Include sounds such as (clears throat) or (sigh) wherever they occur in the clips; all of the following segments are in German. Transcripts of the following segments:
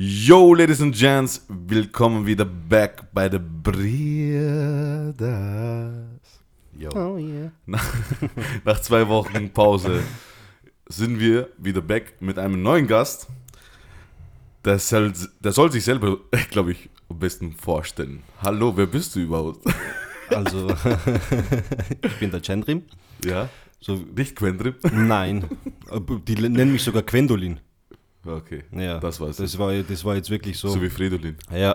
Yo, Ladies and Gents, willkommen wieder back bei The Brothers. Yo. Oh yeah. (laughs) Nach, nach zwei Wochen Pause sind wir wieder back mit einem neuen Gast. Der soll, der soll sich selber, (laughs) glaube ich, am besten vorstellen. Hallo, wer bist du überhaupt? (laughs) Also, ich bin der Chandrim. Ja, So, nicht Quendrim. nein, die nennen mich sogar Quendolin. Okay, Ja, das war's. Das war, das war jetzt wirklich so. so wie Fridolin. ja,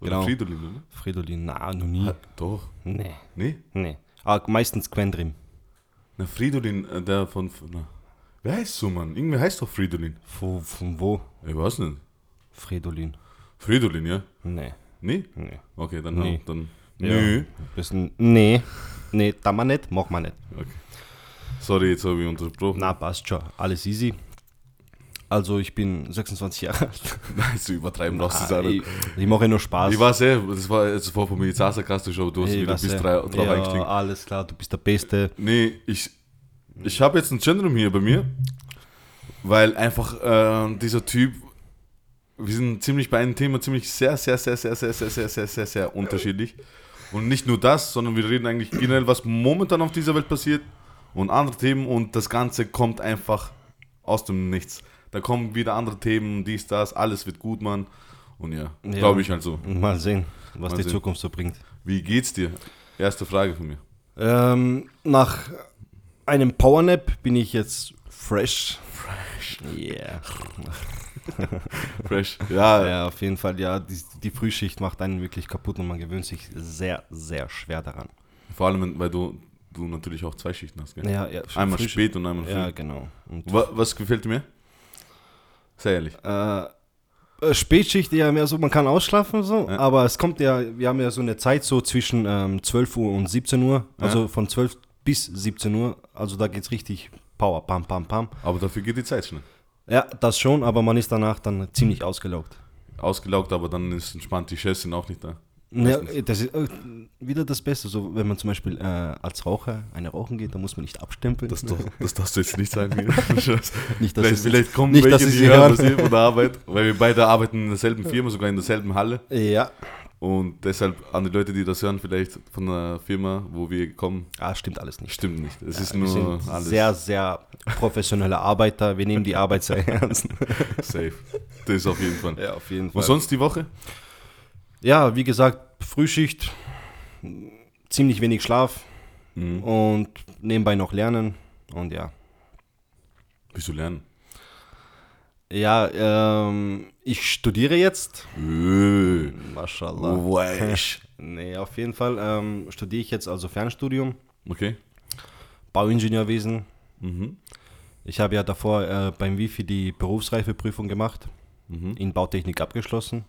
Oder genau. Fridolin, oder? Fridolin, na, noch nie. Doch. Nee, Nee? nee. Ah, meistens Quendrim. Na, Fridolin, äh, der von. Na, wer heißt so, Mann? Irgendwie heißt doch Fridolin. Von, von wo? Ich weiß nicht. Fridolin. Fridolin, ja? Nee, Nee? nee. Okay, dann. Nee. dann Ja. Nö. Bisschen, nee, nee, da man nicht, mach man nicht. Sorry, jetzt habe ich unterbrochen. Na, passt schon, alles easy. Also, ich bin 26 Jahre alt. (laughs) Nein, zu übertreiben brauchst du Ah, sagen. ich, ich mache nur Spaß. Ich weiß eh, das war jetzt vor von mir jetzt sarkastisch, aber du hast Ich wieder bis ja. drei, drauf ja, eingestiegen. alles klar, du bist der Beste. Nee, ich, ich habe jetzt ein Gendrum hier bei mir, weil einfach äh, dieser Typ, wir sind ziemlich bei einem Thema ziemlich sehr, sehr, sehr, sehr, sehr, sehr, sehr, sehr, sehr, sehr unterschiedlich. Und nicht nur das, sondern wir reden eigentlich generell, was momentan auf dieser Welt passiert und andere Themen und das Ganze kommt einfach aus dem Nichts. Da kommen wieder andere Themen, dies, das, alles wird gut, Mann. Und ja, Ja. glaube ich halt so. Mal sehen, was Mal die sehen. Zukunft so bringt. Wie geht's dir? Erste Frage von mir. Ähm, nach einem Powernap bin ich jetzt fresh. Fresh. Yeah. (laughs) Fresh. Ja, Ja, auf jeden Fall, ja. Die, die Frühschicht macht einen wirklich kaputt und man gewöhnt sich sehr, sehr schwer daran. vor allem, weil du, du natürlich auch zwei Schichten hast, gell? Ja, ja. Einmal Frühschicht- spät und einmal früh. Ja, genau. Und, Wa- Was gefällt dir mehr? Sehr ehrlich. äh, äh, Spätschicht eher mehr so, man kann ausschlafen so, Ja. aber es kommt ja, wir haben ja so eine Zeit so zwischen ähm, 12 Uhr und 17 Uhr, also von 12 bis 17 Uhr, also da geht's richtig Power, pam, pam, pam. Aber dafür geht die Zeit schnell. Ja, das schon, aber man ist danach dann ziemlich ausgelaugt. Ausgelaugt, aber dann ist entspannt, die Chefs sind auch nicht da. Ja, das ist äh, wieder das Beste. So, wenn man zum Beispiel äh, als Raucher eine rauchen geht, dann muss man nicht abstempeln. Das, das, das darfst du jetzt nicht sagen. (laughs) (laughs) Nicht, dass vielleicht, kommen nicht, welche, die hören, hier von der Arbeit. (laughs) Weil wir beide arbeiten in derselben Firma, sogar in derselben Halle. ja. Und deshalb an die Leute, die das hören, vielleicht von der Firma, wo wir kommen, Ah, stimmt alles nicht. stimmt nicht. Es ist Wir nur sind alles sehr, sehr professionelle Arbeiter. Wir nehmen die Arbeit sehr ernst. safe. Das ist auf jeden Fall. ja, auf jeden Und sonst die Woche? Ja, wie gesagt, Frühschicht, ziemlich wenig Schlaf Mhm. und nebenbei noch lernen. Und ja. Du lernen? Ja, ähm, ich studiere jetzt. Äh, Mashallah. Wesh. (laughs) Nee, auf jeden Fall ähm, studiere ich jetzt also Fernstudium, Okay. Bauingenieurwesen. Mhm. Ich habe ja davor äh, beim Wifi die Berufsreifeprüfung gemacht, Mhm. in Bautechnik abgeschlossen,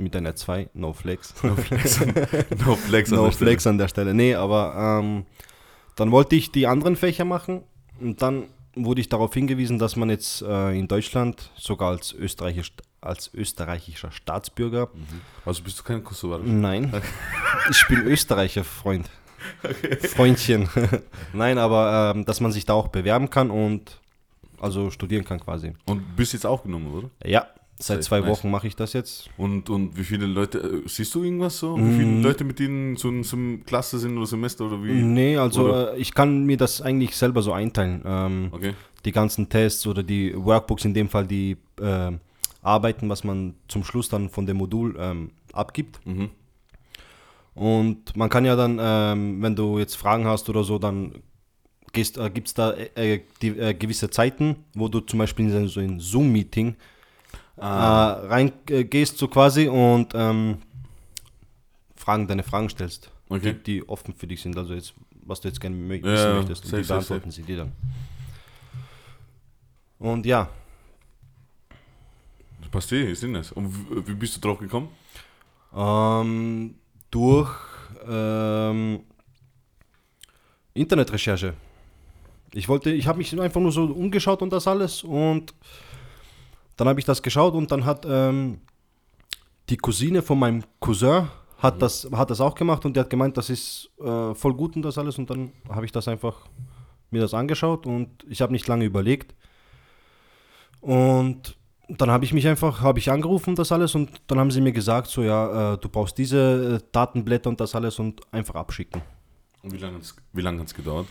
mit einer 2, no flex. (laughs) No flex. (laughs) no flex an no der Stelle. flex an der Stelle. Nee, aber ähm, dann wollte ich die anderen Fächer machen und dann wurde ich darauf hingewiesen, dass man jetzt äh, in Deutschland sogar als, Österreichisch, als österreichischer Staatsbürger, Also bist du kein Kosovarer? nein, (laughs) ich bin Österreicher, Freund. Freundchen. Nein, aber ähm, dass man sich da auch bewerben kann und also studieren kann quasi. Und bist jetzt aufgenommen, oder? Ja, seit zwei nice. Wochen mache ich das jetzt. Und, und wie viele Leute, äh, siehst du irgendwas so? Wie viele Mm. Leute mit denen so zum Klasse sind oder Semester oder wie? Nee, also äh, ich kann mir das eigentlich selber so einteilen. Ähm, Okay. Die ganzen Tests oder die Workbooks, in dem Fall die äh, Arbeiten, was man zum Schluss dann von dem Modul ähm, abgibt. Mhm. Und man kann ja dann, ähm, wenn du jetzt Fragen hast oder so, dann äh, gibt es da äh, äh, die, äh, gewisse Zeiten, wo du zum Beispiel in so ein Zoom-Meeting Ah. äh, reingehst, so quasi, und ähm, Fragen, deine Fragen stellst, Okay. die, die offen für dich sind. Also jetzt, was du jetzt gerne wissen ja, möchtest, und safe, die safe, beantworten sie dir dann. Und ja, Das passt eh, ist nice. Und wie, wie bist du drauf gekommen? Ähm, durch ähm, Internetrecherche. Ich wollte, ich habe mich einfach nur so umgeschaut und das alles und dann habe ich das geschaut und dann hat ähm, die Cousine von meinem Cousin hat, das, hat das auch gemacht und der hat gemeint, das ist äh, voll gut und das alles und dann habe ich das einfach mir das angeschaut und ich habe nicht lange überlegt und dann habe ich mich einfach, habe ich angerufen, das alles, und dann haben sie mir gesagt, so ja, äh, du brauchst diese äh, Datenblätter und das alles und einfach abschicken. Und wie lange hat's- wie lange hat es gedauert?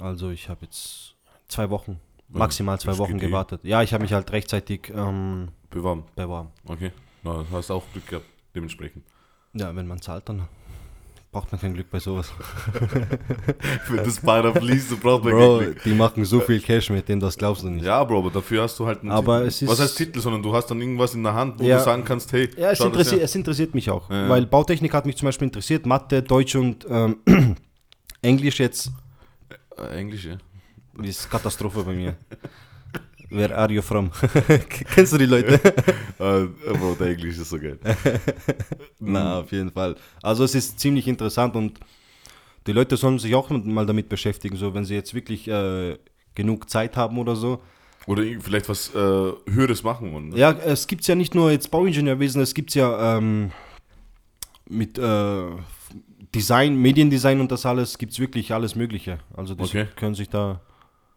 Also ich habe jetzt zwei Wochen, maximal zwei das Wochen gewartet. Ja, ich habe mich halt rechtzeitig ähm, Beworben. beworben. Okay. Na, du hast auch Glück gehabt, dementsprechend. Ja, wenn man zahlt, dann braucht man kein Glück bei sowas. (laughs) Wenn das Bar da fließt, du brauchst Bro, die machen so viel Cash mit denen, das glaubst du nicht. Ja, Bro, aber dafür hast du halt einen Aber Titel. es ist- Was heißt Titel, sondern du hast dann irgendwas in der Hand, wo Ja. du sagen kannst, hey, Ja, es, das her. es interessiert mich auch, Ja. weil Bautechnik hat mich zum Beispiel interessiert, Mathe, Deutsch und ähm, (clears throat) Englisch jetzt Äh, Englisch, ja. Ist Katastrophe bei mir. Where are you from? (laughs) Kennst du die Leute? (laughs) Äh, Bro, der Englisch ist so geil. (laughs) Na, auf jeden Fall. Also es ist ziemlich interessant und die Leute sollen sich auch mal damit beschäftigen, so wenn sie jetzt wirklich äh, genug Zeit haben oder so. Oder vielleicht was äh, Höheres machen wollen. Ne? Ja, es gibt ja nicht nur jetzt Bauingenieurwesen, es gibt ja ähm, mit äh, Design, Mediendesign und das alles, gibt es wirklich alles Mögliche. Also die Okay. können sich da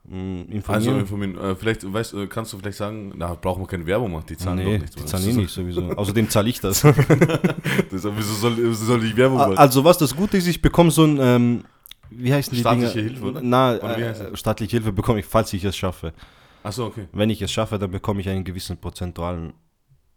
mh, Also informieren. informieren. Äh, vielleicht, weißt, äh, kannst du vielleicht sagen, na, brauchen wir keine Werbung machen, die zahlen nee, doch nichts. die zahlen eh nicht sowieso. (laughs) Außerdem zahle ich das. (laughs) Das, wieso, soll, soll ich Werbung machen? also was das Gute ist, ich bekomme so ein, ähm, wie heißen die Staatliche Dinge? Hilfe, oder? Na, Oder äh, staatliche Hilfe bekomme ich, falls ich es schaffe. Achso, okay. Wenn ich es schaffe, dann bekomme ich einen gewissen prozentualen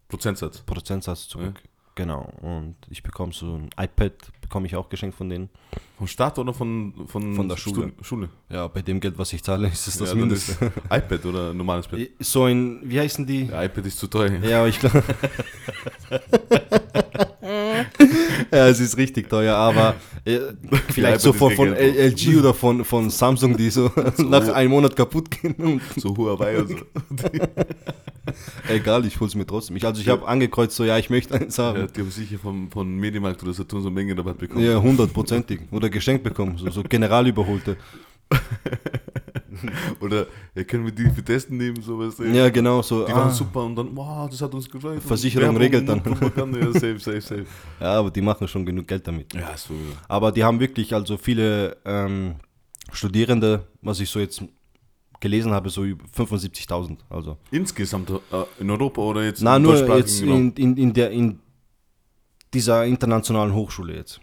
Prozentsatz. Prozentsatz zurück. Genau. Und ich bekomme so ein iPad, bekomme ich auch geschenkt von denen. Vom Staat oder von, von, Von der Schule. Schule. Ja, bei dem Geld, was ich zahle, (laughs) ist es das Ja, Mindeste. iPad oder ein normales Pad. So ein, wie heißen die? Ja, iPad ist zu teuer. Ja, ich glaube. (laughs) (laughs) ja, es ist richtig teuer, aber äh, (laughs) vielleicht so von, von LG oder von, von Samsung, die so (laughs) nach einem Monat kaputt gehen. Und So Huawei und so. egal, ich hol's mir trotzdem. Ich, also ich habe angekreuzt, so ja, ich möchte eins Ja, haben. die haben sicher vom, von Medienmarkt oder Saturn so eine Menge Rabatt bekommen. Ja, hundertprozentig. Oder geschenkt bekommen, so, so generalüberholte. (laughs) Oder ja, können wir die für Testen nehmen, sowas. Ja, genau, so. Die waren ah. super und dann, wow, das hat uns gefreut. Versicherung regelt dann. ja, safe, safe, safe. (laughs) Ja, aber die machen schon genug Geld damit. Ja, so. Aber die haben wirklich also viele ähm, Studierende, was ich so jetzt gelesen habe, so über 75.000. Also. Insgesamt äh, in Europa oder jetzt Na, nur jetzt in, in, in, der, in dieser internationalen Hochschule jetzt.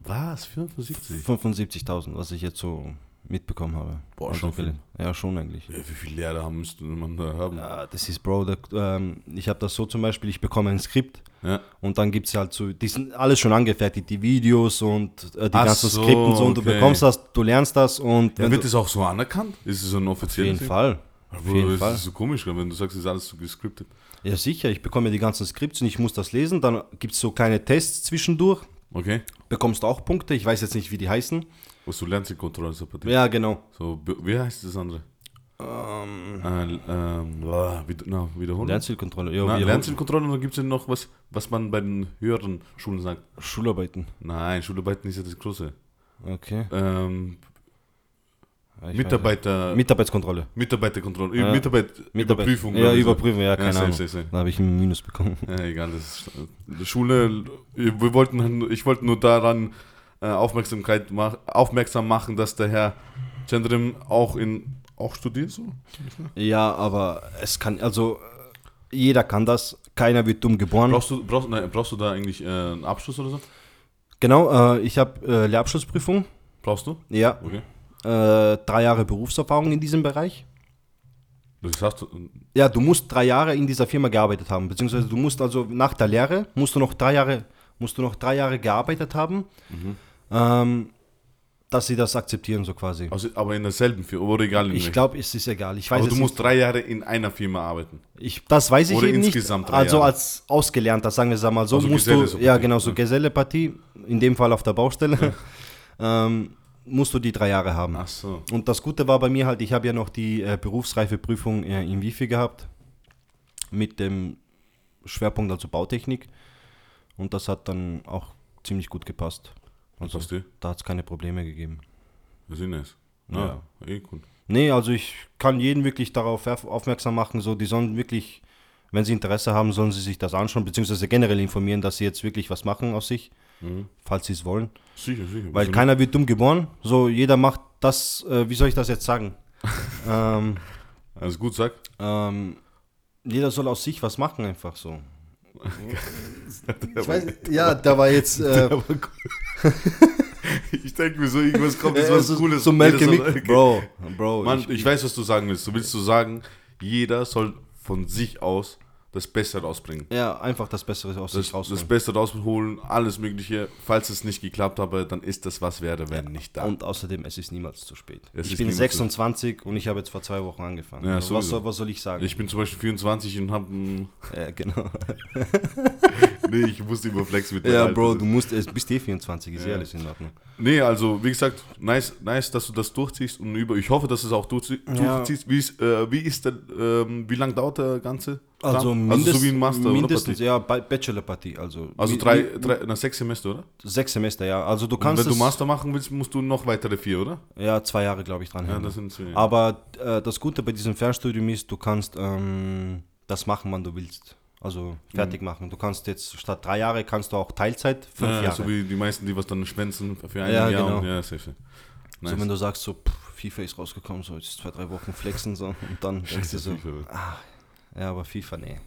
Was? 75? 75.000, was ich jetzt so mitbekommen habe. Boah, Also schon viel. Ja, schon eigentlich. Ja, wie viele Lehrer müsste man da haben? Ja, das ist, Bro, da, ähm, ich habe das so zum Beispiel, ich bekomme ein Skript Ja. und dann gibt es halt so, die sind alles schon angefertigt, die Videos und äh, die Ach ganzen so, Skripte und so und du okay. bekommst das, du lernst das und Ja, wird du, das auch so anerkannt? Ist es so ein auf offizielles jeden Fall. Auf Auf jeden das Fall. ist so komisch, wenn du sagst, es ist alles so gescriptet. Ja, sicher, ich bekomme die ganzen Skripts und ich muss das lesen, dann gibt es so kleine Tests zwischendurch, Okay? bekommst auch Punkte, ich weiß jetzt nicht, wie die heißen. Was du lernst in Kontrolle. So, Ja, genau. so, wie heißt das andere? Äh, ähm, wieder, na, wiederholen. Lernzielkontrolle. Ja, Na, Lernzielkontrolle dann gibt es ja noch was, was man bei den höheren Schulen sagt. Schularbeiten. Nein, Schularbeiten ist ja das Große. Okay. Ähm, Ja, Mitarbeiter. Mitarbeitskontrolle. Mitarbeiterkontrolle, Ja. Mitarbeit, Überprüfung. Ja. Überprüfung, ja, keine safe, Ahnung. safe, safe. Da habe ich einen Minus bekommen. Ja, egal, das ist, die Schule, wir wollten, ich wollte nur daran äh, Aufmerksamkeit mach, aufmerksam machen, dass der Herr Chandrim auch in auch studiert so. Ja, aber es kann, also jeder kann das, keiner wird dumm geboren. Brauchst du, brauchst, nein, brauchst du da eigentlich äh, einen Abschluss oder so? Genau, äh, ich habe äh, Lehrabschlussprüfung, Brauchst du? ja, Okay. äh, drei Jahre Berufserfahrung in diesem Bereich. Das hast du. Ja, du musst drei Jahre in dieser Firma gearbeitet haben, beziehungsweise du musst also nach der Lehre, musst du noch drei Jahre, musst du noch drei Jahre gearbeitet haben, Mhm. Ähm, dass sie das akzeptieren, so quasi. Also, aber in derselben Firma, oder egal in Ich glaube, es ist egal. Ich weiß Aber du musst drei Jahre in einer Firma arbeiten. nicht, ich, das weiß ich Oder eben nicht. insgesamt drei Also Jahre. als Ausgelernter, sagen wir es mal so, Also musst Geselle du, ja genau, so ja. Gesellepartie, in dem Fall auf der Baustelle, (laughs) ähm, musst du die drei Jahre haben. Ach so. Und das Gute war bei mir halt, ich habe ja noch die äh, Berufsreifeprüfung äh, in Wifi gehabt, mit dem Schwerpunkt also Bautechnik. Und das hat dann auch ziemlich gut gepasst. Also Passt dir? da hat es keine Probleme gegeben. Das ist nice. Ja. Ja, eh gut. Nee, also ich kann jeden wirklich darauf auf- aufmerksam machen, so die sollen wirklich, wenn sie Interesse haben, sollen sie sich das anschauen, beziehungsweise generell informieren, dass sie jetzt wirklich was machen aus sich, Mhm. falls sie es wollen. Sicher, sicher. Weil Wieso keiner wird dumm geboren, so jeder macht das, äh, wie soll ich das jetzt sagen? (laughs) ähm? Alles gut, sag. ähm, Jeder soll aus sich was machen, einfach so. Ich weiß, ja, da war jetzt. (laughs) Äh, (laughs) ich denke mir so, irgendwas kommt äh, jetzt was so, Cooles. So Malcolm soll- Mick- Bro, Bro. Mann, ich, ich, weiß, was du sagen willst. Du willst du sagen, jeder soll von sich aus das Beste rausbringen. ja, einfach das Bessere aus Das, sich das rausholen. Beste rausholen, alles Mögliche. Falls es nicht geklappt habe, dann ist das, was wäre, wenn nicht da. Und außerdem, es ist niemals zu spät. Es ich bin niemals 26 und ich habe jetzt vor zwei Wochen angefangen. Ja, Also was, soll, was soll ich sagen? Ich bin zum Beispiel 24 und habe (laughs) ja, genau. (laughs) Nee, ich musste immer flexen mit ja, Alter. Bro, du musst, es bist eh 24, ist Ja. alles in Ordnung. Nee, also wie gesagt, nice, nice, dass du das durchziehst und über. Ich hoffe, dass es auch durchzie Ja. durchziehst. Wie ist, äh, wie ist der, ähm, wie lang dauert der ganze? Also, mindest, so wie ein Master, mindestens, oder? ja, bei- Bachelor-Partie. Also, Also drei, drei, na, sechs Semester, oder? sechs Semester, ja. Also du Und kannst wenn du Master machen willst, musst du noch weitere vier, oder? Ja, zwei Jahre, glaube ich, dran. Ja, das sind ja. Aber äh, das Gute bei diesem Fernstudium ist, du kannst ähm, das machen, wann du willst. Also fertig machen. Du kannst jetzt statt drei Jahre kannst du auch Teilzeit fünf ja, Jahre. So wie die meisten, die was dann schwänzen für ein Ja, Jahr. genau. Und, ja, safe. Nice. So wenn du sagst so, pff, FIFA ist rausgekommen, so jetzt zwei, drei Wochen flexen so und dann (laughs) denkst du so, FIFA. ja, aber FIFA, nee.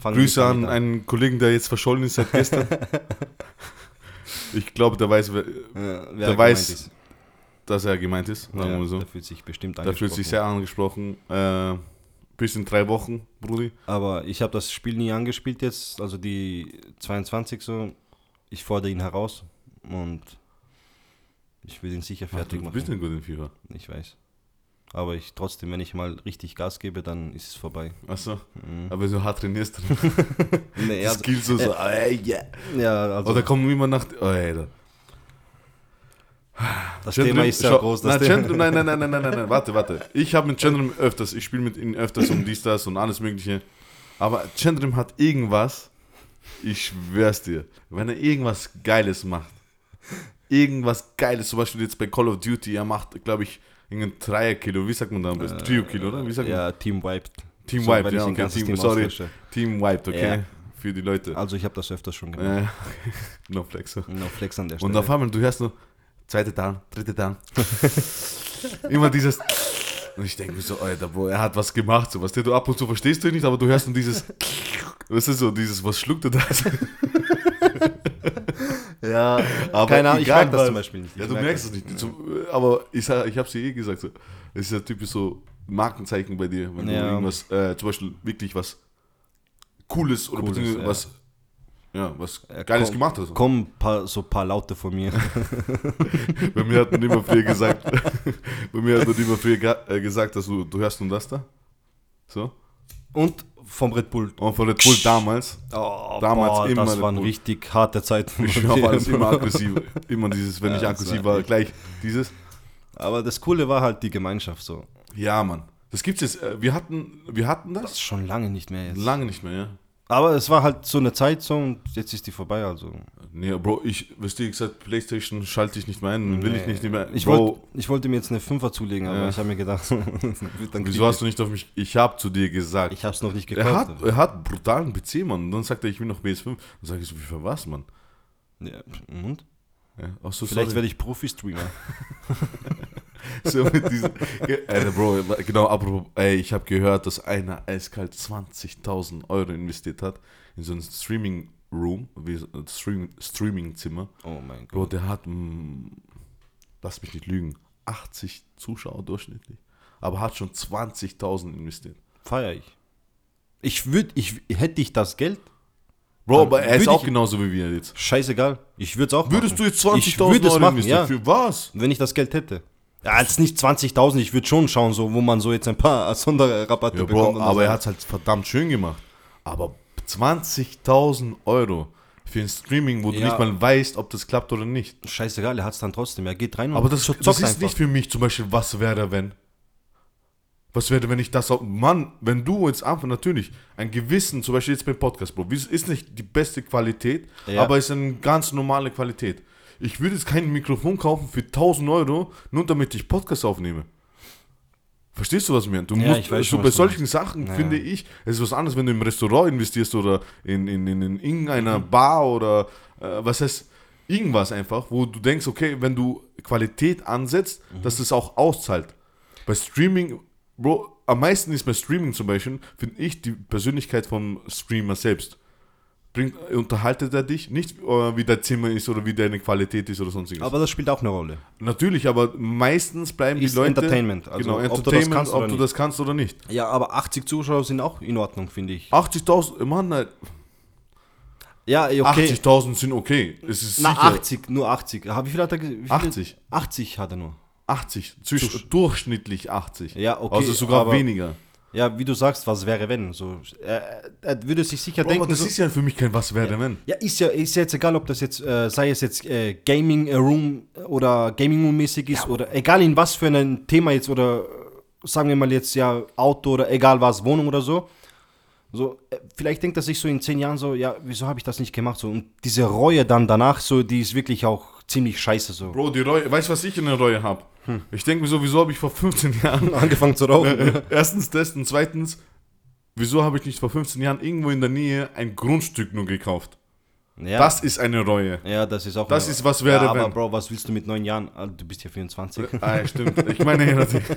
Fang Grüße an einen Kollegen, der jetzt verschollen ist seit gestern. (laughs) ich glaube, der weiß, wer- Ja, wer der weiß, dass er gemeint ist. Sagen Ja, so. Der fühlt sich bestimmt Der fühlt sich angesprochen. sehr angesprochen. Äh, bis in drei Wochen, Brudi. Aber ich habe das Spiel nie angespielt jetzt, also die 22 so. Ich fordere ihn heraus und ich will ihn sicher Ach, fertig du machen. bist nicht gut in FIFA. Ich weiß. Aber ich trotzdem, wenn ich mal richtig Gas gebe, dann ist es vorbei. Achso. Mhm. Aber du hart trainierst, (laughs) Nee, die also, Skills so, so ey, yeah. ja, also Oder kommen immer nach. Oh, ey. Das Gendrim- Thema ist sehr schau- groß. Das nein, Thema- Gendrim- nein, nein, nein, nein, nein, nein, nein, warte, warte. Ich habe mit Gendrim öfters, ich spiele mit ihnen öfters um dies, das und alles Mögliche. Aber Gendrim hat irgendwas, ich schwör's dir, wenn er irgendwas Geiles macht, irgendwas Geiles, zum Beispiel jetzt bei Call of Duty, er macht, glaube ich, irgendein Dreier-Kilo, wie sagt man da am besten? Trio-Kilo, oder? Wie sagt man? ja, Team wiped. Team So, Wiped, ja, okay, Team, Team sorry. Team Wiped, okay, Ja. für die Leute. Also ich habe das öfters schon gemacht. Äh, (laughs) no flex. No flex an der Und Stelle. auf einmal, du hörst nur, zweite Down, dritte Down. (laughs) Immer dieses. Und ich denke mir so, Alter, Bro, er hat was gemacht, so was du ab und zu verstehst du nicht, aber du hörst nur dieses. Was ist so, dieses, was schluckt er da? (laughs) ja, Aber keine Ahnung, ich merke das zum Beispiel nicht. Ja, du merk merkst es nicht. Zum- Aber ich, ich hab's dir eh gesagt, so. Es ist ja typisch so Markenzeichen bei dir, wenn du Ja. irgendwas, äh, zum Beispiel wirklich was Cooles oder Cooles, ja. was, ja, was Ja, Geiles komm, gemacht hast. Kommen paar, so ein paar Laute von mir. (laughs) Bei mir hat man immer früher gesagt, (laughs) bei mir hat man immer ga- äh, gesagt, dass du, du hörst nun das da. So. Und vom Red Bull. Und von Red Bull damals, Oh, Damals boah, immer das waren richtig harte Zeiten. (laughs) ich war alles immer aggressiv. Immer dieses, wenn Ja, ich aggressiv war war, gleich dieses. Aber das Coole war halt die Gemeinschaft so. Ja, Mann. Das gibt's jetzt, äh, wir hatten, wir hatten Das das schon lange nicht mehr jetzt. lange nicht mehr, ja. Aber es war halt so eine Zeit so und jetzt ist die vorbei, also. Nee, Bro, ich, wisst ihr, gesagt, Playstation schalte ich nicht mehr ein, will ich Nee. nicht mehr. Ich, wollt, ich wollte mir jetzt eine Fünfer zulegen, aber Ja. ich habe mir gedacht, (laughs) wieso hast du nicht auf mich, ich hab zu dir gesagt. Ich habe es noch nicht er gekauft. hat, er hat brutalen PC, Mann. Und dann sagt er, ich will noch PS5. Dann sag ich so, wie für was, Mann? ja, und? Ja, so, Vielleicht werde ich Profi-Streamer. (laughs) (laughs) So mit diesem, Alter, Bro, genau, apropos, ey, ich habe gehört, dass einer eiskalt 20.000 Euro investiert hat in so ein Streaming-Room, wie so ein Stream, Streaming-Zimmer. Oh mein Bro, Gott. der hat, mm, lass mich nicht lügen, 80 Zuschauer durchschnittlich, aber hat schon 20.000 investiert. Feier ich. Ich würde, ich hätte ich das Geld, Bro, aber er ist auch genauso wie wir jetzt. scheißegal. Ich würde es auch Würdest machen. du jetzt Ich 20.000 würde es Euro machen, investieren? ja. Für was? Wenn ich das Geld hätte. Ja, jetzt nicht 20.000, ich würde schon schauen, so, wo man so jetzt ein paar (laughs) Sonderrabatte Ja, bekommt. Bro, und aber er hat es halt verdammt schön gemacht. Aber 20.000 Euro für ein Streaming, wo du Ja. nicht mal weißt, ob das klappt oder nicht. Scheißegal, er hat es dann trotzdem. Er geht rein und Aber das, zockt das ist einfach. nicht für mich zum Beispiel, was wäre, wenn. Was wäre, wenn ich das auch. Mann, wenn du jetzt einfach natürlich ein Gewissen, zum Beispiel jetzt beim Podcast, Bro, ist nicht die beste Qualität, Ja. aber ist eine ganz normale Qualität. Ich würde jetzt kein Mikrofon kaufen für 1000 Euro, nur damit ich Podcast aufnehme. Verstehst du, was ich meine? Du Ja, musst, weiß so bei solchen. Sachen Ja. finde ich, es ist was anderes, wenn du im Restaurant investierst oder in, in, in, in irgendeiner Bar oder äh, was heißt, irgendwas einfach, wo du denkst, okay, wenn du Qualität ansetzt, dass es auch auszahlt. Bei Streaming, Bro, am meisten ist bei Streaming zum Beispiel, finde ich, die Persönlichkeit vom Streamer selbst. Bringt, unterhaltet er dich nicht, äh, wie dein Zimmer ist oder wie deine Qualität ist oder sonstiges. Aber das spielt auch eine Rolle. Natürlich, aber meistens bleiben Ist die Leute. Entertainment, also genau, ob du das Entertainment, kannst ob du das kannst oder nicht. Ja, aber 80 Zuschauer sind auch in Ordnung, finde ich. 80.000, Mann, nein, Ja, eh, okay. 80.000 sind okay. Es ist Na, sicher 80, nur 80. Hab- Wie viel hat er? viele? 80. 80 hat er nur. 80, zwischen, durchschnittlich 80. Ja, okay, Also sogar weniger. Ja, wie du sagst, was wäre wenn? So, er, er würde sich sicher Bro, aber denken. das so, ist ja für mich kein Was wäre wenn. ja, ist ja, ist ja jetzt egal, ob das jetzt, äh, sei es jetzt äh, Gaming äh, Room oder Gaming Room mäßig ist oder egal in was für ein Thema jetzt oder äh, sagen wir mal jetzt ja Auto oder egal was, Wohnung oder so. So, äh, vielleicht denkt er sich so in zehn Jahren so, ja, wieso habe ich das nicht gemacht? So, und diese Reue dann danach, so, die ist wirklich auch ziemlich scheiße so. Bro, die Reue, weißt du, was ich in der Reue habe? Ich denke mir so, wieso habe ich vor 15 Jahren (laughs) Angefangen zu rauchen. Äh, Erstens das und zweitens, wieso habe ich nicht vor 15 Jahren irgendwo in der Nähe ein Grundstück nur gekauft? ja. Das ist eine Reue. Ja, das ist auch. Das eine- ist, was wäre, ja, aber wenn. Bro, was willst du mit neun Jahren? Ah, Du bist ja 24. Ah, ja, stimmt. Ich meine ja natürlich. (laughs)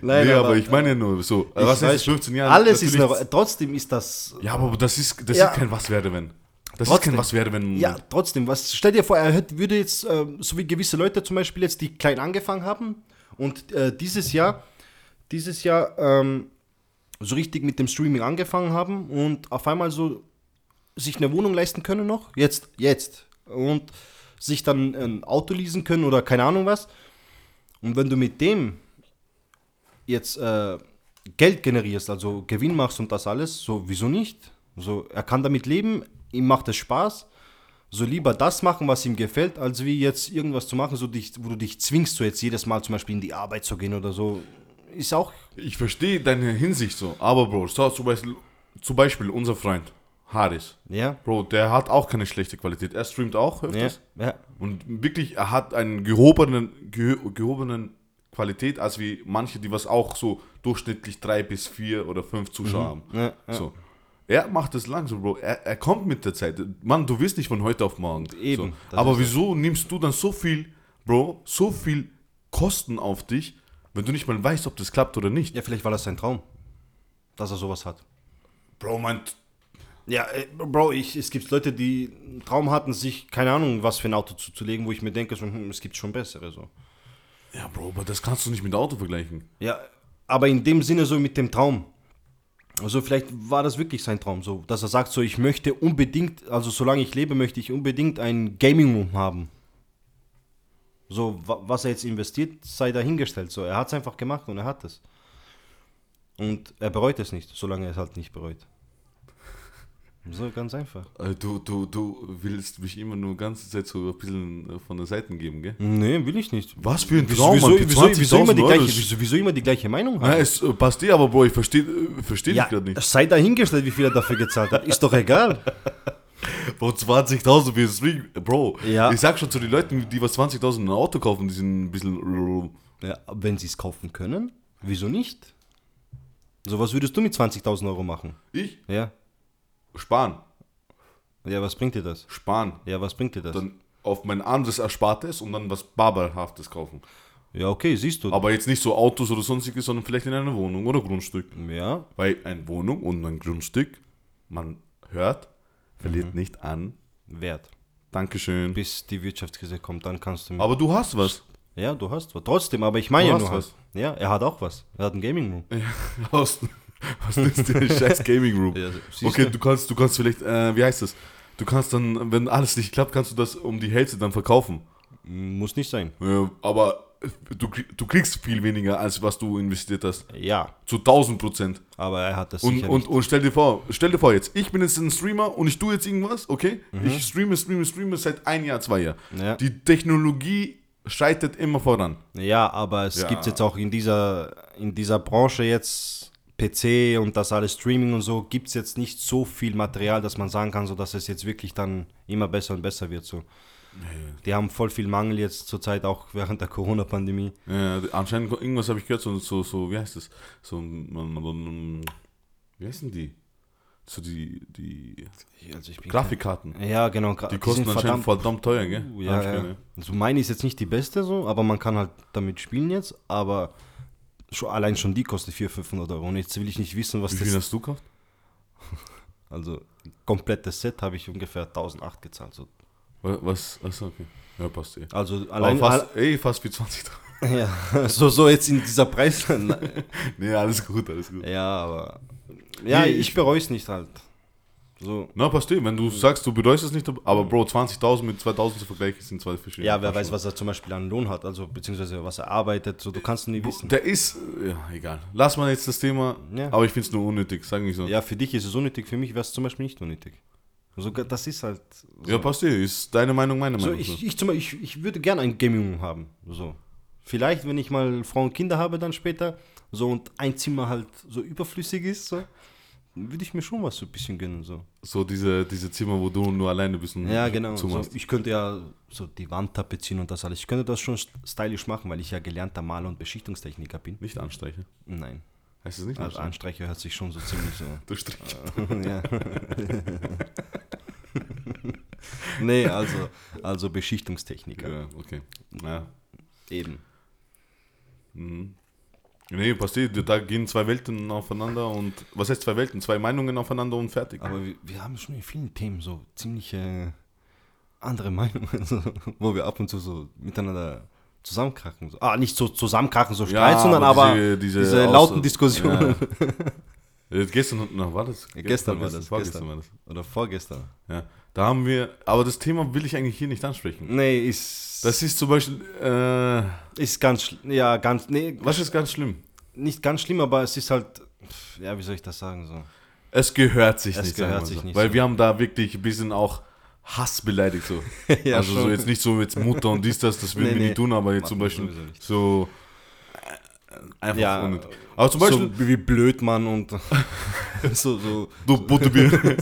Nein, nee, aber, ich meine nur so. Was weiß ist 15 Jahre? Alles ist eine, trotzdem ist das. Ja, aber das ist, das Ja. ist kein Was wäre wenn. Das Trotzdem. ist kein Was wäre wenn. Ja, trotzdem. Was stell dir vor, er hätte, würde jetzt, äh, so wie gewisse Leute zum Beispiel jetzt, die klein angefangen haben und äh, dieses Jahr, dieses Jahr ähm, so richtig mit dem Streaming angefangen haben und auf einmal so sich eine Wohnung leisten können noch, jetzt, jetzt und sich dann ein Auto leasen können oder keine Ahnung was. Und wenn du mit dem jetzt äh, Geld generierst, also Gewinn machst und das alles, so wieso nicht? So, er kann damit leben, ihm macht es Spaß. So lieber das machen, was ihm gefällt, als wie jetzt irgendwas zu machen, so dich, wo du dich zwingst, so jetzt jedes Mal zum Beispiel in die Arbeit zu gehen oder so. Ist auch. Ich verstehe deine Hinsicht so. Aber, Bro, schau zum Beispiel, zum Beispiel unser Freund, Haris. Ja. Bro, der hat auch keine schlechte Qualität. Er streamt auch Ja. öfters. ja. Und wirklich, er hat einen gehobenen, geh, gehobenen Qualität, als wie manche, die was auch so durchschnittlich drei bis vier oder fünf Zuschauer haben. Mhm. Ja, ja. So. Er macht es langsam, Bro. Er, er kommt mit der Zeit. Mann, du wirst nicht von heute auf morgen. Eben, So. Aber wieso nimmst du dann so viel, Bro, so viel Kosten auf dich, wenn du nicht mal weißt, ob das klappt oder nicht? Ja, vielleicht war das sein Traum, dass er sowas hat. Bro, mein, Ja, äh, Bro, ich, es gibt Leute, die einen Traum hatten, sich, keine Ahnung, was für ein Auto zuzulegen, wo ich mir denke, so, hm, es gibt schon bessere. So. ja, Bro, aber das kannst du nicht mit Auto vergleichen. Ja, aber in dem Sinne so mit dem Traum. Also vielleicht war das wirklich sein Traum, so, dass er sagt, so ich möchte unbedingt, also solange ich lebe, möchte ich unbedingt ein Gaming Room haben. So, wa- was er jetzt investiert, sei dahingestellt. So, er hat es einfach gemacht und er hat es. Und er bereut es nicht, solange er es halt nicht bereut. So, ganz einfach. Äh, Du, du, du willst mich immer nur ganze Zeit so ein bisschen äh, von der Seite geben, gell? Nee, will ich nicht. Was für ein Wieso, Traum, wieso, Mann, wieso, wieso, immer die 20.000 gleiche, wieso, wieso immer die gleiche Meinung Ja, haben? es äh, passt dir, aber Bro, ich verstehe versteh Ja, dich gerade nicht. sei dahingestellt, wie viel er dafür gezahlt hat. Ist doch egal. (laughs) Bro, 20.000 für das Stream. Bro, Ja. ich sag schon zu den Leuten, die was 20.000 ein Auto kaufen, die sind ein bisschen. Ja, wenn sie es kaufen können, wieso nicht? So, was würdest du mit 20.000 Euro machen? Ich? Ja. Sparen. Ja, was bringt dir das? Sparen. Ja, was bringt dir das? Dann auf mein anderes Erspartes und dann was Barberhaftes kaufen. ja, okay, siehst du. Aber jetzt nicht so Autos oder sonstiges, sondern vielleicht in einer Wohnung oder Grundstück. ja, Weil eine Wohnung und ein Grundstück, man hört, verliert Mhm. nicht an. wert. Dankeschön. Bis die Wirtschaftskrise kommt, dann kannst du. Aber du hast was. ja, du hast was. Trotzdem, aber ich meine ja nur. was. Was. Ja, er hat auch was. Er hat ein Gaming Room. Was, (laughs) was dir ein scheiß Gaming Room? Ja, okay, du? du kannst, du kannst vielleicht, äh, wie heißt das? Du kannst dann, wenn alles nicht klappt, kannst du das um die Hälfte dann verkaufen. Muss nicht sein. Äh, aber du, krieg- du kriegst viel weniger, als was du investiert hast. Ja, Zu 1000 Prozent. aber er hat das Und, sicher und, nicht. und stell dir vor, stell dir vor jetzt, ich bin jetzt ein Streamer und ich tue jetzt irgendwas, okay? Ich streame, streame, streame seit ein Jahr, zwei Jahren. Mhm. Ja. Die Technologie schreitet immer voran. Ja, aber es Ja. gibt jetzt auch in dieser, in dieser Branche jetzt PC und das alles Streaming und so, gibt es jetzt nicht so viel Material, dass man sagen kann, so dass es jetzt wirklich dann immer besser und besser wird. So. Die haben voll viel Mangel jetzt zurzeit, auch (laughs) während der Corona-Pandemie. Ja, anscheinend, irgendwas habe ich gehört, so, so, so, wie heißt das? So, wie heißen die? So die, die Also Grafikkarten. Ja, genau. Die kosten sind anscheinend verdammt teuer, gell? Uh, ja, ja. gehört, Also meine ist jetzt nicht die beste so, aber man kann halt damit spielen jetzt. Aber schon, allein schon die kostet 400, 500 Euro. Und jetzt will ich nicht wissen, was Wie viel das hast du gekauft? (laughs) Also, komplettes Set habe ich ungefähr 1008 gezahlt. So. Wa- Was? Achso, okay. Ja, passt eh. Also, Aber allein. fast, ey, fast wie 20 (laughs) ja, so, so jetzt in dieser Preis. (laughs) Nee, alles gut, alles gut. ja, aber. Ja, Nee, ich- bereue es nicht halt. So. Na, passt eh. Wenn du sagst, du bereust es nicht, aber Bro, 20.000 mit 2.000 zu vergleichen, sind zwei verschiedene Ja, wer weiß, was er zum Beispiel an Lohn hat, also beziehungsweise was er arbeitet, so du kannst nie wissen. Der ist, ja, egal. Lass mal jetzt das Thema, Ja. aber ich finde es nur unnötig, sag ich so. Ja, Ja, für dich ist es unnötig, für mich wäre es zum Beispiel nicht unnötig. So, das ist halt. So. passt eh. Ist deine Meinung meine So, Meinung. ich, ich, zum Beispiel, ich, ich würde gerne ein Gaming haben. So. Vielleicht, wenn ich mal Frau und Kinder habe, dann später, so und ein Zimmer halt so überflüssig ist, so, würde ich mir schon was so ein bisschen gönnen. So. so diese, diese Zimmer, wo du nur alleine bist und Ja, genau. So, ich könnte ja so die Wand tapezieren und das alles. Ich könnte das schon st- stylisch machen, weil ich ja gelernter Maler und Beschichtungstechniker bin. Nicht anstreichen. Nein. Heißt es nicht Also? Anstreicher hört sich schon so ziemlich so. (laughs) Du Strich. (laughs) ja. nee, also, also Beschichtungstechniker. Ja, okay. Ja. Eben. Mhm. Nee, passt eh. Da gehen zwei Welten aufeinander und, was heißt zwei Welten? Zwei Meinungen aufeinander und fertig. Aber wir, wir haben schon in vielen Themen so ziemlich äh, andere Meinungen, (laughs) so, wo wir ab und zu so miteinander zusammenkrachen. So. Ah, nicht so zusammenkrachen, so Streit, sondern aber diese- diese, diese lauten Diskussionen. Äh, (laughs) gestern, na, war das? Gestern war Vorgestern- das, Vorgestern gestern. war das. Oder vorgestern. Ja. Da haben wir, aber das Thema will ich eigentlich hier nicht ansprechen. Nee, ist, Das ist zum Beispiel, äh, ist ganz, ja, ganz, nee, was ist ganz schlimm? nicht ganz schlimm, aber es ist halt, ja, wie soll ich das sagen, so. Es gehört sich Es nicht, gehört sich so. nicht Weil so. wir haben da wirklich ein bisschen auch Hass beleidigt so. (laughs) Ja, also so schon. jetzt nicht so jetzt Mutter und dies, das, das würden Nee, wir nee. nie tun, aber jetzt zum Machen wir Beispiel nicht. so äh, einfach Ja, unnötig. Aber zum Beispiel, so wie blöd man und (laughs) (laughs) so, so. du Butterbier.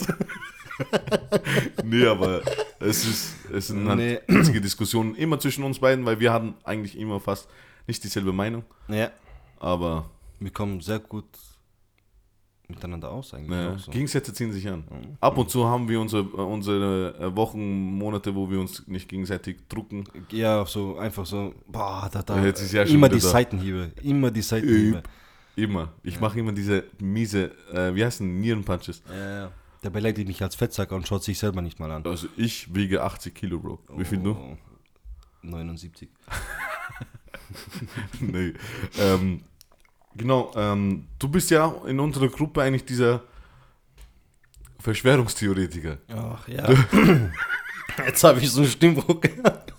(laughs) nee, aber es ist, es sind halt Nee. Diskussionen immer zwischen uns beiden, weil wir hatten eigentlich immer fast nicht dieselbe Meinung, Ja, aber wir kommen sehr gut miteinander aus eigentlich. Auch so. Gegensätze ziehen sich an. Ab und zu haben wir unsere, unsere äh, Wochen, Monate, wo wir uns nicht gegenseitig drucken. Ja, so einfach so, boah, da, da. Ja, ja immer die da. Seitenhiebe, immer die Seitenhiebe. Immer. Ich mache immer diese miese, äh, wie heißen Nierenpunches. Ja, ja. Der beleidigt mich als Fettsacker und schaut sich selber nicht mal an. Also ich wiege 80 Kilo, Bro. Wie viel du? Oh, 79. (laughs) nee. Ähm, genau, ähm, du bist ja in unserer Gruppe eigentlich dieser Verschwörungstheoretiker. Ach ja. (coughs) Jetzt habe ich so einen Stimmbruch (laughs) gehabt.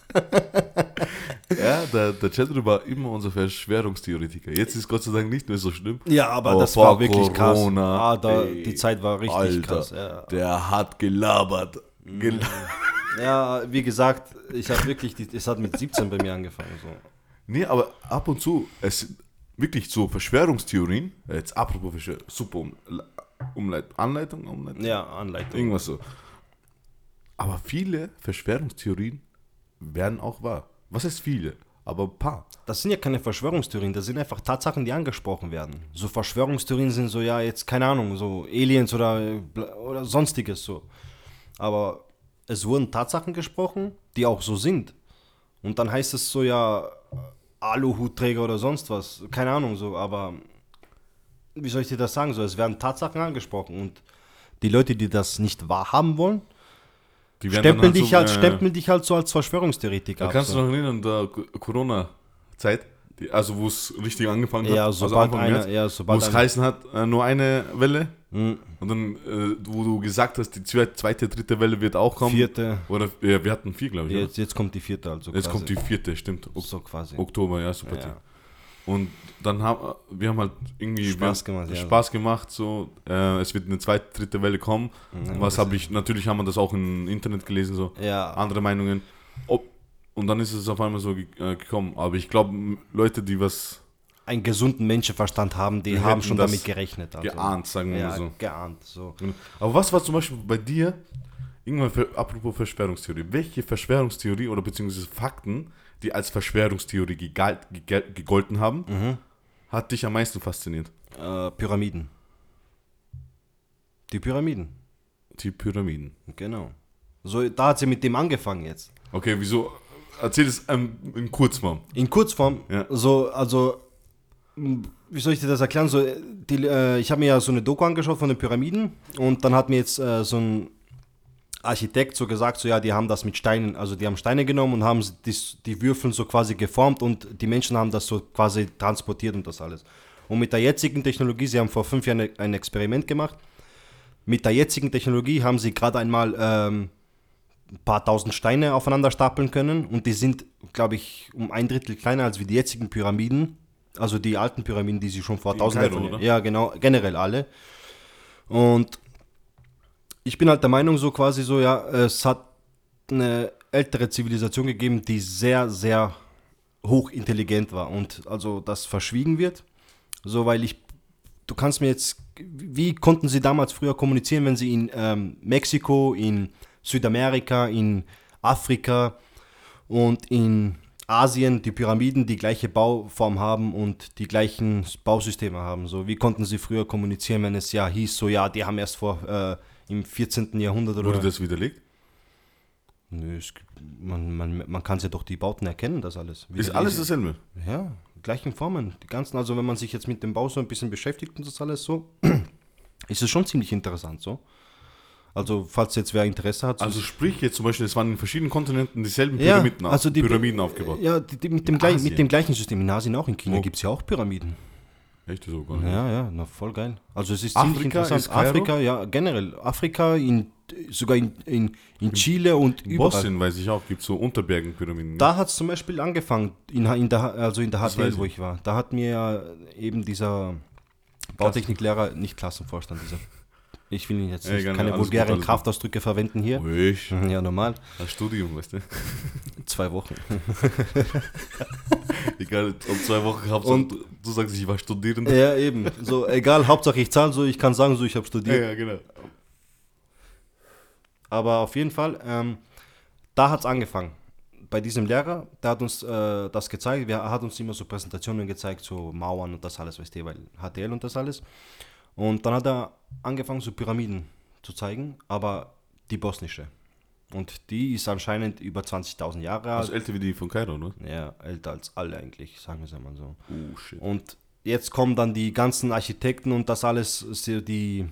(laughs) Ja, der, der Chandra war immer unser Verschwörungstheoretiker. Jetzt ist Gott sei Dank nicht mehr so schlimm. Ja, aber, Aber das war wirklich Corona, krass. Ah, da, ey, die Zeit war richtig Alter, krass. Ja. Der hat gelabert. Gel (laughs) ja, wie gesagt, ich habe wirklich, die, es hat mit 17 bei mir angefangen. So. Nee, aber ab und zu, es sind wirklich so Verschwörungstheorien, jetzt apropos Verschwörung, super um, Umleit, Anleitung, Umleitung, Ja, Anleitung. irgendwas so. Aber viele Verschwörungstheorien werden auch wahr. Was heißt viele? Aber ein paar. Das sind ja keine Verschwörungstheorien, das sind einfach Tatsachen, die angesprochen werden. So Verschwörungstheorien sind so, ja, jetzt keine Ahnung, so Aliens oder, oder sonstiges so. Aber es wurden Tatsachen gesprochen, die auch so sind. Und dann heißt es so, ja, Aluhutträger oder sonst was, keine Ahnung so, aber wie soll ich dir das sagen? So, es werden Tatsachen angesprochen und die Leute, die das nicht wahrhaben wollen, Die werden stempeln, dann dich so, halt, äh, stempeln dich halt so als Verschwörungstheoretiker. Da ab, kannst so. du noch erinnern, der Corona-Zeit, also wo es richtig angefangen hat, Ja, also sobald Anfang einer- ja, sobald wo es einer- heißen hat, äh, nur eine Welle Mhm. und dann, äh, wo du gesagt hast, die zwe- zweite, dritte Welle wird auch kommen. Vierte. Oder, ja, wir hatten vier, glaube ich. Jetzt, jetzt kommt die vierte, also Jetzt quasi. kommt die vierte, stimmt. Ok so quasi. Oktober, ja, super. Ja. Und dann haben wir haben halt irgendwie Spaß gemacht, ja. Spaß gemacht, so äh, es wird eine zweite, dritte Welle kommen. Mhm. Was habe ich, natürlich haben wir das auch im Internet gelesen, so Ja. andere Meinungen. Ob, und dann ist es auf einmal so äh, gekommen. Aber ich glaube, Leute, die was Einen gesunden Menschenverstand haben, die haben schon damit gerechnet. Also. geahnt, sagen wir Ja, mal so. geahnt. So. Aber was war zum Beispiel bei dir, irgendwann, für, apropos Verschwörungstheorie, welche Verschwörungstheorie oder beziehungsweise Fakten, die als Verschwörungstheorie gegalt, gegolten haben, Mhm. hat dich am meisten fasziniert? Äh, Pyramiden. Die Pyramiden, Die Pyramiden. genau. So, da hat sie mit dem angefangen jetzt. Okay, wieso? Erzähl es ähm, in kurz mal. In Kurzform, Ja. so, also wie soll ich dir das erklären? So, die, äh, ich habe mir ja so eine Doku angeschaut von den Pyramiden und dann hat mir jetzt äh, so ein Architekt so gesagt, so ja, die haben das mit Steinen, also die haben Steine genommen und haben die, die Würfel so quasi geformt und die Menschen haben das so quasi transportiert und das alles. Und mit der jetzigen Technologie, sie haben vor fünf Jahren ein Experiment gemacht, mit der jetzigen Technologie haben sie gerade einmal ähm, ein paar tausend Steine aufeinander stapeln können und die sind, glaube ich, um ein Drittel kleiner als wie die jetzigen Pyramiden. Also die alten Pyramiden, die sie schon vor von oder? Ja, genau, generell alle. Und ich bin halt der Meinung, so quasi so, ja, es hat eine ältere Zivilisation gegeben, die sehr, sehr hochintelligent war und also das verschwiegen wird. So, weil ich, du kannst mir jetzt, wie konnten sie damals früher kommunizieren, wenn sie in ähm, Mexiko, in Südamerika, in Afrika und in Asien die Pyramiden die gleiche Bauform haben und die gleichen Bausysteme haben. So, wie konnten sie früher kommunizieren, wenn es ja hieß, so ja, die haben erst vor äh, im 14. Jahrhundert oder Wurde das widerlegt? Nö, es, man, man, man kann ja doch die Bauten erkennen, das alles. Wie- Ist alles dasselbe? Ja, gleichen Formen. Die ganzen, also wenn man sich jetzt mit dem Bau so ein bisschen beschäftigt und das alles so, (clears throat) ist es schon ziemlich interessant so. Also, falls jetzt wer Interesse hat, so Also sprich jetzt zum Beispiel, es waren in verschiedenen Kontinenten dieselben ja, Pyramiden, also die Pyramiden aufgebaut. Ja, die, die, mit, dem gleich, mit dem gleichen System. In Asien auch, in China gibt es ja auch Pyramiden. Echt sogar? Ja, ja, na voll geil. Also es ist Afrika ziemlich interessant. ist? Afrika, ja, generell. Afrika, in, sogar in, in, in Chile und überall. Bosnien weiß ich auch, gibt es so Unterbergenpyramiden. Da hat es zum Beispiel angefangen, in, in der, also in der Das HTL, wo ich. war. Da hat mir eben dieser Bautechniklehrer, nicht Klassenvorstand, dieser. Ich will jetzt Ja, nicht, keine alles vulgären gut. Kraftausdrücke verwenden hier. Ich, (laughs) Ja, normal. das Studium, weißt du. (laughs) Zwei Wochen. (laughs) Egal, um zwei Wochen Hauptsache, Und- du, sagst, ich war Studierend. Ja, eben. So, egal, Hauptsache ich zahle so, ich kann sagen, so, ich habe Ja, studiert. ja, genau. Aber auf jeden Fall, ähm, da hat es angefangen. Bei diesem Lehrer, der hat uns äh, das gezeigt, er hat uns immer so Präsentationen gezeigt, so Mauern und das alles, weißt du, weil HTL und das alles. Und dann hat er angefangen, so Pyramiden zu zeigen, aber die bosnische. Und die ist anscheinend über 20.000 Jahre alt. Also älter wie die von Kairo, ne? ja, älter als alle eigentlich, sagen wir es einmal so. Oh, shit. Und jetzt kommen dann die ganzen Architekten und das alles, die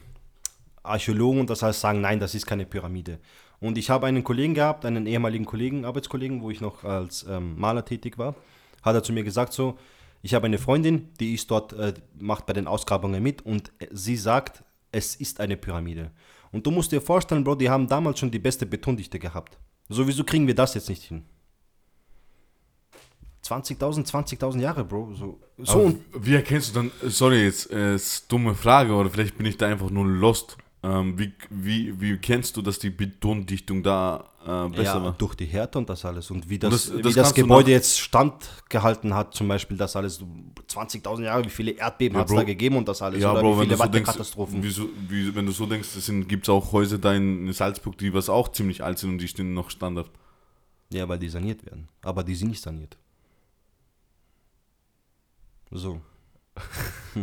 Archäologen und das alles sagen, nein, das ist keine Pyramide. Und ich habe einen Kollegen gehabt, einen ehemaligen Kollegen, Arbeitskollegen, wo ich noch als ähm, Maler tätig war, hat er zu mir gesagt so, ich habe eine Freundin, die ist dort, äh, macht bei den Ausgrabungen mit und äh, sie sagt, es ist eine Pyramide. Und du musst dir vorstellen, Bro, die haben damals schon die beste Betondichte gehabt. Sowieso kriegen wir das jetzt nicht hin. 20.000, 20.000 Jahre, Bro. So, so wie erkennst du dann, sorry, jetzt äh, ist dumme Frage, oder vielleicht bin ich da einfach nur lost. Ähm, wie, wie, wie kennst du, dass die Betondichtung da äh, besser ja, war? durch die Härte und das alles. Und wie das, das- wie das das kannst du Gebäude jetzt standgehalten hat, zum Beispiel das alles. 20.000 Jahre, wie viele Erdbeben Ja, hat es da gegeben und das alles. Ja, oder Bro, wie wenn du viele so denkst, Wattekatastrophen. wie wie, wenn du so denkst, gibt es auch Häuser da in Salzburg, die was auch ziemlich alt sind und die stehen noch standhaft. Ja, weil die saniert werden. Aber die sind nicht saniert. So. (laughs)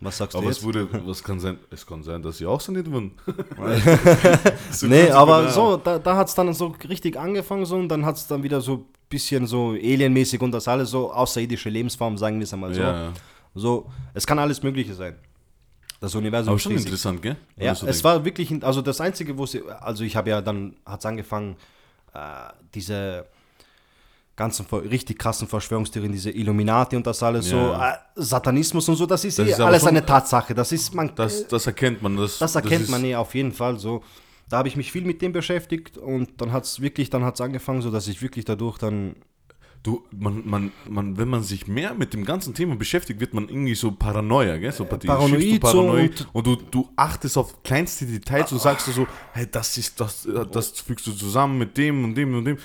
Was sagst du Aber jetzt? es wurde, was kann sein, es kann sein, dass sie auch saniert wurden. (laughs) So nee, aber genau. so, da, da hat es dann so richtig angefangen so und dann hat es dann wieder so ein bisschen so alienmäßig und das alles so außerirdische Lebensform, sagen wir es einmal so. Ja. So, es kann alles Mögliche sein. Das Universum Aber ist schon riesig. interessant, gell? Wenn Ja, du so es denkst. war wirklich, also das Einzige, wo sie, also ich habe ja dann, hat es angefangen, äh, diese ganzen richtig krassen Verschwörungstheorien, diese Illuminati und das alles so, Ja. äh, Satanismus und so, das ist Das eh ist alles schon- eine Tatsache. Das ist, man, Das, das erkennt man. Das, das erkennt ist, man eh auf jeden Fall so. Da habe ich mich viel mit dem beschäftigt und dann hat es wirklich, dann hat es angefangen, so dass ich wirklich dadurch dann, Du, man, man, man, wenn man sich mehr mit dem ganzen Thema beschäftigt, wird man irgendwie so paranoia, gell? So parti- paranoid schiebst du so paranoid und- und, du, du achtest auf kleinste Details und sagst du so, hey, das ist das, äh, das fügst du zusammen mit dem und dem und dem.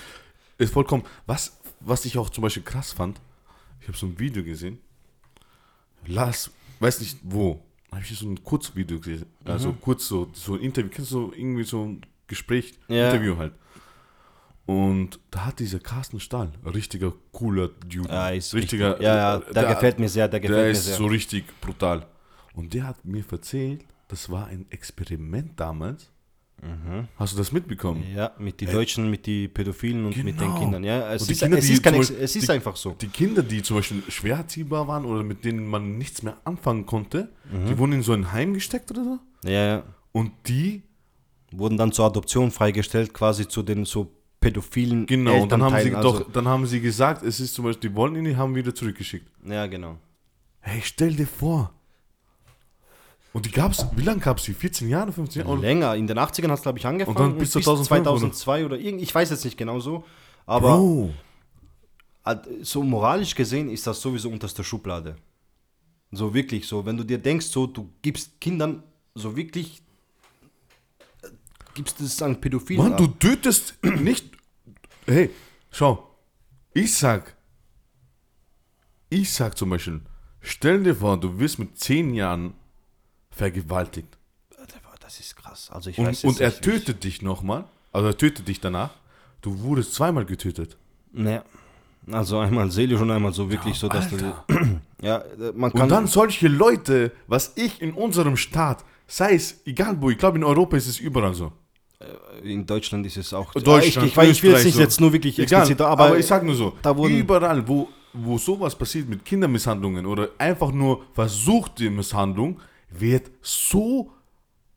Ist vollkommen. Was, was ich auch zum Beispiel krass fand, ich habe so ein Video gesehen. Lass, weiß nicht wo, habe ich so ein Kurzvideo gesehen. Also Mhm. kurz so, so ein Interview, kennst du irgendwie so ein Gespräch, Ja. Interview halt. Und da hat dieser Carsten Stahl, richtiger cooler Dude. ja, richtiger. richtig, ja, ja, der, gefällt mir sehr, der gefällt Der mir ist sehr. so richtig brutal. Und der hat mir erzählt, das war ein Experiment damals. Hast du das mitbekommen? Ja, mit den Deutschen, mit den Pädophilen und mit den Genau. Kindern. Ja, es ist, Kinder, es die ist, kein Beispiel- es ist die- einfach so. Die Kinder, die zum Beispiel schwer erziehbar waren oder mit denen man nichts mehr anfangen konnte, Mhm. die wurden in so ein Heim gesteckt oder so. Ja, ja. Und die, Wurden dann zur Adoption freigestellt, quasi zu den so pädophilen genau, und dann haben sie Elternteilen, doch, dann haben sie gesagt, es ist zum Beispiel, die wollen ihn, die haben wieder zurückgeschickt. Also, ja, genau. Hey, stell dir vor. Und die gab's, wie lange gab's die? 14 Jahre, 15 Jahre? Oder- Länger. In den 80ern hat es, glaube ich, angefangen. Und dann bis 2005, 2002 oder irgend, ich weiß jetzt nicht genau so. Aber Bro, so moralisch gesehen ist das sowieso unterste Schublade. So wirklich so. Wenn du dir denkst, so, du gibst Kindern so wirklich, äh, gibst es an Pädophilen. Mann, ab. du tötest (clears throat) nicht. Hey, schau. Ich sag. Ich sag zum Beispiel, stell dir vor, du wirst mit 10 Jahren vergewaltigt. Das ist krass. Also ich weiß Und, und er nicht, wie ich- tötet dich nochmal. Also er tötet dich danach. Du wurdest zweimal getötet. Naja. Also einmal seelisch und einmal so wirklich so, dass Alter. du. (clears throat) Ja, äh, man kann. Und dann solche Leute, was ich in unserem Staat, sei es egal wo, ich glaube in Europa ist es überall so. in Deutschland ist es auch. Deutschland, ich, ich, ich will jetzt nicht so. jetzt nur wirklich Egal, explizit, aber, aber, ich sag nur so, überall, wo, wo sowas passiert mit Kindermisshandlungen oder einfach nur versuchte Misshandlung, wird so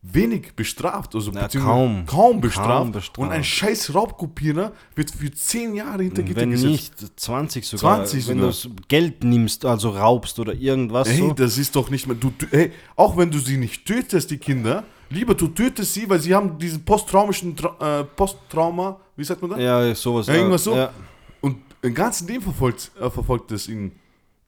wenig bestraft. Also beziehungsweise kaum. kaum bestraft. Kaum bestraft. Und ein scheiß Raubkopierer wird für 10 Jahre hinter Gitter wenn gesetzt. nicht 20 sogar. 20 wenn sogar. du das Geld nimmst, also raubst oder irgendwas Ey, so. das ist doch nicht mehr. Du, du, ey, auch wenn du sie nicht tötest, die Kinder, lieber du tötest sie, weil sie haben diesen posttraumatischen Tra äh, Posttrauma, wie sagt man das? Ja, sowas. Ja, irgendwas so. Ja. Und ein ganzes Leben verfolgt, äh, verfolgt es ihn.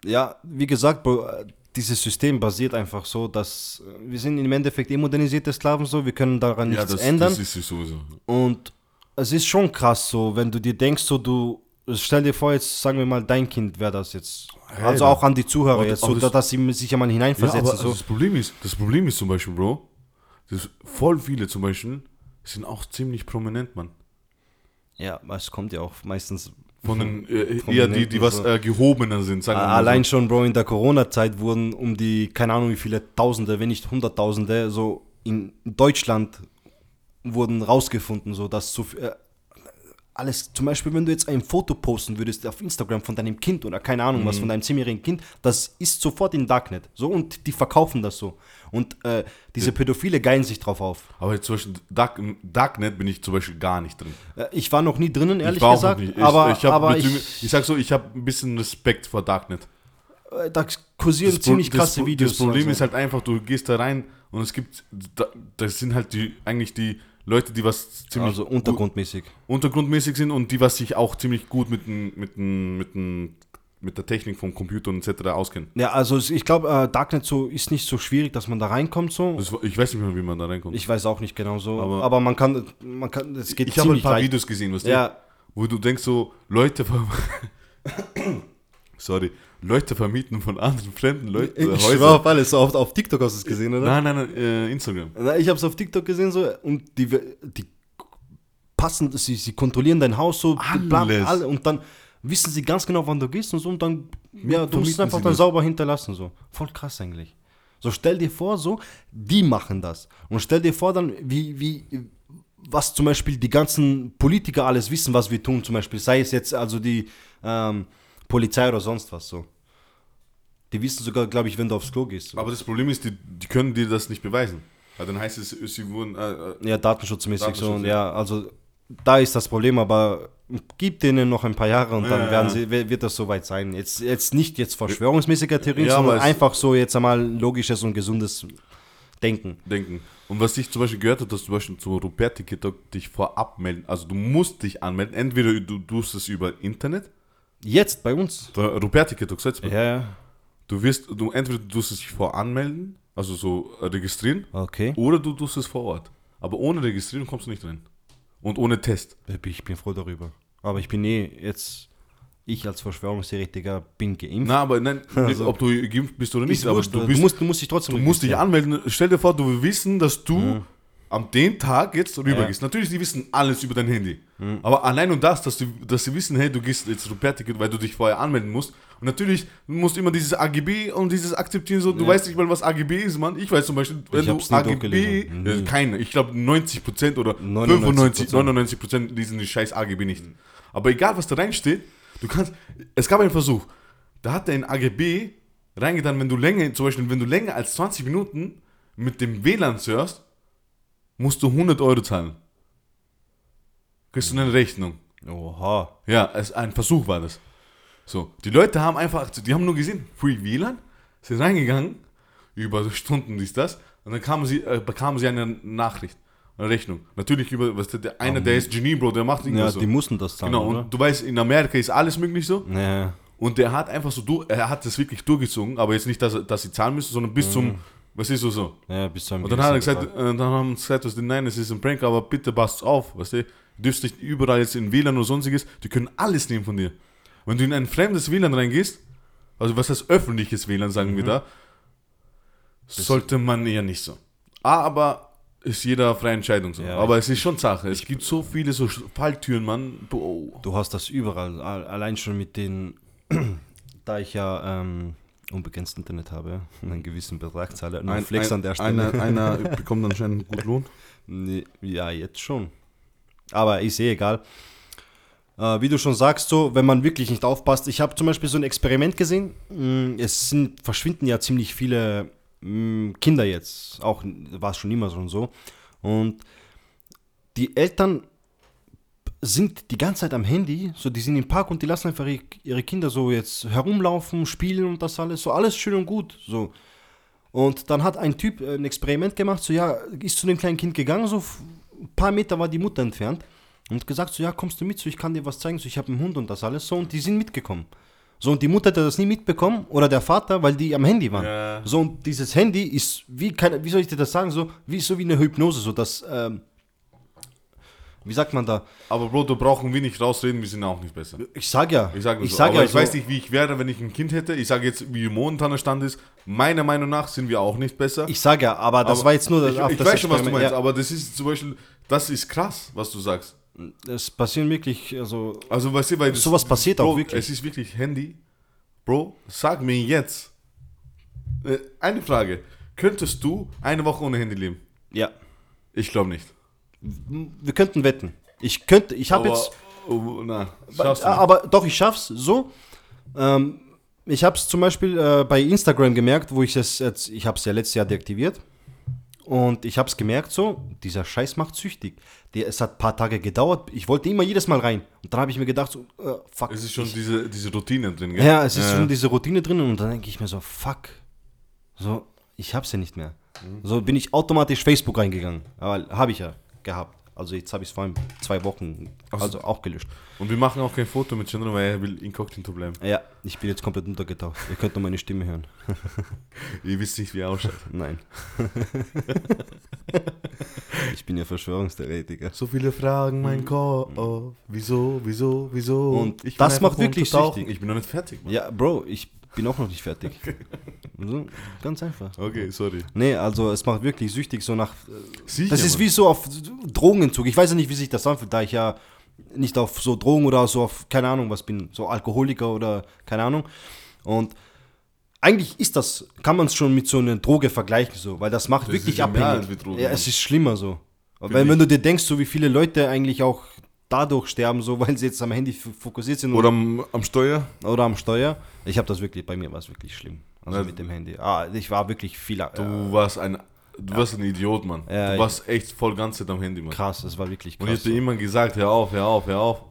ja, wie gesagt, Bro, äh, dieses System basiert einfach so, dass äh, wir sind im Endeffekt eh modernisierte Sklaven so, wir können daran nichts das, ändern. das ist es sowieso. Und es ist schon krass so, wenn du dir denkst, so du, stell dir vor, jetzt sagen wir mal, dein Kind wäre das jetzt. Hey, also auch an die Zuhörer jetzt, so, das- dass sie sich ja mal Ja, hineinversetzen. aber so. das, Problem ist, das Problem ist zum Beispiel, Bro, das voll viele zum Beispiel sind auch ziemlich prominent, Mann. Ja, es kommt ja auch meistens. Von den, äh, eher die, die was äh, gehobener sind, sagen wir mal Allein so. schon, Bro, in der Corona-Zeit wurden um die, keine Ahnung wie viele Tausende, wenn nicht Hunderttausende, so in Deutschland wurden rausgefunden, so dass so äh, alles, zum Beispiel, wenn du jetzt ein Foto posten würdest auf Instagram von deinem Kind oder keine Ahnung was, von deinem zehnjährigen Kind, das ist sofort in Darknet. So und die verkaufen das so. Und äh, diese Pädophile geilen sich drauf auf. Aber jetzt zum Beispiel Dark, Darknet bin ich zum Beispiel gar nicht drin. Äh, ich war noch nie drinnen, ehrlich ich war auch gesagt. noch nicht. Ich, aber ich, aber ich, ich sag so, ich habe ein bisschen Respekt vor Darknet. äh, da kursieren Pro- ziemlich krasse Pro- Videos. Das Problem also. ist halt einfach, du gehst da rein und es gibt, da, das sind halt die, eigentlich die Leute, die was ziemlich also untergrundmäßig. untergrundmäßig sind und die was sich auch ziemlich gut mit, dem- mit, dem- mit, dem- mit der Technik vom Computer und etc. auskennen. Ja, also ich glaube, äh, Darknet so ist nicht so schwierig, dass man da reinkommt so. Das, ich weiß nicht mehr, wie man da reinkommt. Ich weiß auch nicht genau so, aber, Aber- man kann, man kann, es geht Ich habe ein paar leicht. Videos gesehen, was Ja, wo du denkst so, Leute, (coughs) sorry, Leute vermieten von anderen fremden Leuten ich Häuser. schwör auf alles, auf, auf TikTok hast du es gesehen, oder? Nein, nein, nein, äh, Instagram. Ich habe es auf TikTok gesehen so und die, die passen, sie, sie kontrollieren dein Haus so, Alles. alle und dann wissen sie ganz genau, wann du gehst und so und dann, ja, du musst einfach dann das. sauber hinterlassen so. Voll krass eigentlich. So stell dir vor, so, die machen das und stell dir vor dann, wie, wie, was zum Beispiel die ganzen Politiker alles wissen, was wir tun, zum Beispiel, sei es jetzt also die ähm, Polizei oder sonst was so. Die wissen sogar, glaube ich, wenn du aufs Klo gehst. So. Aber das Problem ist, die, die können dir das nicht beweisen. Weil dann heißt es, sie wurden. Äh, äh, Ja, datenschutzmäßig so. Und ja, also da ist das Problem, aber gib denen noch ein paar Jahre und dann Ja, werden sie, wi- wird das soweit sein. Jetzt, jetzt nicht jetzt verschwörungsmäßiger Theorien, Ja, sondern einfach so jetzt einmal logisches und gesundes Denken. denken. Und was ich zum Beispiel gehört habe, dass zum Beispiel zu Ruperti-Ticket dich vorab melden. Also du musst dich anmelden. Entweder du tust es über Internet. Jetzt bei uns. Ruperti-Ticket, sagst du? Ja, ja. Du wirst, du entweder du tust es dich voranmelden, also so äh, registrieren, Okay. oder du tust es vor Ort. Aber ohne Registrierung kommst du nicht rein. Und ohne Test. Ich bin froh darüber. Aber ich bin eh jetzt, ich als Verschwörungstheoretiker bin geimpft. Na, aber nein, (laughs) Also- ob du geimpft bist oder nicht, aber du, du, bist, musst, du musst dich trotzdem du musst dich anmelden. Stell dir vor, du will wissen, dass du am den Tag jetzt rübergehst. Natürlich, die wissen alles über dein Handy. Aber allein und das, dass, du, dass sie wissen, hey, du gehst jetzt Repair-Ticket, weil du dich vorher anmelden musst. Und natürlich, du musst immer dieses AGB und dieses akzeptieren, so, du weißt nicht mal, was AGB ist, Mann. Ich weiß zum Beispiel, wenn du AGB, durchgelesen. äh, keine, ich glaube 90% oder 99%. 95, 99% lesen die scheiß AGB nicht. Aber egal, was da reinsteht, du kannst, es gab einen Versuch, da hat er in AGB reingetan, wenn du länger, zum Beispiel, wenn du länger als 20 Minuten mit dem WLAN surfst, musst du 100 Euro zahlen. Kriegst du eine Rechnung. Oha. Ja, es, ein Versuch war das. So, die Leute haben einfach, die haben nur gesehen, Free WLAN, sind reingegangen, über Stunden dies, das, und dann kamen sie, äh, bekamen sie eine Nachricht, eine Rechnung. Natürlich über, was der, der einer, der ist Genie, Bro, der macht Ja, irgendwas so. die mussten das zahlen, Genau, oder? und du weißt, in Amerika ist alles möglich so. Ja. Und der hat einfach so, du, er hat das wirklich durchgezogen, aber jetzt nicht, dass, dass sie zahlen müssen, sondern bis zum, was ist so so. ja, bis zu einem Und dann hat er gesagt, äh, dann haben sie gesagt, was, nein, es ist ein Prank, aber bitte passt auf, weißt du, du dürfst nicht überall jetzt in WLAN oder sonstiges, die können alles nehmen von dir. Wenn du in ein fremdes WLAN reingehst, also was heißt öffentliches WLAN, sagen Mhm. wir da, sollte man eher nicht so. Aber ist jeder freie Entscheidung so. Ja, aber es ist schon Sache. Es gibt so viele so Falltüren, Mann. Boah. Du hast das überall, allein schon mit den, (clears throat) da ich ja ähm, unbegrenztes Internet habe, einen gewissen Betrag zahle, nur Flex an der Stelle. Einer, einer (laughs) bekommt anscheinend gut Lohn. Nee, ja, jetzt schon. Aber ist eh egal. Äh, wie du schon sagst, so, wenn man wirklich nicht aufpasst. Ich habe zum Beispiel so ein Experiment gesehen. Mm, Es sind, verschwinden ja ziemlich viele mm, Kinder jetzt. Auch war es schon immer so und so. Und die Eltern sind die ganze Zeit am Handy, so die sind im Park und die lassen einfach ihre- Kinder so jetzt herumlaufen, spielen und das alles, so alles schön und gut, so. Und dann hat ein Typ äh, ein Experiment gemacht, so ja, ist zu dem kleinen Kind gegangen, so ein paar Meter war die Mutter entfernt und gesagt, so ja, kommst du mit, so ich kann dir was zeigen, so ich habe einen Hund und das alles, so und die sind mitgekommen. So und die Mutter hat das nie mitbekommen oder der Vater, weil die am Handy waren. Ja. So und dieses Handy ist wie keine, wie soll ich dir das sagen, so wie so wie eine Hypnose, so dass ähm, wie sagt man da? Aber Bro, da brauchen wir nicht rausreden, wir sind auch nicht besser. Ich sag ja, Ich sage ich so. sag aber ja ich so, weiß nicht, wie ich wäre, wenn ich ein Kind hätte. Ich sage jetzt, wie momentan der Stand ist. Meiner Meinung nach sind wir auch nicht besser. ich sag ja, aber das aber war jetzt nur ich, auf ich das weiß schon, was du meinst, Ja, aber das ist zum Beispiel, das ist krass, was du sagst. es passieren wirklich, also Also, weißt du, weil das, Sowas passiert auch Bro, wirklich. Es ist wirklich Handy. Bro, sag mir jetzt. äh, Eine Frage. Könntest du eine Woche ohne Handy leben? ja, Ich glaube nicht. Wir könnten wetten. Ich könnte, ich habe jetzt oh, na, aber doch, ich schaff's so. Ähm, ich habe es zum Beispiel äh, bei Instagram gemerkt, wo ich es jetzt, ich habe es ja letztes Jahr deaktiviert und ich habe es gemerkt so, dieser Scheiß macht süchtig. Der, es hat ein paar Tage gedauert, ich wollte immer jedes Mal rein und dann habe ich mir gedacht so, äh, fuck. Es ist schon diese, diese Routine drin, gell? ja, es ist schon diese Routine drin und dann denke ich mir so, fuck, so, ich hab's ja nicht mehr. So bin ich automatisch Facebook reingegangen, aber habe ich ja gehabt. Also jetzt habe ich es vor allem zwei Wochen, also auch gelöscht. Und wir machen auch kein Foto mit Chandra, weil er will inkognito bleiben. Ja, ich bin jetzt komplett untergetaucht. Ihr könnt nur meine Stimme hören. (laughs) Ihr wisst nicht, wie er ausschaut. Nein. (laughs) ich bin ja Verschwörungstheoretiker. So viele Fragen, mein Kopf. Wieso, wieso, wieso? Und Ich das macht wirklich süchtig. Ich bin noch nicht fertig. Mann. Ja, Bro, ich bin auch noch nicht fertig. So, ganz einfach. Okay, sorry. Nee, also es macht wirklich süchtig, so nach. Sicher, Das ist Mann. wie so auf Drogenentzug. Ich weiß ja nicht, wie sich das anfühlt, da ich ja nicht auf so Drogen oder so auf, keine Ahnung, was bin, so Alkoholiker oder keine Ahnung. Und eigentlich ist das, kann man es schon mit so einer Droge vergleichen, so, weil das macht Das wirklich abhängig. Drogen, ja, es ist schlimmer so. Weil wenn du dir denkst, so wie viele Leute eigentlich auch dadurch sterben, so (laughs) weil sie jetzt am Handy fokussiert sind Oder am, am Steuer? oder am Steuer. Ich habe das wirklich, bei mir war es wirklich schlimm. Also Ja. mit dem Handy. Ah, ich war wirklich viel. Du äh, warst ein, du warst ein Idiot, Mann. Ja, du ich- warst echt voll ganze Zeit am Handy, Mann. krass, es war wirklich Und ich krass. hab dir immer gesagt, hör auf, hör auf, hör auf.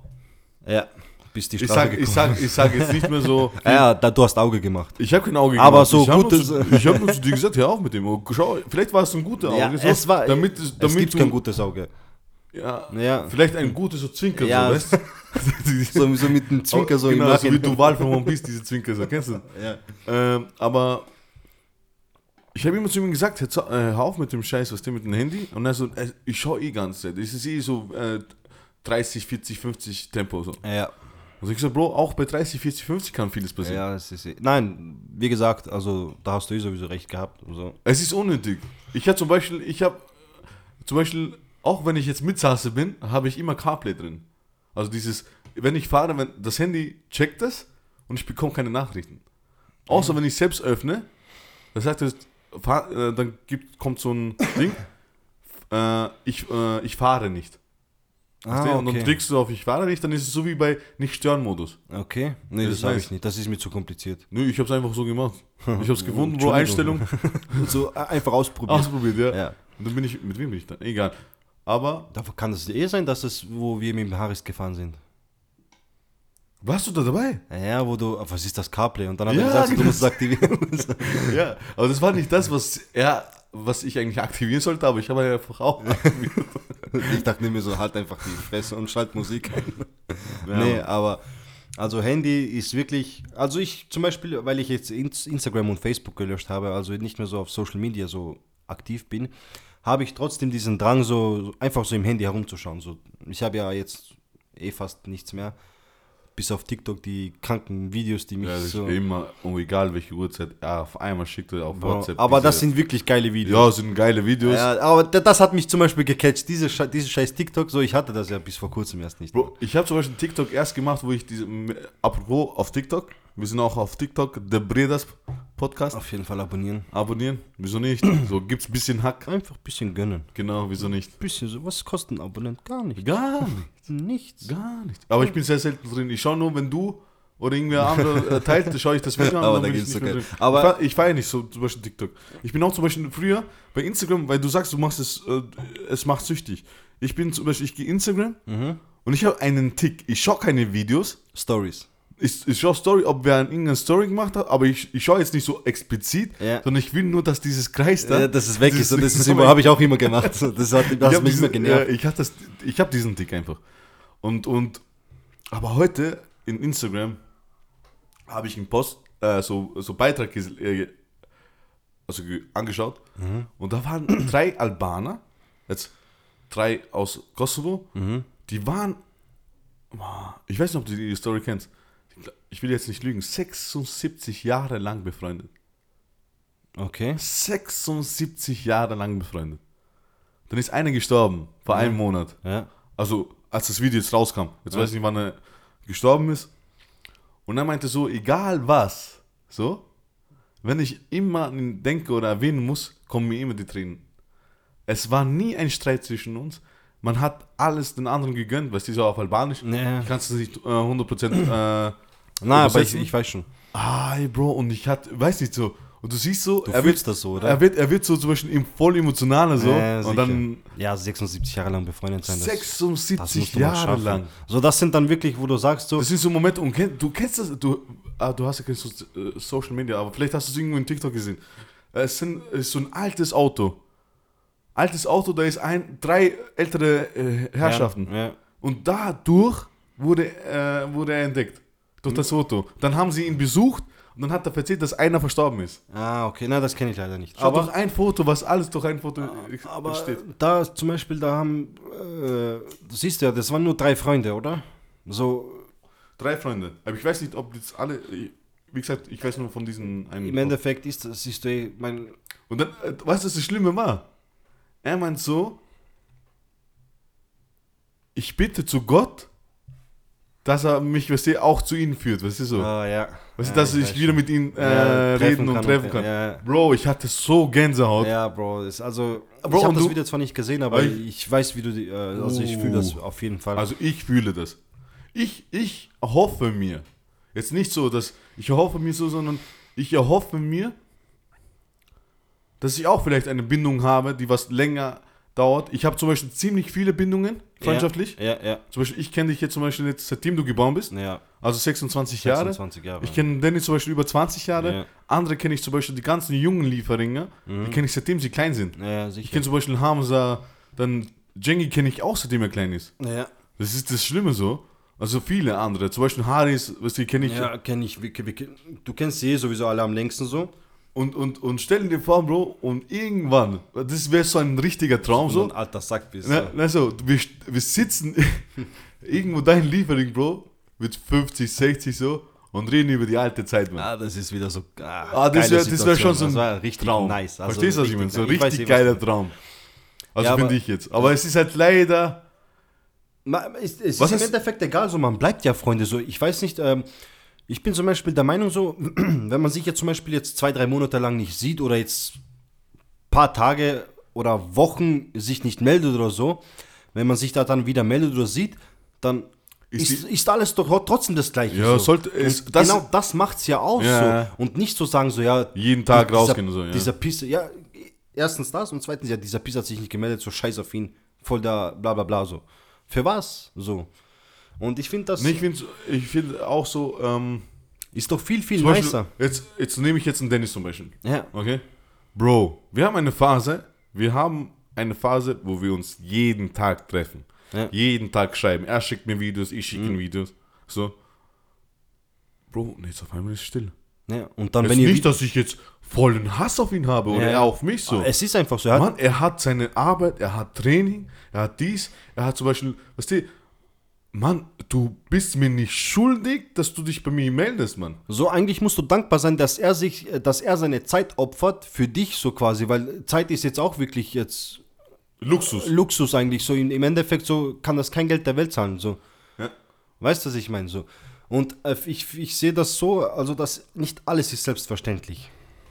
Ja, bis die Ich Strafe sag, ich sag, ich sag jetzt nicht mehr so. (laughs) Ja, da, du hast Auge gemacht. Ich habe kein Auge Aber gemacht. so ich hab gutes- zu, ich habe nur zu dir gesagt, hör auf mit dem. Schau, vielleicht war es ein guter (laughs) Auge. Ja, so, es war, damit, es damit gibt du, kein gutes Auge. Ja, Ja. Vielleicht ein gutes so Zwinker, Ja. so, weißt du? (laughs) So, so mit dem Zwinker so im genau, so wie du Wahl von One Piece, diese Zwinker, so, kennst du? (laughs) Ja. Ähm, aber ich habe immer zu ihm gesagt, äh, hör auf mit dem Scheiß, was der mit dem Handy. Und er so, äh, ich schaue eh ganz Zeit. Es ist eh so äh, 30, 40, 50 Tempo. So. Ja. Also ich so, Bro, auch bei 30, 40, 50 kann vieles passieren. ja, das ist. Nein, wie gesagt, also da hast du eh sowieso recht gehabt. So. Es ist unnötig. Ich habe zum Beispiel, ich habe zum Beispiel, auch wenn ich jetzt mitsaße bin, habe ich immer CarPlay drin. Also dieses, wenn ich fahre, wenn das Handy checkt das und ich bekomme keine Nachrichten. Außer wenn ich selbst öffne, das sagt fahr, äh, dann gibt, kommt so ein Ding, äh, ich, äh, ich fahre nicht. Verstehst du? Und dann klickst du auf Ich fahre nicht, dann ist es so wie bei Nicht-Stören-Modus. Okay. Nee, Das das, habe nice. ich nicht. Das ist mir zu kompliziert. Nö, ich habe es einfach so gemacht. (laughs) Ich habe es gefunden, wo. Einstellung (laughs) so äh, einfach ausprobieren. ausprobiert, ja. Ja. Und dann bin ich, mit wem bin ich dann? Egal. Aber, Da kann es eh sein, dass es, wo wir mit dem Haris gefahren sind. warst du da dabei? Ja, wo du, was ist das CarPlay? Und dann hat Ja, er gesagt, du genau. musst es aktivieren. (laughs) Ja, aber das war nicht das, was er, was ich eigentlich aktivieren sollte, aber ich habe einfach auch aktiviert. ich dachte mir so, halt einfach die Fresse und schalt Musik ein. Ja. Nee, aber also Handy ist wirklich, also ich zum Beispiel, weil ich jetzt Ins- Instagram und Facebook gelöscht habe, also nicht mehr so auf Social Media so aktiv bin, habe ich trotzdem diesen Drang, so einfach so im Handy herumzuschauen. So, ich habe ja jetzt eh fast nichts mehr, bis auf TikTok die kranken Videos, die mich Ja, das so... immer, um egal welche Uhrzeit, ja, auf einmal schickt er auf WhatsApp. aber das diese- sind wirklich geile Videos. Ja, sind geile Videos. Ja, aber da- das hat mich zum Beispiel gecatcht, diese, diese scheiß TikTok, so ich hatte das ja bis vor kurzem erst nicht. Bro, ich habe zum Beispiel TikTok erst gemacht, wo ich diese, apropos auf TikTok, wir sind auch auf TikTok, der Bredas Podcast, Auf jeden Fall abonnieren. abonnieren, wieso nicht? (clears throat) So gibt's ein bisschen Hack, Einfach ein bisschen gönnen. genau, wieso nicht? Bisschen so, was kostet ein Abonnent? Gar nicht. Gar (laughs) nicht, Nichts. gar nicht. Aber ich bin sehr selten drin, ich schaue nur, wenn du oder irgendwer andere äh, (laughs) teilt, dann schaue ich das Video an. Aber da geht's drin. Aber- ich feiere nicht so zum Beispiel TikTok. Ich bin auch zum Beispiel früher bei Instagram, weil du sagst, du machst es, äh, es macht süchtig. Ich bin zum Beispiel, ich gehe Instagram Mhm. und ich habe einen Tick. Ich schaue keine Videos, Stories. Ich, ich schaue Story, ob wer irgendeine Story gemacht hat, aber ich, ich schaue jetzt nicht so explizit, Ja. sondern ich will nur, dass dieses Kreis da. Ja, dass es weg ist. Und das ist immer, habe ich auch immer gemacht. Das hat, ich das hab mich immer diesen, genervt. Ja, ich habe diesen Tick einfach. Und, und, aber heute in Instagram habe ich einen Post, äh, so, so Beitrag äh, also ge- angeschaut. Mhm. Und da waren (clears throat) drei Albaner, jetzt drei aus Kosovo, Mhm. die waren, ich weiß nicht, ob du die Story kennst. Ich will jetzt nicht lügen, 76 Jahre lang befreundet. Okay. 76 Jahre lang befreundet. Dann ist einer gestorben, vor einem Monat. Ja. Also, als das Video jetzt rauskam. Jetzt weiß ich nicht, wann er gestorben ist. Und er meinte so, egal was, so, wenn ich immer an ihn denke oder erwähnen muss, kommen mir immer die Tränen. Es war nie ein Streit zwischen uns. Man hat alles den anderen gegönnt, weißt du, so auf Albanisch. Ja. Ich kann es nicht äh, 100% äh, Na, aber ich, ich weiß schon. Ah, Bro, und ich hatte, weiß nicht so, und du siehst so, Du er fühlst wird, das so, oder? er wird, er wird so zum Beispiel voll emotionaler so, Ja, und dann Ja, 76 Jahre lang befreundet sein. Das, das 76 musst du mal Jahre lang. So, das sind dann wirklich, wo du sagst so, Das sind so Momente, und du kennst das, du, ah, du hast ja kein so, äh, Social Media, aber vielleicht hast du es irgendwo in TikTok gesehen. Es, sind, es ist so ein altes Auto. Altes Auto, da ist ein, drei ältere äh, Herrschaften. Ja. Und dadurch wurde, äh, wurde er entdeckt. Durch das Foto. Dann haben sie ihn besucht und dann hat er erzählt, dass einer verstorben ist. Ah, okay, na, das kenne ich leider nicht. Schau, durch ein Foto, was alles durch ein Foto äh, Aber steht. da zum Beispiel, da haben, äh, du siehst ja, das waren nur drei Freunde, oder? So, Drei Freunde. Aber ich weiß nicht, ob jetzt alle. Wie gesagt, ich weiß nur von diesen einen. im Endeffekt ist das, siehst du, mein, Und dann, äh, weißt du, was das Schlimme war? Er meint so, ich bitte zu Gott, dass er mich, weißt du, auch zu ihnen führt, weißt du so. ah, ja. weißt ja, du, dass ich, weiß wieder mit ihnen äh, Ja, reden und treffen kann. Ja, Bro, ich hatte so Gänsehaut. ja Bro, ist also, Bro, ich habe das du- Video zwar nicht gesehen, aber ich, ich- weiß, wie du, die, äh, also ich fühle das Uh. auf jeden Fall. Also ich fühle das. Ich, ich erhoffe mir, jetzt nicht so, dass ich erhoffe mir so, sondern ich erhoffe mir, dass ich auch vielleicht eine Bindung habe, die was länger dauert. Ich habe zum Beispiel ziemlich viele Bindungen, freundschaftlich. Ja, ja, Zum Beispiel, ich kenne dich jetzt zum Beispiel jetzt, seitdem du geboren bist, ja. ja. also 26 Jahre. 26 Jahre. Ich kenne Danny zum Beispiel über 20 Jahre. Ja. Andere kenne ich zum Beispiel, die ganzen jungen Lieferringe, die kenne ich seitdem sie klein sind. ja, Ich sicher. kenne zum Beispiel Hamza, dann Jengi kenne ich auch seitdem er klein ist. Ja, Das ist das Schlimme so. Also viele andere. Zum Beispiel Haris, weißt du, kenne ich. ja kenne ich. Du kennst sie sowieso alle am längsten so. Und, und, und stell dir vor, Bro, und irgendwann, das wäre so ein richtiger Traum So ein alter Sack bist. Na, na so, wir, wir sitzen (laughs) irgendwo dein Liefering, Bro, mit 50, 60 so und reden über die alte Zeit, man. Ah, das ist wieder so. Ah, Ah, das wäre wär schon so ein richtig Traum. nice. Also Verstehst du, was ich meine? So weiß richtig geiler Traum. Also Ja, finde ich jetzt. Aber es ist halt leider. Ma- Es, es Was ist im Endeffekt egal, so man bleibt ja Freunde. So, ich weiß nicht, ähm, ich bin zum Beispiel der Meinung so, (clears throat) wenn man sich jetzt zum Beispiel jetzt zwei, drei Monate lang nicht sieht oder jetzt paar Tage oder Wochen sich nicht meldet oder so, wenn man sich da dann wieder meldet oder sieht, dann Ist ist, ist, alles doch trotzdem das Gleiche. Ja, so. sollte es- Und das- genau das macht's ja aus. Ja. So. Und nicht so sagen, so ja, Jeden Tag dieser, rausgehen so, ja. Dieser Pisse, ja, erstens das und zweitens, ja, dieser Pisse hat sich nicht gemeldet, so scheiß auf ihn, voll da, bla bla bla, so. Für was? So. Und ich finde, das Nee, ich finde ich find auch so. Ähm, ist doch viel, viel Beispiel, nicer. jetzt, jetzt nehme ich jetzt einen Dennis zum Beispiel. Ja. Okay? Bro, wir haben eine Phase, wir haben eine Phase, wo wir uns jeden Tag treffen. Ja. Mhm. Jeden Tag schreiben. Er schickt mir Videos, ich schicke ihm Videos. So. Bro, und jetzt auf einmal ist es still. ja. Und dann, Es wenn ist ihr. nicht, dass ich jetzt vollen Hass auf ihn habe oder Ja. er auf mich so. es ist einfach so. Er Mann, er hat seine Arbeit, er hat Training, er hat dies, er hat zum Beispiel, weißt du, Mann, du bist mir nicht schuldig, dass du dich bei mir meldest, Mann. so eigentlich musst du dankbar sein, dass er sich, äh, dass er seine Zeit opfert für dich so quasi, weil Zeit ist jetzt auch wirklich jetzt Luxus. Luxus eigentlich. So im Endeffekt so kann das kein Geld der Welt zahlen. So. Ja. Weißt du, was ich meine? So. Und äh, ich, ich sehe das so, also dass nicht alles ist selbstverständlich.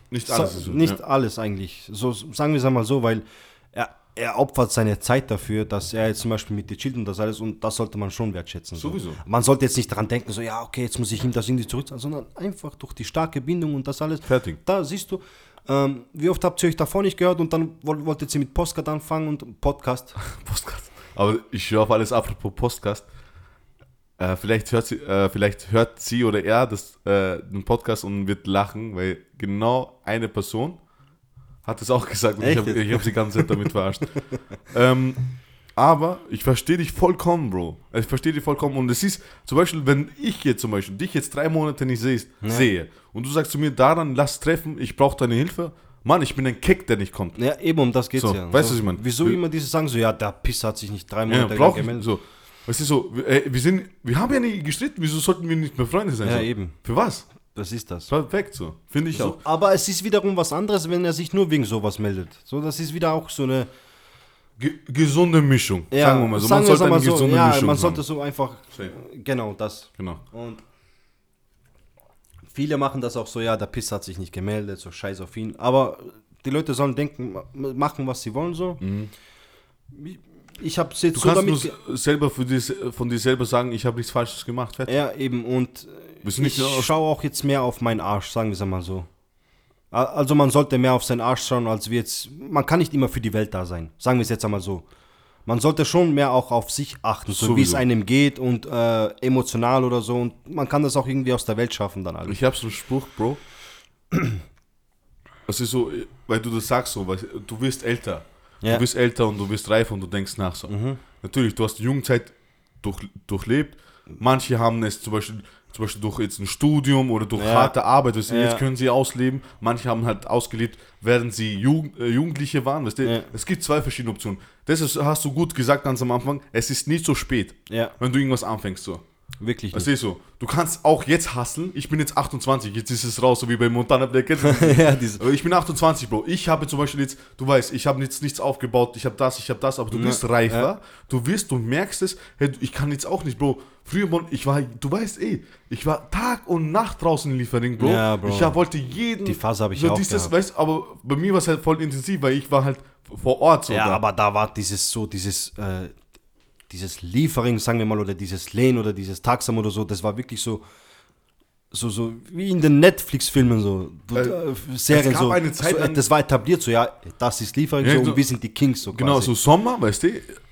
Nicht alles Sa- ist so. nicht ja. alles eigentlich. So sagen wir es einmal so, weil er, er opfert seine Zeit dafür, dass er jetzt zum Beispiel mit dir chillt und das alles und das sollte man schon wertschätzen. So. Sowieso. Man sollte jetzt nicht daran denken, so ja, okay, jetzt muss ich ihm das irgendwie zurückzahlen, sondern einfach durch die starke Bindung und das alles. Fertig. Da siehst du, ähm, wie oft habt ihr euch davor nicht gehört und dann woll- wolltet ihr mit Postcard anfangen und Podcast. (laughs) Podcast. Aber ich höre auf alles apropos Podcast. Äh, vielleicht, hört sie, äh, vielleicht hört sie oder er das, äh, den Podcast und wird lachen, weil genau eine Person hat es auch gesagt und ich habe ich hab sie die ganze Zeit damit verarscht. ähm, aber ich verstehe dich vollkommen, Bro. Ich verstehe dich vollkommen. Und es ist zum Beispiel, wenn ich jetzt zum Beispiel dich jetzt drei Monate nicht sehst, sehe und du sagst zu mir, daran lass treffen, ich brauche deine Hilfe. Mann, ich bin ein Keck, der nicht kommt. Ja, eben um das geht's So, ja. weißt du, was ich meine? Wieso immer diese sagen so, ja, der Pisser hat sich nicht drei Ja, Monate ich gemeldet. so. Weißt du, so, wir, äh, wir, sind, wir haben ja nie gestritten, wieso sollten wir nicht mehr Freunde sein? Ja, so? eben. Für was? Das ist das. Perfekt so. Finde ich So, auch. aber es ist wiederum was anderes, wenn er sich nur wegen sowas meldet. So, das ist wieder auch so eine. Ge gesunde Mischung. sagen wir mal so. Man sollte eine so, gesunde ja, Mischung man haben. sollte so einfach. Safe. Genau das. Genau. Und viele machen das auch so, ja, der Piss hat sich nicht gemeldet, so scheiß auf ihn. Aber die Leute sollen denken, ma- machen, was sie wollen, so. Ich habe jetzt Mhm. Du so kannst damit. nur selber für dich, von dir selber sagen, ich habe nichts Falsches gemacht. Fertig. Ja, eben. Und ich schaue auch jetzt mehr auf meinen Arsch, sagen wir es einmal so. Also man sollte mehr auf seinen Arsch schauen, als wir jetzt. Man kann nicht immer für die Welt da sein. Sagen wir es jetzt einmal so. Man sollte schon mehr auch auf sich achten, so wie es einem geht und äh, emotional oder so. Und man kann das auch irgendwie aus der Welt schaffen dann alles. Ich habe so einen Spruch, Bro. (clears throat) Das ist so, weil du das sagst so, weil du wirst älter. Ja. Mhm. Du wirst älter und du wirst reifer und du denkst nach so. Natürlich, du hast die Jugendzeit durch, durchlebt. Manche haben es zum Beispiel, zum Beispiel durch jetzt ein Studium oder durch Ja. harte Arbeit, weißt du, Ja. jetzt können sie ausleben. Manche haben halt ausgelebt, während sie Jugend, äh, Jugendliche waren. Weißt du? Ja. Es gibt zwei verschiedene Optionen. Das ist, hast du gut gesagt ganz am Anfang. Es ist nicht so spät, wenn du irgendwas anfängst so. Wirklich. Das Nicht. ist so. Du kannst auch jetzt hasseln. Ich bin jetzt 28, jetzt ist es raus, so wie bei Montana Black. Du (laughs) ja, diese, ich bin 28, Bro. Ich habe zum Beispiel jetzt, du weißt, ich habe jetzt nichts aufgebaut, ich habe das, ich habe das, aber du bist reifer. ja. Du wirst, du merkst es, hey, ich kann jetzt auch nicht, Bro. Früher, ich war, du weißt eh, ich war Tag und Nacht draußen in Liefering, Bro. Ja, Bro. Ich hab, wollte jeden. Die Phase habe ich so auch dieses, gehabt. weißt, aber bei mir war es halt voll intensiv, weil ich war halt vor Ort so. ja, da. aber da war dieses so, dieses, äh, dieses Liefering, sagen wir mal, oder dieses Lane oder dieses Taxam oder so, das war wirklich so, so, so wie in den Netflix-Filmen so, Äh, Serien gab so, eine Zeit so, das war etabliert so, ja, das ist Liefering Ja, so, so- und wir sind die Kings so Genau, quasi. so Sommer, weißt du,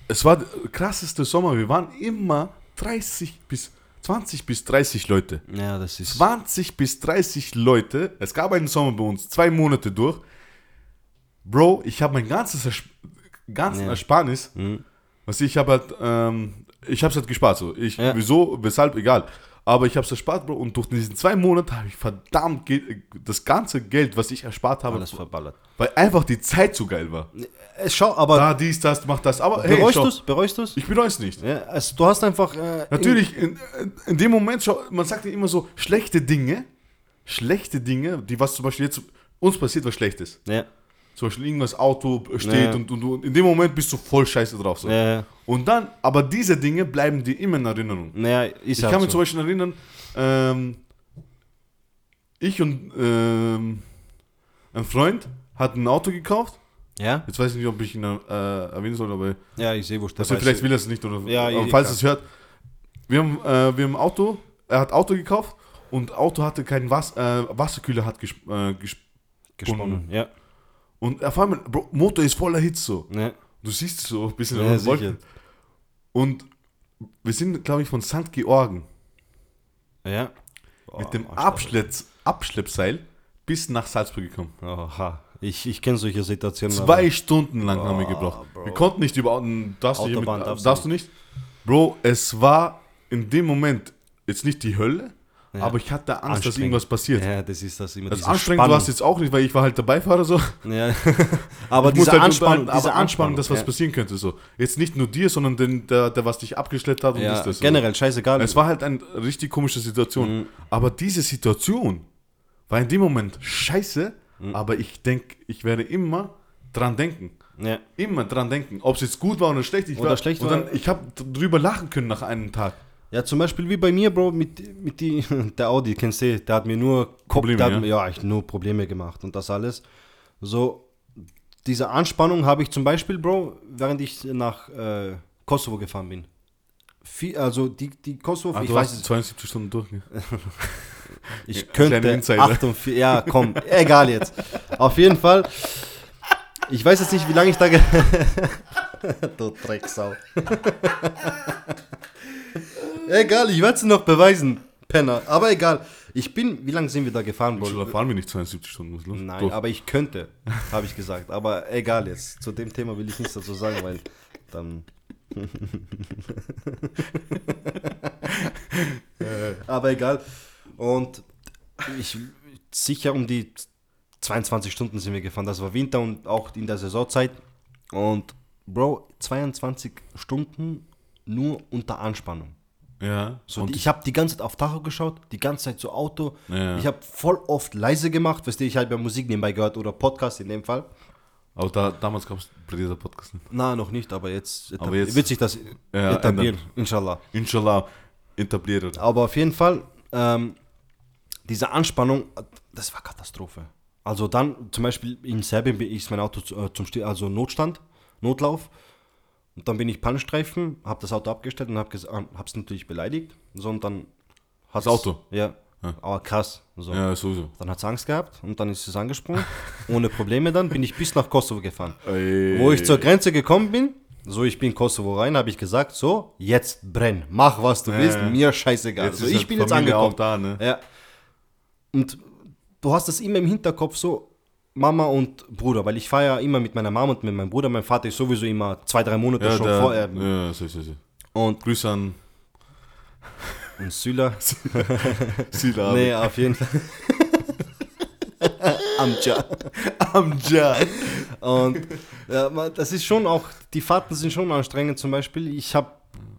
es war der krasseste Sommer. Wir waren immer 30 bis 20 bis 30 Leute. Ja, das ist, 20 bis 30 Leute. Es gab einen Sommer bei uns, zwei Monate durch. Bro, ich habe mein ganzes Ersp ganzen Ja. Ersparnis, was ich habe halt, ähm, ich habe es halt gespart. So. Ich, Ja. Wieso, weshalb, egal. Aber ich habe es erspart, Bro. Und durch diesen zwei Monate habe ich verdammt das ganze Geld, was ich erspart habe, alles verballert. weil einfach die Zeit so geil war. Äh, schau, aber Da, dies, das, mach das. Aber hey, bereust du es? Bereust du es? ich bereue es nicht. Ja, also, du hast einfach, äh, Natürlich, in, in dem Moment, schau, man sagt ja immer so, schlechte Dinge, schlechte Dinge, die was zum Beispiel jetzt uns passiert, was schlecht ist. in, ja, zum Beispiel irgendwas Auto steht Ja. und, und, und in dem Moment bist du voll scheiße drauf. So. Ja, ja. Und dann, aber diese Dinge bleiben dir immer in Erinnerung. Ist Ich halt kann mich so. zum Beispiel erinnern, ähm, ich und ähm, ein Freund hatten ein Auto gekauft. Ja? Jetzt weiß ich nicht, ob ich ihn äh, erwähnen soll, aber Ja, ich sehe, wo also vielleicht will er es nicht. Oder, Ja, aber eh, falls es hört. Wir haben, äh, wir haben ein Auto, er hat Auto gekauft und Auto hatte keinen Was, äh, Wasserkühler hat gesp äh, gesp gesponnen. Ja. Und auf einmal, Bro, Motor ist voller Hitze so. ja. Du siehst so ein bisschen Ja, Wolken. Und wir sind, glaube ich, von St. Georgen Ja. mit dem Oh, Abschlepps Abschleppseil bis nach Salzburg gekommen. Oha. Ich, ich kenne solche Situationen. Zwei Stunden lang haben wir Oh, gebraucht. Bro. Wir konnten nicht über darfst du, hier mit, Autobahn darfst du nicht. Bro, es war in dem Moment jetzt nicht die Hölle, Ja. aber ich hatte Angst, dass irgendwas passiert. Ja, das ist das immer. Das diese anstrengend war es jetzt auch nicht, weil ich war halt der Beifahrer so. Ja. (laughs) aber Ich diese halt Anspannung, diese aber Anspannung, dass was ja. passieren könnte. So. Jetzt nicht nur dir, sondern den, der, der, was dich abgeschleppt hat und Ja, dies, das. so. generell, scheißegal. Es war halt eine richtig komische Situation. Mhm. Aber diese Situation war in dem Moment scheiße, Mhm. aber ich denke, ich werde immer dran denken. ja. Immer dran denken. Ob es jetzt gut war oder schlecht. Ich Oder war, schlecht und war. dann, ich habe drüber lachen können nach einem Tag. Ja, zum Beispiel wie bei mir, Bro, mit, mit die, (laughs) der Audi, kennst du, der hat mir nur Kopf, Probleme, hat ja? ja, echt nur Probleme gemacht und das alles. So, diese Anspannung habe ich zum Beispiel, Bro, während ich nach äh, Kosovo gefahren bin. Viel, also die, die Kosovo, Ah, ich du weiß hast es, 72 Stunden durch. Ne? (laughs) ich kleiner könnte Insider. 48, ja, komm, egal jetzt. Auf jeden Fall, ich weiß jetzt nicht, wie lange ich da (laughs) Du Drecksau. Egal, ich werde es noch beweisen, Penner. Aber egal, ich bin, wie lange sind wir da gefahren, Bro? Da fahren wir nicht 72 Stunden. Was los? Nein, Doch. aber ich könnte, habe ich gesagt. Aber egal jetzt. Zu dem Thema will ich nichts dazu sagen, weil dann. (laughs) aber egal. Und ich sicher um die 22 Stunden sind wir gefahren. Das war Winter und auch in der Saisonzeit. Und Bro, 22 Stunden nur unter Anspannung. Ja. So, und die, ich habe die ganze Zeit auf Tacho geschaut, die ganze Zeit so Auto. Ja. Ich habe voll oft leise gemacht, weißt du, ich habe ja Musik nebenbei gehört oder Podcast in dem Fall. aber da, damals gab es bei dieser Podcast nicht. Na, noch nicht, aber jetzt, etab- Aber jetzt- wird sich das Ja, etablieren, ändern. inshallah. Inshallah, etabliert. Aber auf jeden Fall, ähm, diese Anspannung, das war Katastrophe. Also dann, zum Beispiel in Serbien bin ich mein Auto zu- äh, zum also Notstand, Notlauf. Und dann bin ich Pannenstreifen, habe das Auto abgestellt und habe es natürlich beleidigt. So, und dann hat's- Das Auto? Ja, aber krass. So. Ja, sowieso. Dann hat es Angst gehabt und dann ist es angesprungen. (laughs) Ohne Probleme dann bin ich bis nach Kosovo gefahren. Ey. Wo ich zur Grenze gekommen bin, so ich bin Kosovo rein, habe ich gesagt, so, jetzt brenn, mach was du willst, ja. mir scheißegal. Jetzt so, ist ich halt bin jetzt Familie angekommen. auch da, ne? Ja. Und du hast das immer im Hinterkopf so, Mama und Bruder, weil ich fahre ja immer mit meiner Mama und mit meinem Bruder. Mein Vater ist sowieso immer zwei, drei Monate Ja, schon der, vor. Äh, ja, so, so, so. und, Grüße an und Süla. Sila. (laughs) nee, auf jeden Fall. (laughs) Amja. Amjad. Und ja, das ist schon auch, die Fahrten sind schon anstrengend zum Beispiel. Ich habe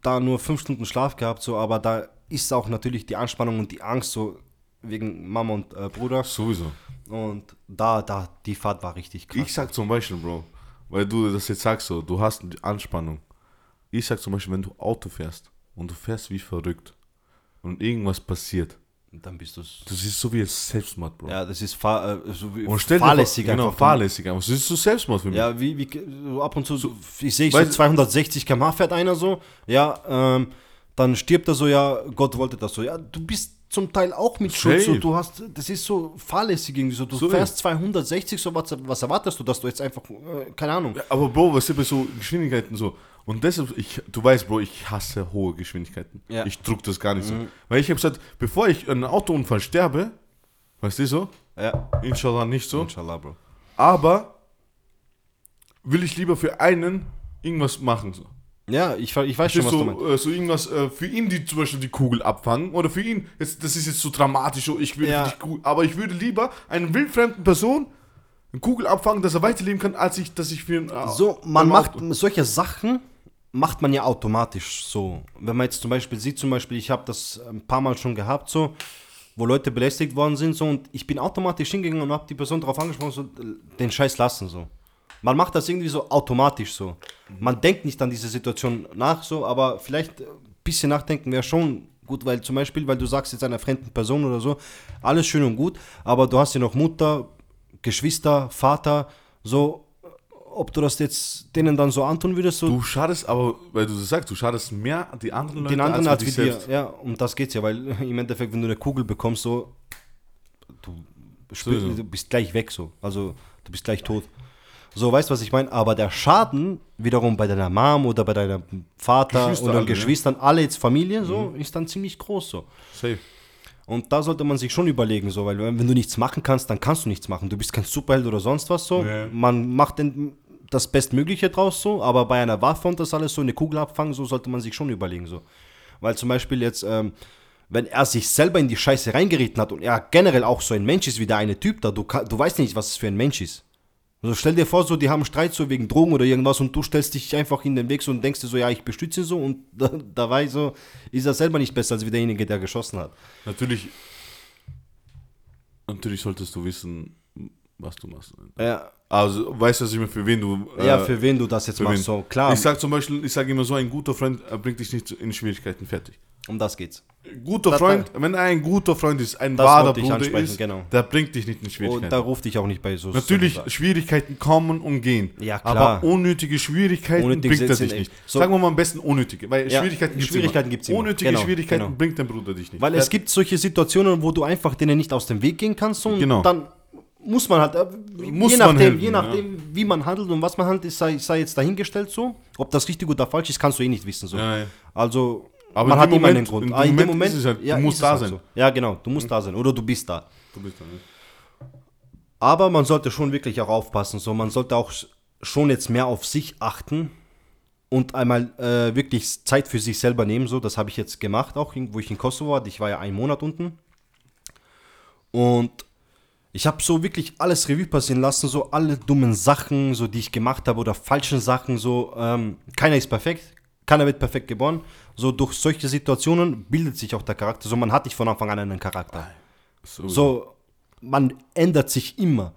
da nur fünf Stunden Schlaf gehabt, so, aber da ist auch natürlich die Anspannung und die Angst so wegen Mama und äh, Bruder. Sowieso. Und da, da, die Fahrt war richtig krass. Ich sag zum Beispiel, Bro, weil du das jetzt sagst so, du hast die Anspannung. Ich sag zum Beispiel, wenn du Auto fährst und du fährst wie verrückt und irgendwas passiert, dann bist du's. das ist so wie ein Selbstmord, Bro. Ja, das ist fahr, äh, so wie und stell dir vor- fahrlässig genau, einfach. fahrlässig einfach. Das ist so Selbstmord für mich. Ja, wie, wie so ab und zu, so, ich sehe so weil- 260 km/h fährt einer so, ja, ähm, dann stirbt er so, ja, Gott wollte das so. Ja, du bist zum Teil auch mit Schuld, so, du hast, das ist so fahrlässig irgendwie so, du So fährst 260, so, was, was erwartest du, dass du jetzt einfach, äh, keine Ahnung. Ja, Aber Bro, was ist bei so Geschwindigkeiten so? Und deshalb, ich, du weißt, Bro, ich hasse hohe Geschwindigkeiten. Ja. Ich druck das gar nicht so. Weil ich habe gesagt, bevor ich einen Autounfall sterbe, weißt du so? Ja, Inshallah nicht so. inshallah, Bro. Aber will ich lieber für einen irgendwas machen. So. Ja, ich, ich weiß schon, was du meinst. so, äh, so irgendwas äh, für ihn, die zum Beispiel die Kugel abfangen. Oder für ihn, jetzt, das ist jetzt so dramatisch, so, ich will Ja. Kugel, aber ich würde lieber einen wildfremden Person eine Kugel abfangen, dass er weiterleben kann, als ich, dass ich für ihn. äh, So, man macht Auto- solche Sachen, macht man ja automatisch so. Wenn man jetzt zum Beispiel sieht, zum Beispiel, ich habe das ein paar Mal schon gehabt, so, wo Leute belästigt worden sind, so, und ich bin automatisch hingegangen und habe die Person darauf angesprochen, so, den Scheiß lassen, so. Man macht das irgendwie so automatisch so. Man denkt nicht an diese Situation nach, so, aber vielleicht ein bisschen nachdenken wäre schon gut, weil zum Beispiel, weil du sagst jetzt einer fremden Person oder so, alles schön und gut, aber du hast ja noch Mutter, Geschwister, Vater, so, ob du das jetzt denen dann so antun würdest, so Du schadest aber, weil du das sagst, du schadest mehr die anderen Leute den anderen als als wie dich dir. selbst. Ja, um das geht's ja, weil (laughs) im Endeffekt, wenn du eine Kugel bekommst, so, du, spür, So, so. du bist gleich weg, so. Also, du bist gleich tot. So, weißt du, was ich meine? Aber der Schaden wiederum bei deiner Mom oder bei deinem Vater oder alle, ne? Geschwistern, alle jetzt Familie, so, ist dann ziemlich groß, so. Safe. Und da sollte man sich schon überlegen, so, weil wenn du nichts machen kannst, dann kannst du nichts machen. Du bist kein Superheld oder sonst was so. Nee. Man macht den, das Bestmögliche draus so, aber bei einer Waffe und das alles so, eine Kugel abfangen, so sollte man sich schon überlegen, so. Weil zum Beispiel jetzt, ähm, wenn er sich selber in die Scheiße reingeritten hat und er generell auch so ein Mensch ist wie der eine Typ da, du, du weißt nicht, was es für ein Mensch ist. Also stell dir vor, so, die haben Streit so wegen Drogen oder irgendwas und du stellst dich einfach in den Weg so und denkst dir so, ja, ich bestütze so und (laughs) da, dabei so ist er selber nicht besser als wie derjenige, der geschossen hat. Natürlich, natürlich solltest du wissen, was du machst. Ja, Also, weißt du, was ich für wen du. Ja, äh, für wen du das jetzt machst, wen. so klar, Ich sag zum Beispiel, ich sage immer so, ein guter Freund bringt dich nicht in Schwierigkeiten fertig. Um das geht's. Guter Das- Freund, wenn er ein guter Freund ist, ein wahrer Bruder ist, genau. der bringt dich nicht in Und Schwierigkeiten. da ruft dich auch nicht bei so Natürlich, Schwierigkeiten kommen und gehen. Ja, klar. Aber unnötige Schwierigkeiten Unnötige bringt er dich nicht. so- Sagen wir mal am besten unnötige, weil Ja, Schwierigkeiten gibt es Schwierigkeiten gibt's immer. Unnötige Genau, Schwierigkeiten genau. bringt dein Bruder dich nicht. Weil es gibt solche Situationen, wo du einfach denen nicht aus dem Weg gehen kannst und Genau. dann muss man halt, äh, Muss je nachdem, helfen, je nachdem wie man handelt und was man handelt, sei, sei jetzt dahingestellt so. Ob das richtig oder falsch ist, kannst du eh nicht wissen. So. Ja, ja. Also, Aber man hat dem immer Moment- einen Grund. in dem Ah, in dem Moment Moment halt, du ja, musst da halt sein. So. Ja, genau, du musst da sein oder du bist da. Du bist da, ne? Aber man sollte schon wirklich auch aufpassen. So, man sollte auch schon jetzt mehr auf sich achten und einmal äh, wirklich Zeit für sich selber nehmen. So, das habe ich jetzt gemacht, auch wo ich in Kosovo war. Ich war ja einen Monat unten. Und ich habe so wirklich alles Revue passieren lassen, so alle dummen Sachen, so die ich gemacht habe oder falschen Sachen. So, ähm, keiner ist perfekt, keiner wird perfekt geboren. So durch solche Situationen bildet sich auch der Charakter. So, man hat nicht von Anfang an einen Charakter. So, So, man ändert sich immer.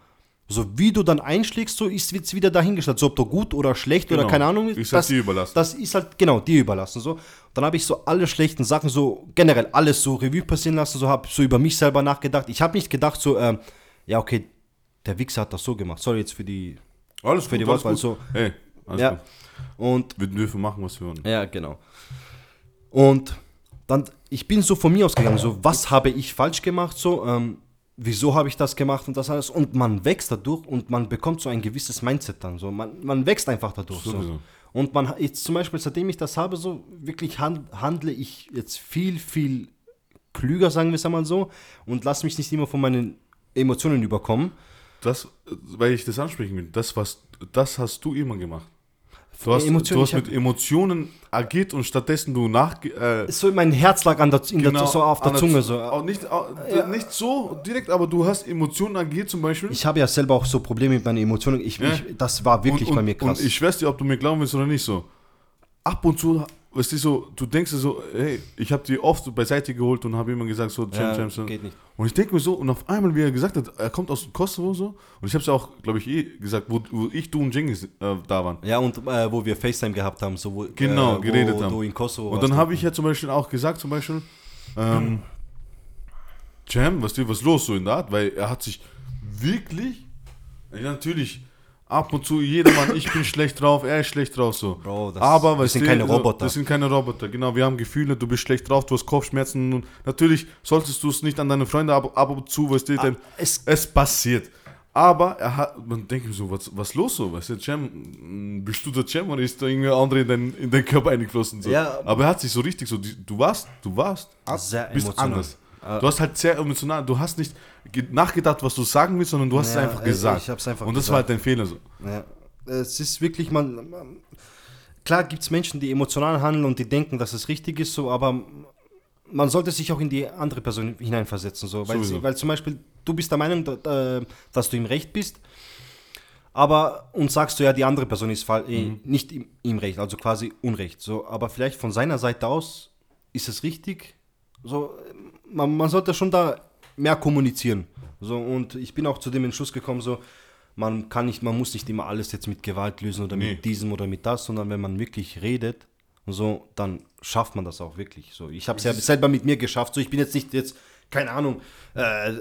So wie du dann einschlägst, so ist es wieder dahingestellt. So ob du gut oder schlecht Genau. oder keine Ahnung Ist halt dir überlassen. Das ist halt genau dir überlassen. So. Dann habe ich so alle schlechten Sachen, so generell alles so Revue passieren lassen, so habe so über mich selber nachgedacht. Ich habe nicht gedacht, so, ähm, ja, okay, der Wichser hat das so gemacht. Sorry jetzt für die. alles für die alles Wortwahl so. Hey, alles ja. gut. Und Wir dürfen machen, was wir wollen. ja, genau. Und dann, ich bin so von mir ausgegangen, so, was habe ich falsch gemacht, so, ähm, wieso habe ich das gemacht und das alles. Und man wächst dadurch und man bekommt so ein gewisses Mindset dann, so, man, man wächst einfach dadurch. So. Und man, jetzt zum Beispiel, seitdem ich das habe, so, wirklich hand, handle ich jetzt viel, viel klüger, sagen wir es einmal so, und lasse mich nicht immer von meinen Emotionen überkommen. Das, weil ich das ansprechen will, das, was, das hast du immer gemacht. Du hast, Emotionen, du hast mit Emotionen agiert und stattdessen du nach. Äh, So, mein Herz lag an der, in der, so auf der Zunge, so. Auch nicht, auch, nicht so direkt, aber du hast Emotionen agiert zum Beispiel. Ich habe ja selber auch so Probleme mit meinen Emotionen. Ich, Ja. ich, das war wirklich und, bei mir krass. Und ich schwör's dir, ob du mir glauben willst oder nicht so. Ab und zu, weißt du, so, du denkst dir so, hey, ich habe die oft beiseite geholt und habe immer gesagt, so, Jam, Ja, Jam, so. geht nicht. Und ich denke mir so, und auf einmal, wie er gesagt hat, er kommt aus Kosovo so, und ich habe es auch, glaube ich, eh gesagt, wo, wo ich, du und Jengis äh, da waren. ja, und äh, wo wir FaceTime gehabt haben, so wo, Genau, äh, geredet wo haben. du in Kosovo Und dann habe ich ja zum Beispiel auch gesagt, zum Beispiel, ähm, Jam, was, was ist los so in der Art? Weil er hat sich wirklich, natürlich, ab und zu, jedermann, ich bin schlecht drauf, er ist schlecht drauf, so. Bro, das- Aber, wir weißt sind du, keine so, Roboter. Das sind keine Roboter, genau. Wir haben Gefühle, du bist schlecht drauf, du hast Kopfschmerzen. Und natürlich solltest du es nicht an deine Freunde ab, ab und zu, weißt du, denn Ah, es- es, passiert. Aber er hat, man denkt mir so, was, was los so? Weißt du, Cem, bist du der Cem oder ist da irgendwer andere in deinen, in deinen Körper eingeflossen? So? Ja. Aber er hat sich so richtig so, du warst, du warst, ab, Sehr bist anders. Ah. Du hast halt sehr emotional, du hast nicht ge- nachgedacht, was du sagen willst, sondern du hast Ja, es einfach gesagt. ich hab's einfach Und das gesagt. war halt dein Fehler so. Ja, es ist wirklich, man, man klar gibt es Menschen, die emotional handeln und die denken, dass es richtig ist, so, aber man sollte sich auch in die andere Person hineinversetzen, so, weil, sie, weil zum Beispiel du bist der Meinung, da- dass du im Recht bist, aber und sagst du ja, die andere Person ist äh, Mhm. nicht im, im Recht, also quasi Unrecht, so, aber vielleicht von seiner Seite aus ist es richtig, so, man, man sollte schon da mehr kommunizieren. So, und ich bin auch zu dem Entschluss gekommen, so, man kann nicht, man muss nicht immer alles jetzt mit Gewalt lösen oder Nee. mit diesem oder mit das, sondern wenn man wirklich redet, so, dann schafft man das auch wirklich. So, ich habe es ja selber mit mir geschafft. So, ich bin jetzt nicht jetzt, keine Ahnung, äh,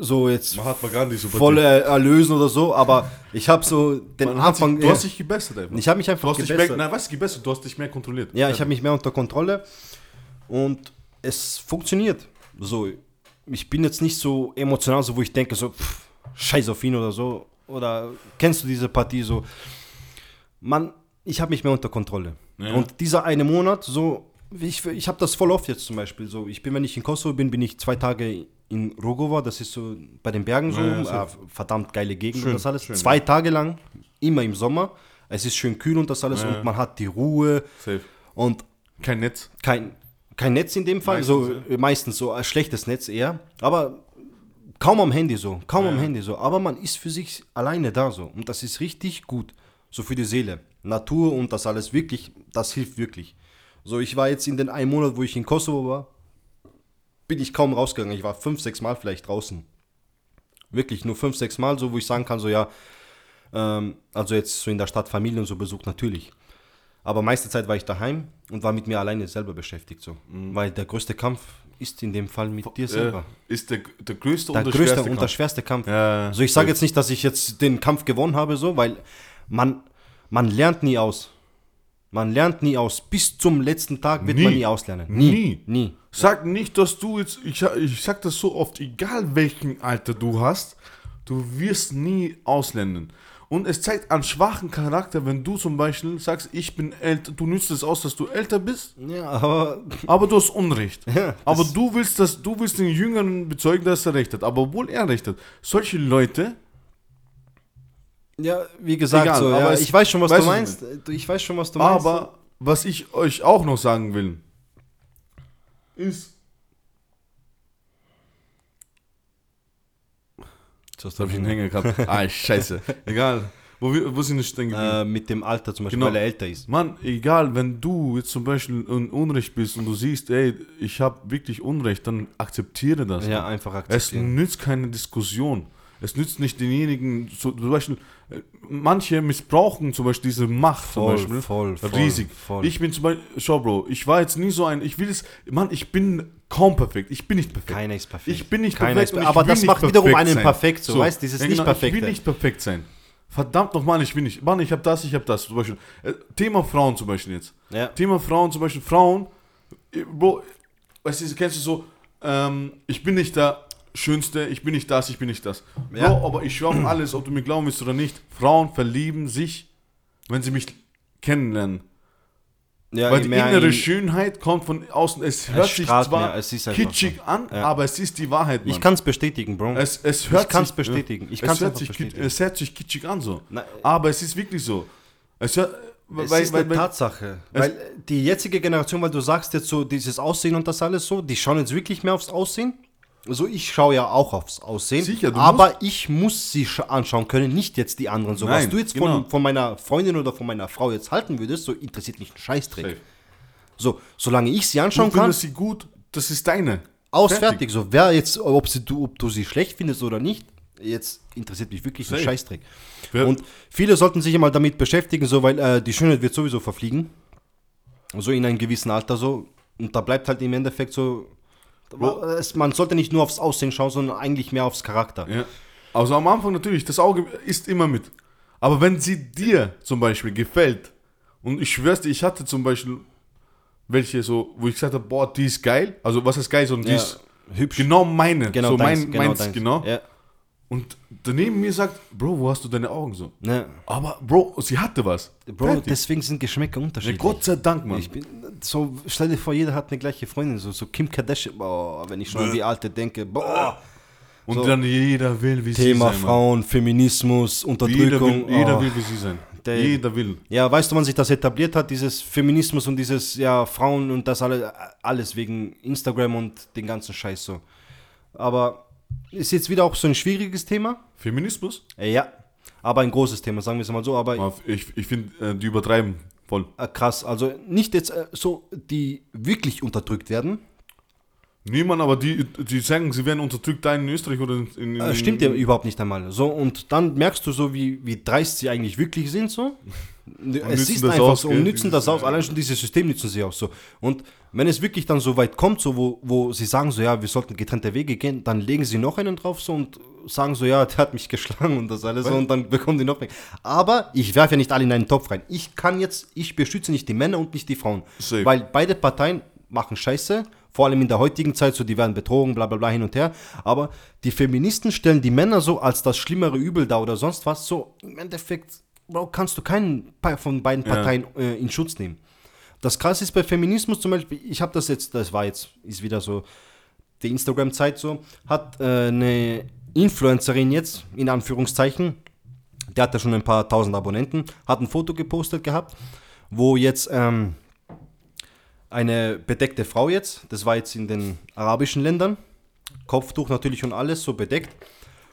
so jetzt voll erlösen oder so, aber ich habe so den Man hat sich, Anfang. du ja, hast dich gebessert einfach. ich habe mich du einfach hast dich mehr, gebessert. weißt du, gebessert, du hast dich mehr kontrolliert. Ja, ich habe mich mehr unter Kontrolle und es funktioniert. So, ich bin jetzt nicht so emotional, so wo ich denke, so, pff, scheiß auf ihn oder so. Oder kennst du diese Partie so? Man, ich habe mich mehr unter Kontrolle. Ja. Und dieser eine Monat, so, ich, ich habe das voll oft jetzt zum Beispiel. So, ich bin, wenn ich in Kosovo bin, bin ich zwei Tage in Rogova, das ist so bei den Bergen so, Ja, ja, äh, verdammt geile Gegend Schön, und das alles. schön, zwei Tage lang, immer im Sommer. Es ist schön kühl und das alles und man hat die Ruhe Safe. und Kein Netz. kein, kein Netz in dem Fall, Meistens, so äh, meistens so ein schlechtes Netz eher, aber kaum am Handy so, kaum am Ja. Handy so, aber man ist für sich alleine da so und das ist richtig gut, so für die Seele. Natur und das alles wirklich, das hilft wirklich. So, ich war jetzt in den einen Monat, wo ich in Kosovo war, bin ich kaum rausgegangen. Ich war fünf, sechs Mal vielleicht draußen. Wirklich nur fünf, sechs Mal, so wo ich sagen kann, so ja, ähm, also jetzt so in der Stadt Familie und so besucht natürlich. Aber meiste Zeit war ich daheim und war mit mir alleine selber beschäftigt. So. Weil der größte Kampf ist in dem Fall mit dir selber. Äh, ist der, der größte der und der größte schwerste und der Kampf. schwerste Kampf. Ja, also ich sage jetzt nicht, dass ich jetzt den Kampf gewonnen habe, so, weil man, man lernt nie aus. Man lernt nie aus. Bis zum letzten Tag wird Nie. man nie auslernen. Nie. Nie. Sag nicht, dass du jetzt, ich, ich sag das so oft, egal welchen Alter du hast, du wirst nie auslernen. Und es zeigt einen schwachen Charakter, wenn du zum Beispiel sagst, ich bin älter, du nützt es aus, dass du älter bist, Ja, aber aber du hast Unrecht. Ja, aber du willst, dass, du willst den Jüngeren bezeugen, dass er recht hat. Aber obwohl er recht hat, solche Leute, ja, wie gesagt, Egal, so, aber ja, ich weiß schon, was du du, meinst. Ich weiß schon, was du meinst. aber was ich euch auch noch sagen will, ist, das habe ich einen Hänger gehabt. (laughs) Ah, scheiße. Egal. Wo, wo sind stehen geblieben? äh, mit dem Alter zum Beispiel, Genau. weil er älter ist. Mann, egal, wenn du jetzt zum Beispiel in Unrecht bist und du siehst, ey, ich habe wirklich Unrecht, dann akzeptiere das. Ja, einfach es akzeptieren. nützt keine Diskussion. Es nützt nicht denjenigen, zum Beispiel, manche missbrauchen zum Beispiel diese Macht Voll, zum Beispiel. voll, voll, riesig. voll. Ich bin zum Beispiel, schau Bro, ich war jetzt nie so ein, ich will es, Mann, ich bin kaum perfekt. Ich bin nicht perfekt. Keiner ist perfekt. Ich bin nicht Keiner perfekt. ist und per- ich aber das macht wiederum perfekt einen sein. perfekt, so, weißt, dieses nicht Ich will nicht perfekt sein. Verdammt nochmal, ich will nicht. Mann, ich habe das, ich habe das. Zum Beispiel. Äh, Thema Frauen zum Beispiel jetzt. Ja. Thema Frauen, zum Beispiel Frauen. äh, Bro, weißt du, kennst du so, ähm, ich bin nicht der Schönste, ich bin nicht das, ich bin nicht das. Ja. Bro, aber ich schwör auf alles, ob du mir glauben willst oder nicht. Frauen verlieben sich, wenn sie mich kennenlernen. Ja, Weil die innere in- Schönheit kommt von außen. Es hört sich strahlt zwar mehr, es kitschig an, Ja. aber es ist die Wahrheit, Mann. Ich kann es bestätigen, Bro. Es, es hört Ich kann's sich, bestätigen. Ich es hört sich, bestätigen. Es hört sich kitschig an so. Na, Aber es ist wirklich so. Es hört, es weil, ist weil, eine weil, Tatsache. Es- Weil die jetzige Generation, weil du sagst jetzt so, dieses Aussehen und das alles so, die schauen jetzt wirklich mehr aufs Aussehen. Also ich schaue ja auch aufs Aussehen. Sicher, du aber ich muss sie sch- anschauen können, nicht jetzt die anderen. So, was Nein, du jetzt genau. von, von meiner Freundin oder von meiner Frau jetzt halten würdest, so interessiert mich ein Scheißdreck. Safe. So, solange ich sie anschauen du kann, findest sie gut, das ist deine. aus, fertig. So, wer jetzt, ob, sie, du, ob du sie schlecht findest oder nicht, jetzt interessiert mich wirklich ein Safe. Scheißdreck. Wer- Und viele sollten sich mal damit beschäftigen, so, weil äh, die Schönheit wird sowieso verfliegen. So in einem gewissen Alter so. Und da bleibt halt im Endeffekt so. Es, man sollte nicht nur aufs Aussehen schauen, sondern eigentlich mehr aufs Charakter. Ja. Also am Anfang natürlich, das Auge ist immer mit. Aber wenn sie dir zum Beispiel gefällt, und ich schwör's dir, ich hatte zum Beispiel welche so, wo ich gesagt habe, boah, die ist geil. Also was ist geil, sondern die Ja, ist hübsch. genau meine. Genau, so deins, mein, genau, meins, deins. genau. Ja. Und daneben mir sagt, Bro, wo hast du deine Augen so? Ja. Aber Bro, sie hatte was. Bro, Fertig. deswegen sind Geschmäcker Ja, unterschiedlich. Gott sei Dank, Mann. Ich bin so, stell dir vor, jeder hat eine gleiche Freundin, so, so Kim Kardashian, boah, wenn ich schon an die alte denke, boah. Und so. dann jeder will wie Thema sie sein. Frauen, Feminismus, Mann. Jeder, Unterdrückung. will, jeder oh. will wie sie sein. Der- jeder will. Ja, weißt du, wann sich das etabliert hat, dieses Feminismus und dieses, ja, Frauen und das alle, alles wegen Instagram und den ganzen Scheiß so. Aber ist jetzt wieder auch so ein schwieriges Thema? Feminismus? Ja, aber ein großes Thema, sagen wir es mal so, aber Ich, ich finde, äh, die übertreiben voll. äh, krass. Also nicht jetzt äh, so, die wirklich unterdrückt werden, Niemand, aber die, die sagen, sie werden unterdrückt da in Österreich oder in, in, Äh, stimmt ja überhaupt nicht einmal. So, und dann merkst du so, wie, wie dreist sie eigentlich wirklich sind, so. (laughs) es ist einfach aus, so und nützen das aus. Allein schon dieses System nützen sie auch so. Und wenn es wirklich dann so weit kommt, so wo, wo sie sagen so, ja, wir sollten getrennte Wege gehen, dann legen sie noch einen drauf so und sagen so, ja, der hat mich geschlagen und das alles so und dann bekommen die noch mehr. Aber ich werfe ja nicht alle in einen Topf rein. Ich kann jetzt, ich beschütze nicht die Männer und nicht die Frauen. Safe. Weil beide Parteien machen Scheiße, vor allem in der heutigen Zeit, so die werden betrogen, bla bla bla hin und her. Aber die Feministen stellen die Männer so als das schlimmere Übel da oder sonst was. So im Endeffekt, Bro, kannst du keinen von beiden Ja. Parteien äh, in Schutz nehmen. Das krasse ist bei Feminismus zum Beispiel, ich habe das jetzt, das war jetzt, ist wieder so die Instagram-Zeit so, hat äh, eine Influencerin jetzt, in Anführungszeichen, der hat ja schon ein paar tausend Abonnenten, hat ein Foto gepostet gehabt, wo jetzt ähm, eine bedeckte Frau jetzt, das war jetzt in den arabischen Ländern, Kopftuch natürlich und alles so bedeckt.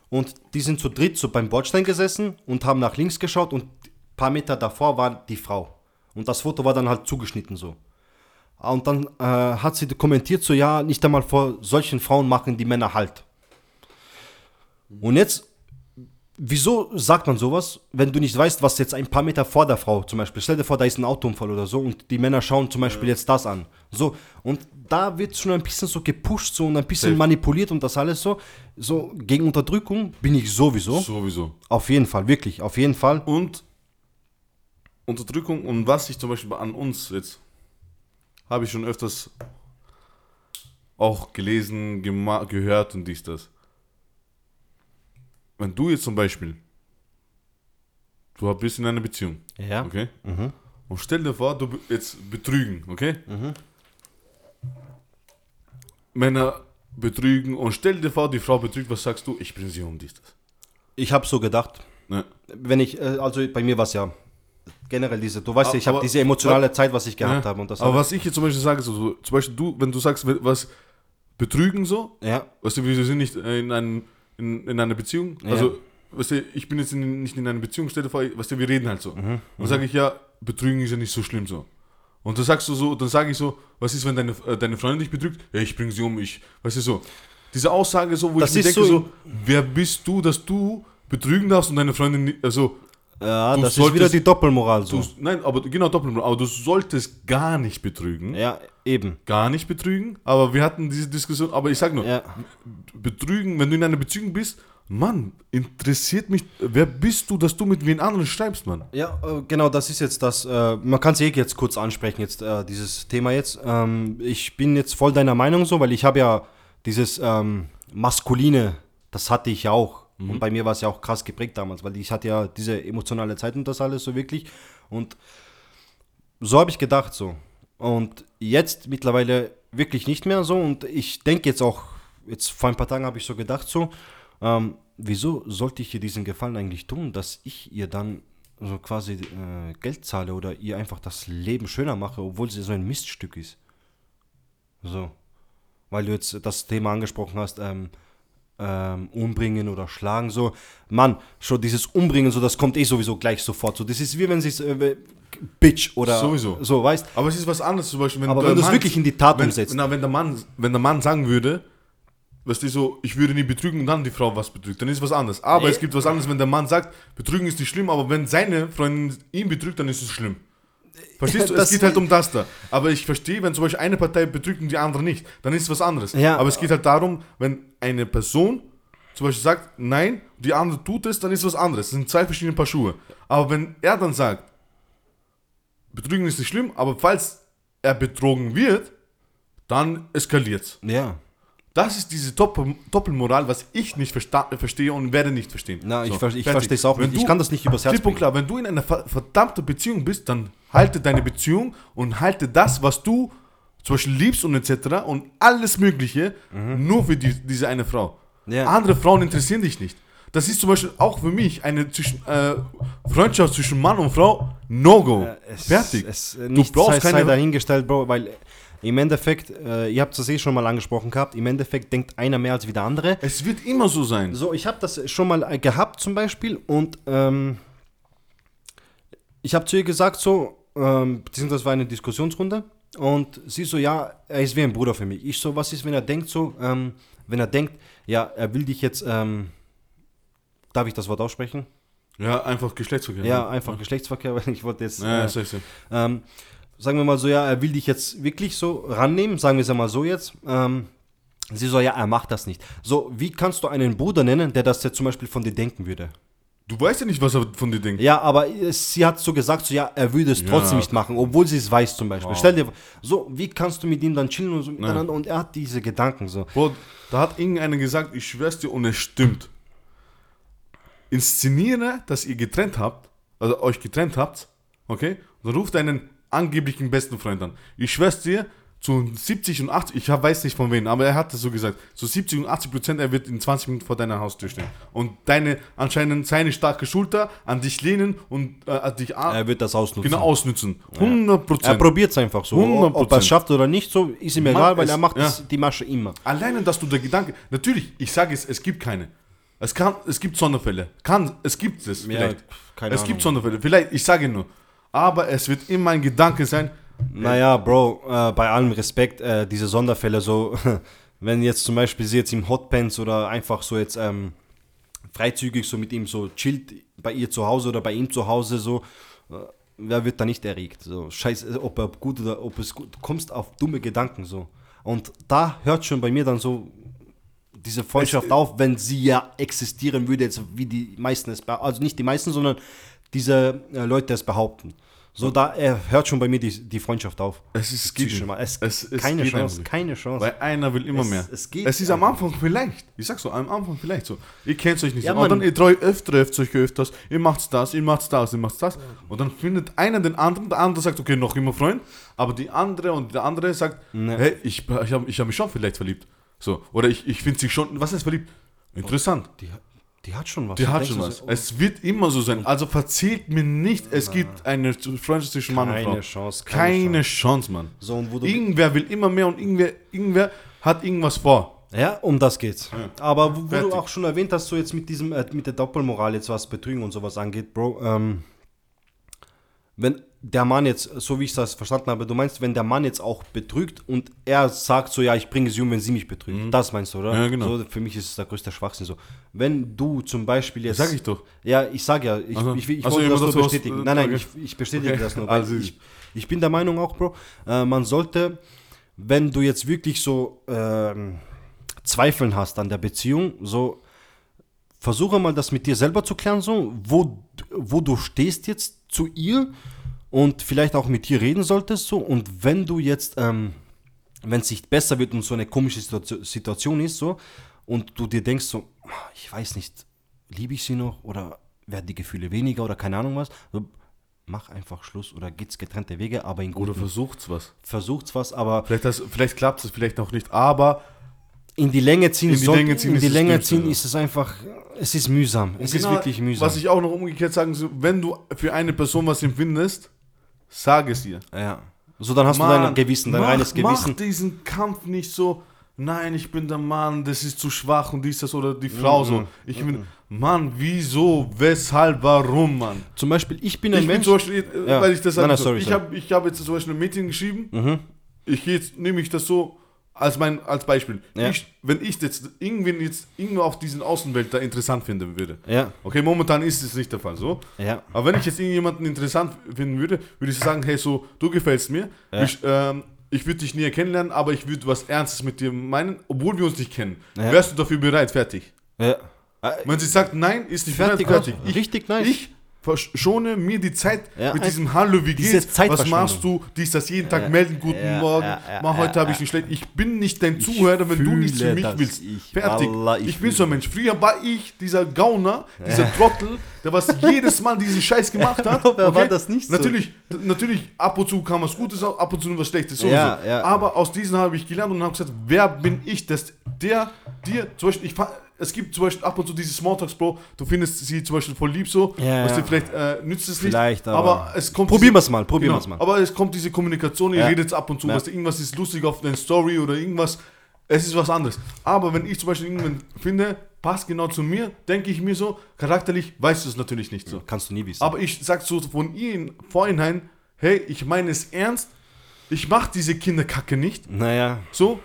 Und die sind zu dritt so beim Bordstein gesessen und haben nach links geschaut und ein paar Meter davor war die Frau. Und das Foto war dann halt zugeschnitten so. Ah, Und dann äh, hat sie kommentiert so, ja, nicht einmal vor solchen Frauen machen die Männer halt. Und jetzt, wieso sagt man sowas, wenn du nicht weißt, was jetzt ein paar Meter vor der Frau zum Beispiel, stell dir vor, da ist ein Autounfall oder so und die Männer schauen zum Beispiel jetzt das an. So, und da wird schon ein bisschen so gepusht so und ein bisschen Safe. manipuliert und das alles so. So, gegen Unterdrückung bin ich sowieso. Sowieso. Auf jeden Fall, wirklich, auf jeden Fall. Und Unterdrückung und was ich zum Beispiel an uns jetzt habe ich schon öfters auch gelesen, gehört und dies, das. Wenn du jetzt zum Beispiel, du bist in einer Beziehung, Ja. okay? Und stell dir vor, du be- jetzt betrügen, okay? Männer betrügen und stell dir vor, die Frau betrügt, was sagst du? Ich bringe sie um dies, das. Ich habe so gedacht. Ne? Wenn ich, äh, also bei mir war es ja generell diese, du weißt ja, ich habe Aber- diese emotionale Zeit, was ich gehabt habe und das Aber was ich jetzt zum Beispiel sage, so, so, zum Beispiel du, wenn du sagst, was betrügen so, Ja, weißt du, wir sind nicht äh, in, einem, in, in einer Beziehung, Ja. also, weißt du, ich bin jetzt in, nicht in einer Beziehung, stell dir vor, weißt du, wir reden halt so. Mhm, Und sage ich, ja, betrügen ist ja nicht so schlimm so. Und dann sagst du so, dann sage ich so, was ist, wenn deine, äh, deine Freundin dich betrügt? Ja, ich bringe sie um, ich, weißt du, so. Diese Aussage so, wo Das ich mir denke so- so, wer bist du, dass du betrügen darfst und deine Freundin, also, ja Du das ist solltest- wieder die Doppelmoral so. du, nein, aber genau doppelt, aber du solltest gar nicht betrügen. Ja, eben. gar nicht betrügen, aber wir hatten diese Diskussion, aber ich sag nur, Ja. betrügen, wenn du in einer Beziehung bist, Mann, interessiert mich, wer bist du, dass du mit wen anderen schreibst, Mann? Ja, äh, genau, das ist jetzt das. Äh, man kann es eh jetzt kurz ansprechen, jetzt äh, dieses Thema jetzt. Ähm, ich bin jetzt voll deiner Meinung so, weil ich habe ja dieses ähm, Maskuline, das hatte ich ja auch. Und bei mir war es ja auch krass geprägt damals, weil ich hatte ja diese emotionale Zeit und das alles so wirklich. Und so habe ich gedacht so. Und jetzt mittlerweile wirklich nicht mehr so. Und ich denke jetzt auch, jetzt vor ein paar Tagen habe ich so gedacht so, ähm, wieso sollte ich ihr diesen Gefallen eigentlich tun, dass ich ihr dann so quasi äh, Geld zahle oder ihr einfach das Leben schöner mache, obwohl sie so ein Miststück ist. So. Weil du jetzt das Thema angesprochen hast, ähm, ähm, umbringen oder schlagen, so. Mann, schon dieses Umbringen, so, das kommt eh sowieso gleich sofort. So, das ist wie wenn sie äh, Bitch oder Sowieso. so, weißt Aber es ist was anderes, zum Beispiel, wenn Aber wenn du es wirklich in die Tat wenn, umsetzt. Na, wenn der Mann, wenn der Mann sagen würde, weißt du, so, ich würde nie betrügen und dann die Frau was betrügt, dann ist was anderes. Aber Nee. es gibt was anderes, wenn der Mann sagt, betrügen ist nicht schlimm, aber wenn seine Freundin ihn betrügt, dann ist es schlimm. Verstehst du? Das- es geht halt um das da. Aber ich verstehe, wenn zum Beispiel eine Partei betrügt und die andere nicht, dann ist es was anderes. Ja. Aber es geht halt darum, wenn eine Person zum Beispiel sagt, nein, die andere tut es, dann ist es was anderes. Das sind zwei verschiedene Paar Schuhe. Aber wenn er dann sagt, Betrügen ist nicht schlimm, aber falls er betrogen wird, dann eskaliert's. Ja. Das ist diese Doppel Doppelmoral, was ich nicht verstehe und werde nicht verstehen. Na, ich, So, ver ich verstehe es auch Wenn nicht. Ich kann das nicht übers Herz Klipp und klar, wenn du in einer ver verdammten Beziehung bist, dann halte deine Beziehung und halte das, was du zum Beispiel liebst und etc. und alles Mögliche nur für die, diese eine Frau. Mhm. Ja. Andere Frauen interessieren dich nicht. Das ist zum Beispiel auch für mich eine zwischen, äh, Freundschaft zwischen Mann und Frau No-Go. Äh, Fertig. Es, du brauchst sei, sei keine. dahingestellt, Bro, weil im Endeffekt, äh, ihr habt das eh schon mal angesprochen gehabt, im Endeffekt denkt einer mehr als wie der andere. Es wird immer so sein. So, ich habe das schon mal äh, gehabt zum Beispiel und ähm, ich habe zu ihr gesagt so, ähm, beziehungsweise war eine Diskussionsrunde Und sie so, ja, er ist wie ein Bruder für mich. Ich so, was ist, wenn er denkt so, ähm, wenn er denkt, ja, er will dich jetzt, ähm, darf ich das Wort aussprechen? Ja, einfach Geschlechtsverkehr. Ja, einfach Geschlechtsverkehr, (laughs) weil ich wollte jetzt, Ja, äh, ja, ähm, sagen wir mal so, ja, er will dich jetzt wirklich so rannehmen, sagen wir es einmal so jetzt. Ähm, sie so, ja, er macht das nicht. So, wie kannst du einen Bruder nennen, der das jetzt zum Beispiel von dir denken würde? Du weißt ja nicht, was er von dir denkt. Ja, aber es- sie hat so gesagt, so ja, er würde es Ja. trotzdem nicht machen, obwohl sie es weiß zum Beispiel. Wow. Stell dir, so, wie kannst du mit ihm dann chillen und so miteinander und er hat diese Gedanken so. Bro, da hat irgendeiner gesagt, ich schwör's dir und es stimmt. Inszeniere, dass ihr getrennt habt, also euch getrennt habt, okay? Und dann ruft deinen angeblichen besten Freund an. Ich schwör's dir, zu 70 und 80, ich weiß nicht von wem, aber er hat das so gesagt, zu 70 und 80 Prozent, er wird in 20 Minuten vor deiner Haustür stehen. Und deine, anscheinend seine starke Schulter an dich lehnen und äh, an dich an, Er wird das ausnutzen. genau ausnützen. 100% Er Prozent. probiert es einfach so. Ob er 100%. es schafft oder nicht, so ist ihm egal, weil er macht ja. die Masche immer. Alleine, dass du der Gedanke, natürlich, ich sage es, es gibt keine. Es kann, es gibt Sonderfälle. Kann, es gibt es vielleicht. keine es Ahnung. gibt Sonderfälle. Vielleicht, ich sage nur. Aber es wird immer ein Gedanke sein. Naja, Bro, äh, bei allem Respekt, äh, diese Sonderfälle, so, (laughs) wenn jetzt zum Beispiel sie jetzt im Hotpants oder einfach so jetzt ähm, freizügig so mit ihm so chillt bei ihr zu Hause oder bei ihm zu Hause, so, äh, wer wird da nicht erregt? So, scheiße, ob er gut oder ob es gut, du kommst auf dumme Gedanken, so. Und da hört schon bei mir dann so diese Freundschaft Es- auf, wenn sie ja existieren würde, jetzt wie die meisten es, also nicht die meisten, sondern diese äh, Leute es behaupten. So, da er hört schon bei mir die, die Freundschaft auf. Es ist- es geht nicht. mal. Es, Es- es keine Chance, nicht. keine Chance. Weil einer will immer Es- mehr. es geht es ist am Anfang vielleicht. Ich sag's so, am Anfang vielleicht so. Ihr kennt euch nicht Ja, so. Und dann ihr treu öfter, trefft euch öfters. Ihr macht's das, ihr macht's das, ihr macht's das. Und dann findet einer den anderen. Der andere sagt, okay, noch immer Freund. Aber die andere und der andere sagt, Ne. hey, ich, ich habe ich hab mich schon vielleicht verliebt. So. Oder ich, ich finde sie schon, was ist verliebt? Interessant. die, die hat schon was. Die hat schon was. so, Es wird immer so sein. Also verzählt mir nicht, es gibt eine Freundschaft zwischen Mann und Frau. Keine Chance, keine Keine Chance, Mann. So, und wo du, Irgendwer will immer mehr und irgendwer, irgendwer hat irgendwas vor. ja, um das geht's. Aber wo, wo du auch schon erwähnt hast, so jetzt mit diesem, äh, mit der Doppelmoral jetzt was Betrügen und sowas angeht, Bro, ähm, wenn der Mann jetzt, so wie ich das verstanden habe, du meinst, wenn der Mann jetzt auch betrügt und er sagt so, ja, ich bringe sie um, wenn sie mich betrügt. Das meinst du, oder? Mhm. Ja, genau. So, für mich ist es der größte Schwachsinn so. Wenn du zum Beispiel jetzt... Sag ich doch. Ja, ich sag ja, ich, Also- ich, ich, ich also wollte das nur bestätigen. äh, Nein, nein, okay. ich, ich bestätige Okay. das nur. Weil (laughs) Also- ich, ich bin der Meinung auch, Bro, äh, man sollte, wenn du jetzt wirklich so ähm, Zweifeln hast an der Beziehung, so versuche mal das mit dir selber zu klären, so, wo, wo du stehst jetzt zu ihr und vielleicht auch mit ihr reden solltest, so, und wenn du jetzt, ähm, wenn es nicht besser wird und so eine komische Situa- Situation ist, so, und du dir denkst, so, ich weiß nicht, liebe ich sie noch oder werden die Gefühle weniger oder keine Ahnung was, so, mach einfach Schluss oder geht's getrennte Wege, aber in Oder guten, versucht's was. versucht's was, aber Vielleicht, das, vielleicht klappt es, vielleicht auch nicht. Aber in die Länge ziehen, In die soll- Länge ziehen in ist die es Länge Dümmste, ziehen ist es einfach, es ist mühsam, es ist genau, wirklich mühsam. Was ich auch noch umgekehrt sagen soll, wenn du für eine Person was empfindest, sag es ihr. ja. So, dann hast du dein Gewissen, dein mach, reines Gewissen. Mach diesen Kampf nicht so, nein, ich bin der Mann, das ist zu schwach und dies, das oder die Frau Mhm. so. Ich bin, Mann, wieso, weshalb, warum, Mann? Zum Beispiel, ich bin ein Ich bin Mensch. zum Beispiel, Ja. weil ich das Nein, sage, nein, so, sorry, ich habe ich hab jetzt zum Beispiel ein Mädchen geschrieben, ich gehe jetzt, nehme ich das so als mein als Beispiel. Ja. Ich, wenn ich jetzt irgendwen jetzt irgendwo auf diesen Außenwelt da interessant finden würde. Ja. Okay, momentan ist es nicht der Fall so. Ja. Aber wenn ich jetzt irgendjemanden interessant finden würde, würde ich sagen, hey, so, du gefällst mir. Ja. Ich, ähm, ich würde dich näher kennenlernen, aber ich würde was Ernstes mit dir meinen, obwohl wir uns nicht kennen. Ja. Wärst du dafür bereit? Fertig. Ja. Wenn sie sagt, nein, ist nicht Fertig, fertig. Ich, richtig nice. Ich verschone mir die Zeit Ja, mit diesem Hallo, wie geht's? Was machst du? Dies, das jeden Tag Ja, melden, guten ja, Morgen. Mach, heute habe ich nicht schlecht. Ich bin nicht dein Zuhörer, wenn du nichts für mich willst. ich- Fertig. Wallah, ich ich bin so ein Mensch. Früher war ich dieser Gauner, dieser Trottel, der was (laughs) jedes Mal diesen Scheiß gemacht hat. Aber war das nicht so? Natürlich, natürlich, ab und zu kam was Gutes, ab und zu was Schlechtes. So. Aber aus diesen habe ich gelernt und habe gesagt, wer bin ich, dass der dir, zum Beispiel, ich fa- es gibt zum Beispiel ab und zu diese Smalltalks, Bro, du findest sie zum Beispiel voll lieb so, Ja, was ja. vielleicht äh, nützt es Vielleicht, nicht, aber- es kommt Probieren diese- wir's mal, probieren genau, wir's mal. Aber es kommt diese Kommunikation, ihr Ja. redet ab und zu, Ja. was, irgendwas ist lustig auf deine Story oder irgendwas, es ist was anderes. Aber wenn ich zum Beispiel irgendwann finde, passt genau zu mir, denke ich mir so, charakterlich weißt du es natürlich nicht so. Kannst du nie wissen. Aber ich sag so von ihnen vorhinein, hey, ich meine es ernst, ich mach diese Kinderkacke nicht. Naja, So,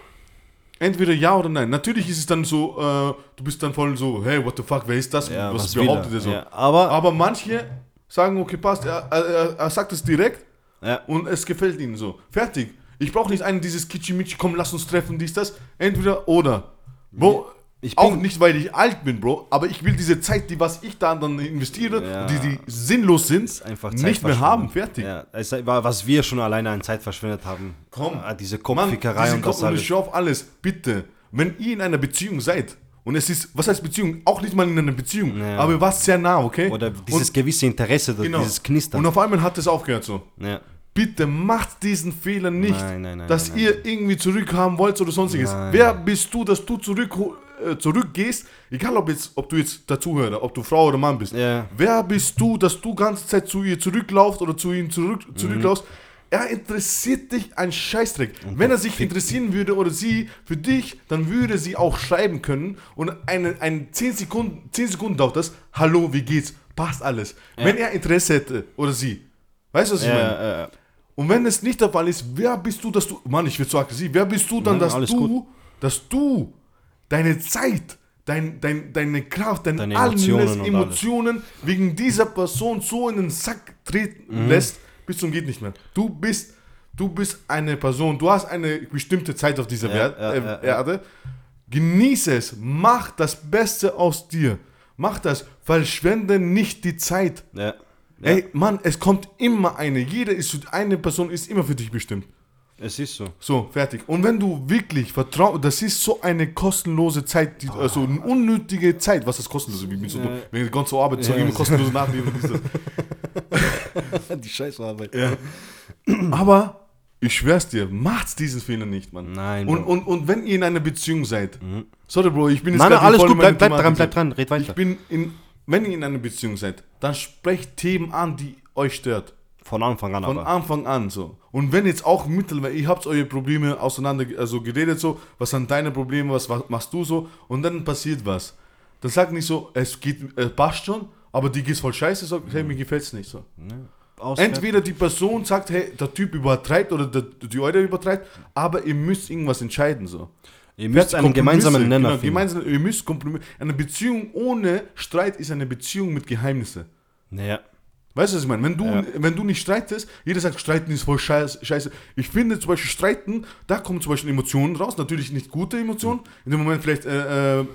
entweder ja oder nein. Natürlich ist es dann so, äh, du bist dann voll so, hey, what the fuck, wer ist das? ja, was, will behauptet er? so? Ja, aber, Aber manche sagen, okay, passt, er, er, er, sagt es direkt ja, und es gefällt ihnen so. Fertig. Ich brauche nicht einen dieses Kitschi-Michi, komm, lass uns treffen, dies, das. Entweder oder. Bro, Ich auch nicht, weil ich alt bin, Bro, aber ich will diese Zeit, die was ich da dann investiere, Ja. die, die sinnlos sind, einfach nicht mehr haben. Fertig. Ja, es war, was wir schon alleine an Zeit verschwendet haben. Komm. Ah, diese Mann, Kopffickerei diese und das alles. auf alles. Bitte, wenn ihr in einer Beziehung seid, und es ist, was heißt Beziehung? Auch nicht mal in einer Beziehung, Ja. aber ihr wart sehr nah, okay? Oder dieses und, gewisse Interesse, das- genau. dieses Knistern. Und auf einmal hat es aufgehört so. ja. Bitte macht diesen Fehler nicht, Nein, nein, nein, dass ihr irgendwie zurückhaben wollt oder sonstiges. Wer bist du, dass du zurück, zurückgehst, egal ob, jetzt, ob du jetzt dazuhörer, ob du Frau oder Mann bist. Ja. Wer bist du, dass du ganze Zeit zu ihr zurücklaufst oder zu ihm zurück, Mhm. zurücklaufst? Er interessiert dich ein Scheißdreck. Wenn er sich interessieren würde oder sie für dich, dann würde sie auch schreiben können und eine, ein 10 Sekunden, 10 Sekunden dauert das. Hallo, wie geht's? Passt alles. Wenn er Interesse hätte oder sie. Weißt du, was ich meine? Ja, äh, Und wenn es nicht der Fall ist, wer bist du, dass du. Mann, ich werde so aggressiv. Wer bist du dann, Nein, dass du, gut. dass du deine Zeit, dein, dein, deine Kraft, deine, Deine alles, Emotionen Emotionen, wegen dieser Person so in den Sack treten lässt, bis zum geht nicht mehr. Du bist, du bist eine Person, du hast eine bestimmte Zeit auf dieser Ja, Wer- ja, äh, ja, ja. Erde. Genieße es, mach das Beste aus dir. Mach das, verschwende nicht die Zeit. Ey, Mann, es kommt immer eine. Jeder ist, eine Person ist immer für dich bestimmt. Es ist so. So, fertig. Und wenn du wirklich vertraust, das ist so eine kostenlose Zeit, die, also eine unnötige Zeit. Was ist kostenlos? Wie mit so, Ja. wenn die ganze Arbeit so Ja. immer kostenlose Nachleben ist (laughs) Die Scheißarbeit. das. Aber ich schwör's dir, macht's diesen Fehler nicht, Mann. Nein, Und, und, und wenn ihr in einer Beziehung seid, sorry, Bro, ich bin jetzt Nein, nein, alles voll gut, bleib, bleib dran, bleib dran, red weiter. Ich bin in, wenn ihr in einer Beziehung seid, dann sprecht Themen an, die euch stört. Von Anfang an Von aber. Anfang an so. Und wenn jetzt auch mittlerweile, ihr habt eure Probleme auseinander, also geredet so, was sind deine Probleme, was, was machst du so, und dann passiert was. Dann sagt nicht so, es geht, es passt schon, aber die geht's voll scheiße, so, hey, mir gefällt's nicht so. Aus- Entweder die Person sagt, hey, der Typ übertreibt oder der, die eure übertreibt, aber ihr müsst irgendwas entscheiden so. Ihr müsst einen gemeinsamen Nenner genau, finden. gemeinsam, ihr müsst Kompromisse. Eine Beziehung ohne Streit ist eine Beziehung mit Geheimnissen. Ja. Weißt du, was ich meine? Wenn du, Ja. wenn du nicht streitest, jeder sagt, streiten ist voll scheiße, scheiße. Ich finde zum Beispiel, streiten, da kommen zum Beispiel Emotionen raus. Natürlich nicht gute Emotionen. In dem Moment vielleicht äh, äh,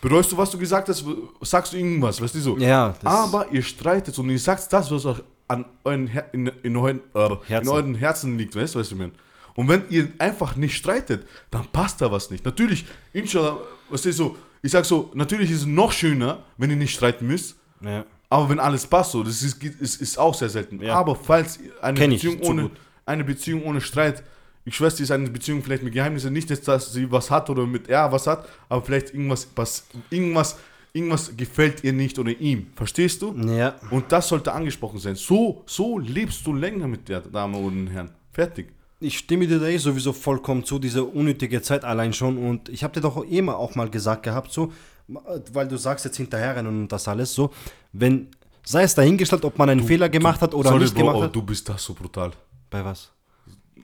bereust du, was du gesagt hast, sagst du irgendwas, weißt du so. Ja, Aber ihr streitet und ihr sagt das, was auch an euren Her in, in, euren, äh, in Herzen. euren Herzen liegt, weißt du, was ich meine? Und wenn ihr einfach nicht streitet, dann passt da was nicht. Natürlich, inshallah, was ist so, ich sag so, natürlich ist es noch schöner, wenn ihr nicht streiten müsst. Ja. Aber wenn alles passt so, das ist, ist, ist auch sehr selten. Ja. Aber falls eine Kenn Beziehung, ohne, gut. eine Beziehung ohne Streit, ich schwöre, ist eine Beziehung vielleicht mit Geheimnissen, nicht dass sie was hat oder mit er was hat, aber vielleicht irgendwas, was, irgendwas, irgendwas gefällt ihr nicht oder ihm. Verstehst du? Ja. Und das sollte angesprochen sein. So, so lebst du länger mit der Dame oder Herrn. Fertig. Ich stimme dir da eh sowieso vollkommen zu, diese unnötige Zeit allein schon. Und ich habe dir doch eh mal auch mal gesagt gehabt, so, weil du sagst jetzt hinterherrennen und das alles so, wenn, sei es dahingestellt, ob man einen Fehler gemacht hat oder Sorry, nicht Bro, gemacht aber hat. du bist das so brutal. Bei was?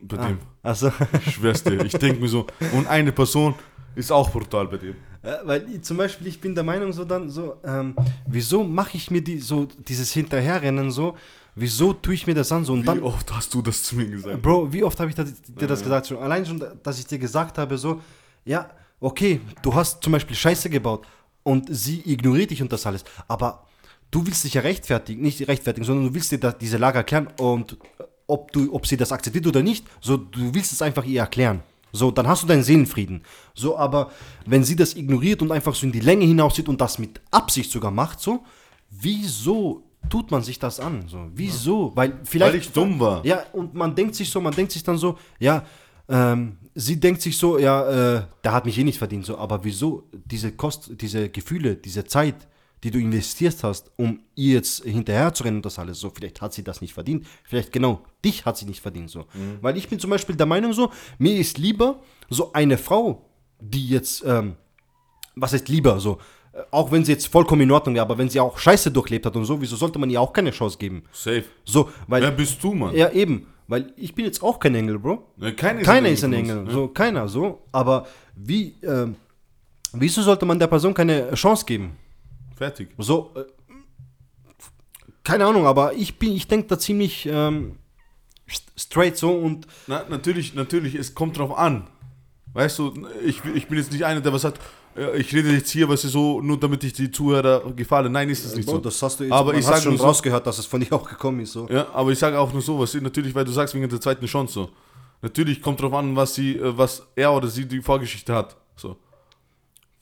Bei Ah, dem. also, dir. Ich denke mir so, und eine Person ist auch brutal bei dem. äh, weil zum Beispiel, ich bin der Meinung so dann so, ähm, wieso mache ich mir die, so dieses Hinterherrennen so, wieso tue ich mir das an so und Wie dann, oft hast du das zu mir gesagt? Bro, wie oft habe ich das, dir das gesagt? Schon allein schon, dass ich dir gesagt habe, so, ja, okay, du hast zum Beispiel Scheiße gebaut und sie ignoriert dich und das alles, aber du willst dich ja rechtfertigen, nicht rechtfertigen, sondern du willst dir da, diese Lage erklären und äh, ob, du, ob sie das akzeptiert oder nicht, so, du willst es einfach ihr erklären. So, dann hast du deinen Seelenfrieden. So, aber wenn sie das ignoriert und einfach so in die Länge hinauszieht und das mit Absicht sogar macht, so, wieso tut man sich das an? So, wieso? Weil vielleicht. Weil ich dumm war. Ja, und man denkt sich so, man denkt sich dann so, ja, ähm, sie denkt sich so, ja, äh, der hat mich eh nicht verdient, so, aber wieso diese Kost, diese Gefühle, diese Zeit, die du investiert hast, um ihr jetzt hinterher zu rennen und das alles, so, vielleicht hat sie das nicht verdient, vielleicht genau dich hat sie nicht verdient, so. Weil ich bin zum Beispiel der Meinung so, mir ist lieber so eine Frau, die jetzt, ähm, was heißt lieber, so, äh, auch wenn sie jetzt vollkommen in Ordnung wäre, aber wenn sie auch Scheiße durchlebt hat und so, wieso sollte man ihr auch keine Chance geben? Safe. So, weil Wer bist du, Mann? ja, eben. Weil ich bin jetzt auch kein Engel, Bro. Ne, keiner Keiner ist ein von uns, Engel, ne? so keiner, so. Aber wie, ähm, wieso sollte man der Person keine Chance geben? Fertig. So, äh, keine Ahnung, aber ich bin, ich denke da ziemlich ähm, st- straight so und Na, natürlich, natürlich, es kommt drauf an. Weißt du, ich, ich bin jetzt nicht einer, der was sagt, äh, ich rede jetzt hier, was ist so, nur damit ich die Zuhörer gefalle. Nein, ist es nicht so. das hast du jetzt, aber ich sage schon so, rausgehört, dass es von dir auch gekommen ist, so. ja, aber ich sage auch nur so, was natürlich, weil du sagst wegen der zweiten Chance so. Natürlich kommt drauf an, was sie, äh, was er oder sie die Vorgeschichte hat. So.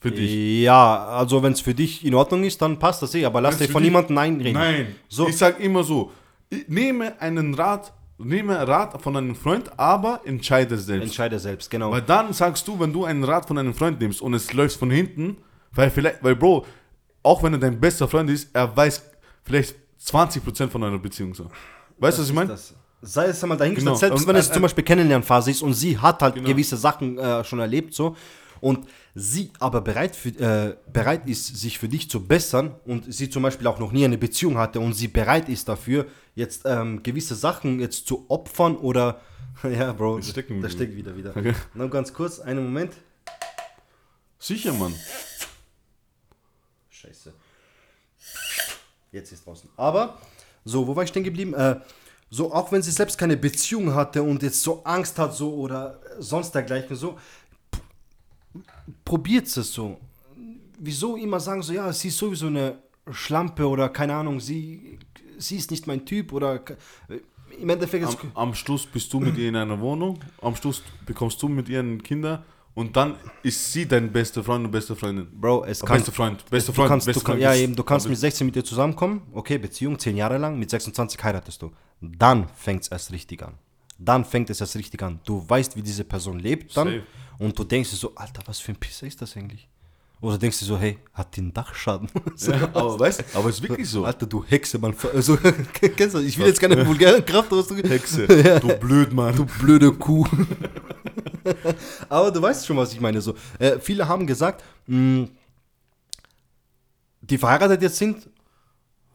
Für dich. Ja, also wenn es für dich in Ordnung ist, dann passt das eh, aber lass Wenn's dir für von dich- niemandem einreden. Nein. So. Ich sag immer so, ich nehme einen Rat, nehme Rat von einem Freund, aber entscheide selbst. Entscheide selbst, genau. Weil dann sagst du, wenn du einen Rat von einem Freund nimmst und es läuft von hinten, weil vielleicht, weil Bro, auch wenn er dein bester Freund ist, er weiß vielleicht 20% von einer Beziehung so. Weißt du, was ich meine? Sei es einmal dahingestellt, Genau. selbst Und wenn es ein- zum Beispiel Kennenlernphase ist und sie hat halt Genau. gewisse Sachen äh, schon erlebt, so, und sie aber bereit, für, äh, bereit ist, sich für dich zu bessern und sie zum Beispiel auch noch nie eine Beziehung hatte und sie bereit ist dafür, jetzt ähm, gewisse Sachen jetzt zu opfern oder, (laughs) ja, Bro, da steckt wieder wieder. Okay. Nur ganz kurz, einen Moment. Sicher, Mann. Scheiße. Jetzt ist draußen. Aber, so, wo war ich stehen geblieben? Äh, so, auch wenn sie selbst keine Beziehung hatte und jetzt so Angst hat, so oder sonst dergleichen, so, probiert es so. Wieso immer sagen, so, ja, sie ist sowieso eine Schlampe oder keine Ahnung, sie, sie ist nicht mein Typ oder im Endeffekt Am, am Schluss bist du mit ihr in einer Wohnung, am Schluss bekommst du mit ihren Kinder und dann ist sie dein bester Freund und beste Freundin. Bro, es kann. bester Freund, bester Du Freund, kannst, du bester kann, Freund ja, eben, du kannst mit 16 mit ihr zusammenkommen, okay, Beziehung 10 Jahre lang, mit 26 heiratest du. Dann fängt es erst richtig an. Dann fängt es erst richtig an. Du weißt, wie diese Person lebt dann Safe. und du denkst dir so, Alter, was für ein Pisser ist das eigentlich? Oder denkst du so, hey, hat die einen Dachschaden? (laughs) so, Ja, aber weißt aber es ist wirklich so. Alter, du Hexe, Mann. (laughs) Also, (laughs) kennst du, ich will jetzt keine vulgäre Kraft ausdrücken. Hexe, du blöd, Mann. Du blöde Kuh. Aber du weißt schon, was ich meine. So, äh, viele haben gesagt, mh, die verheiratet jetzt sind,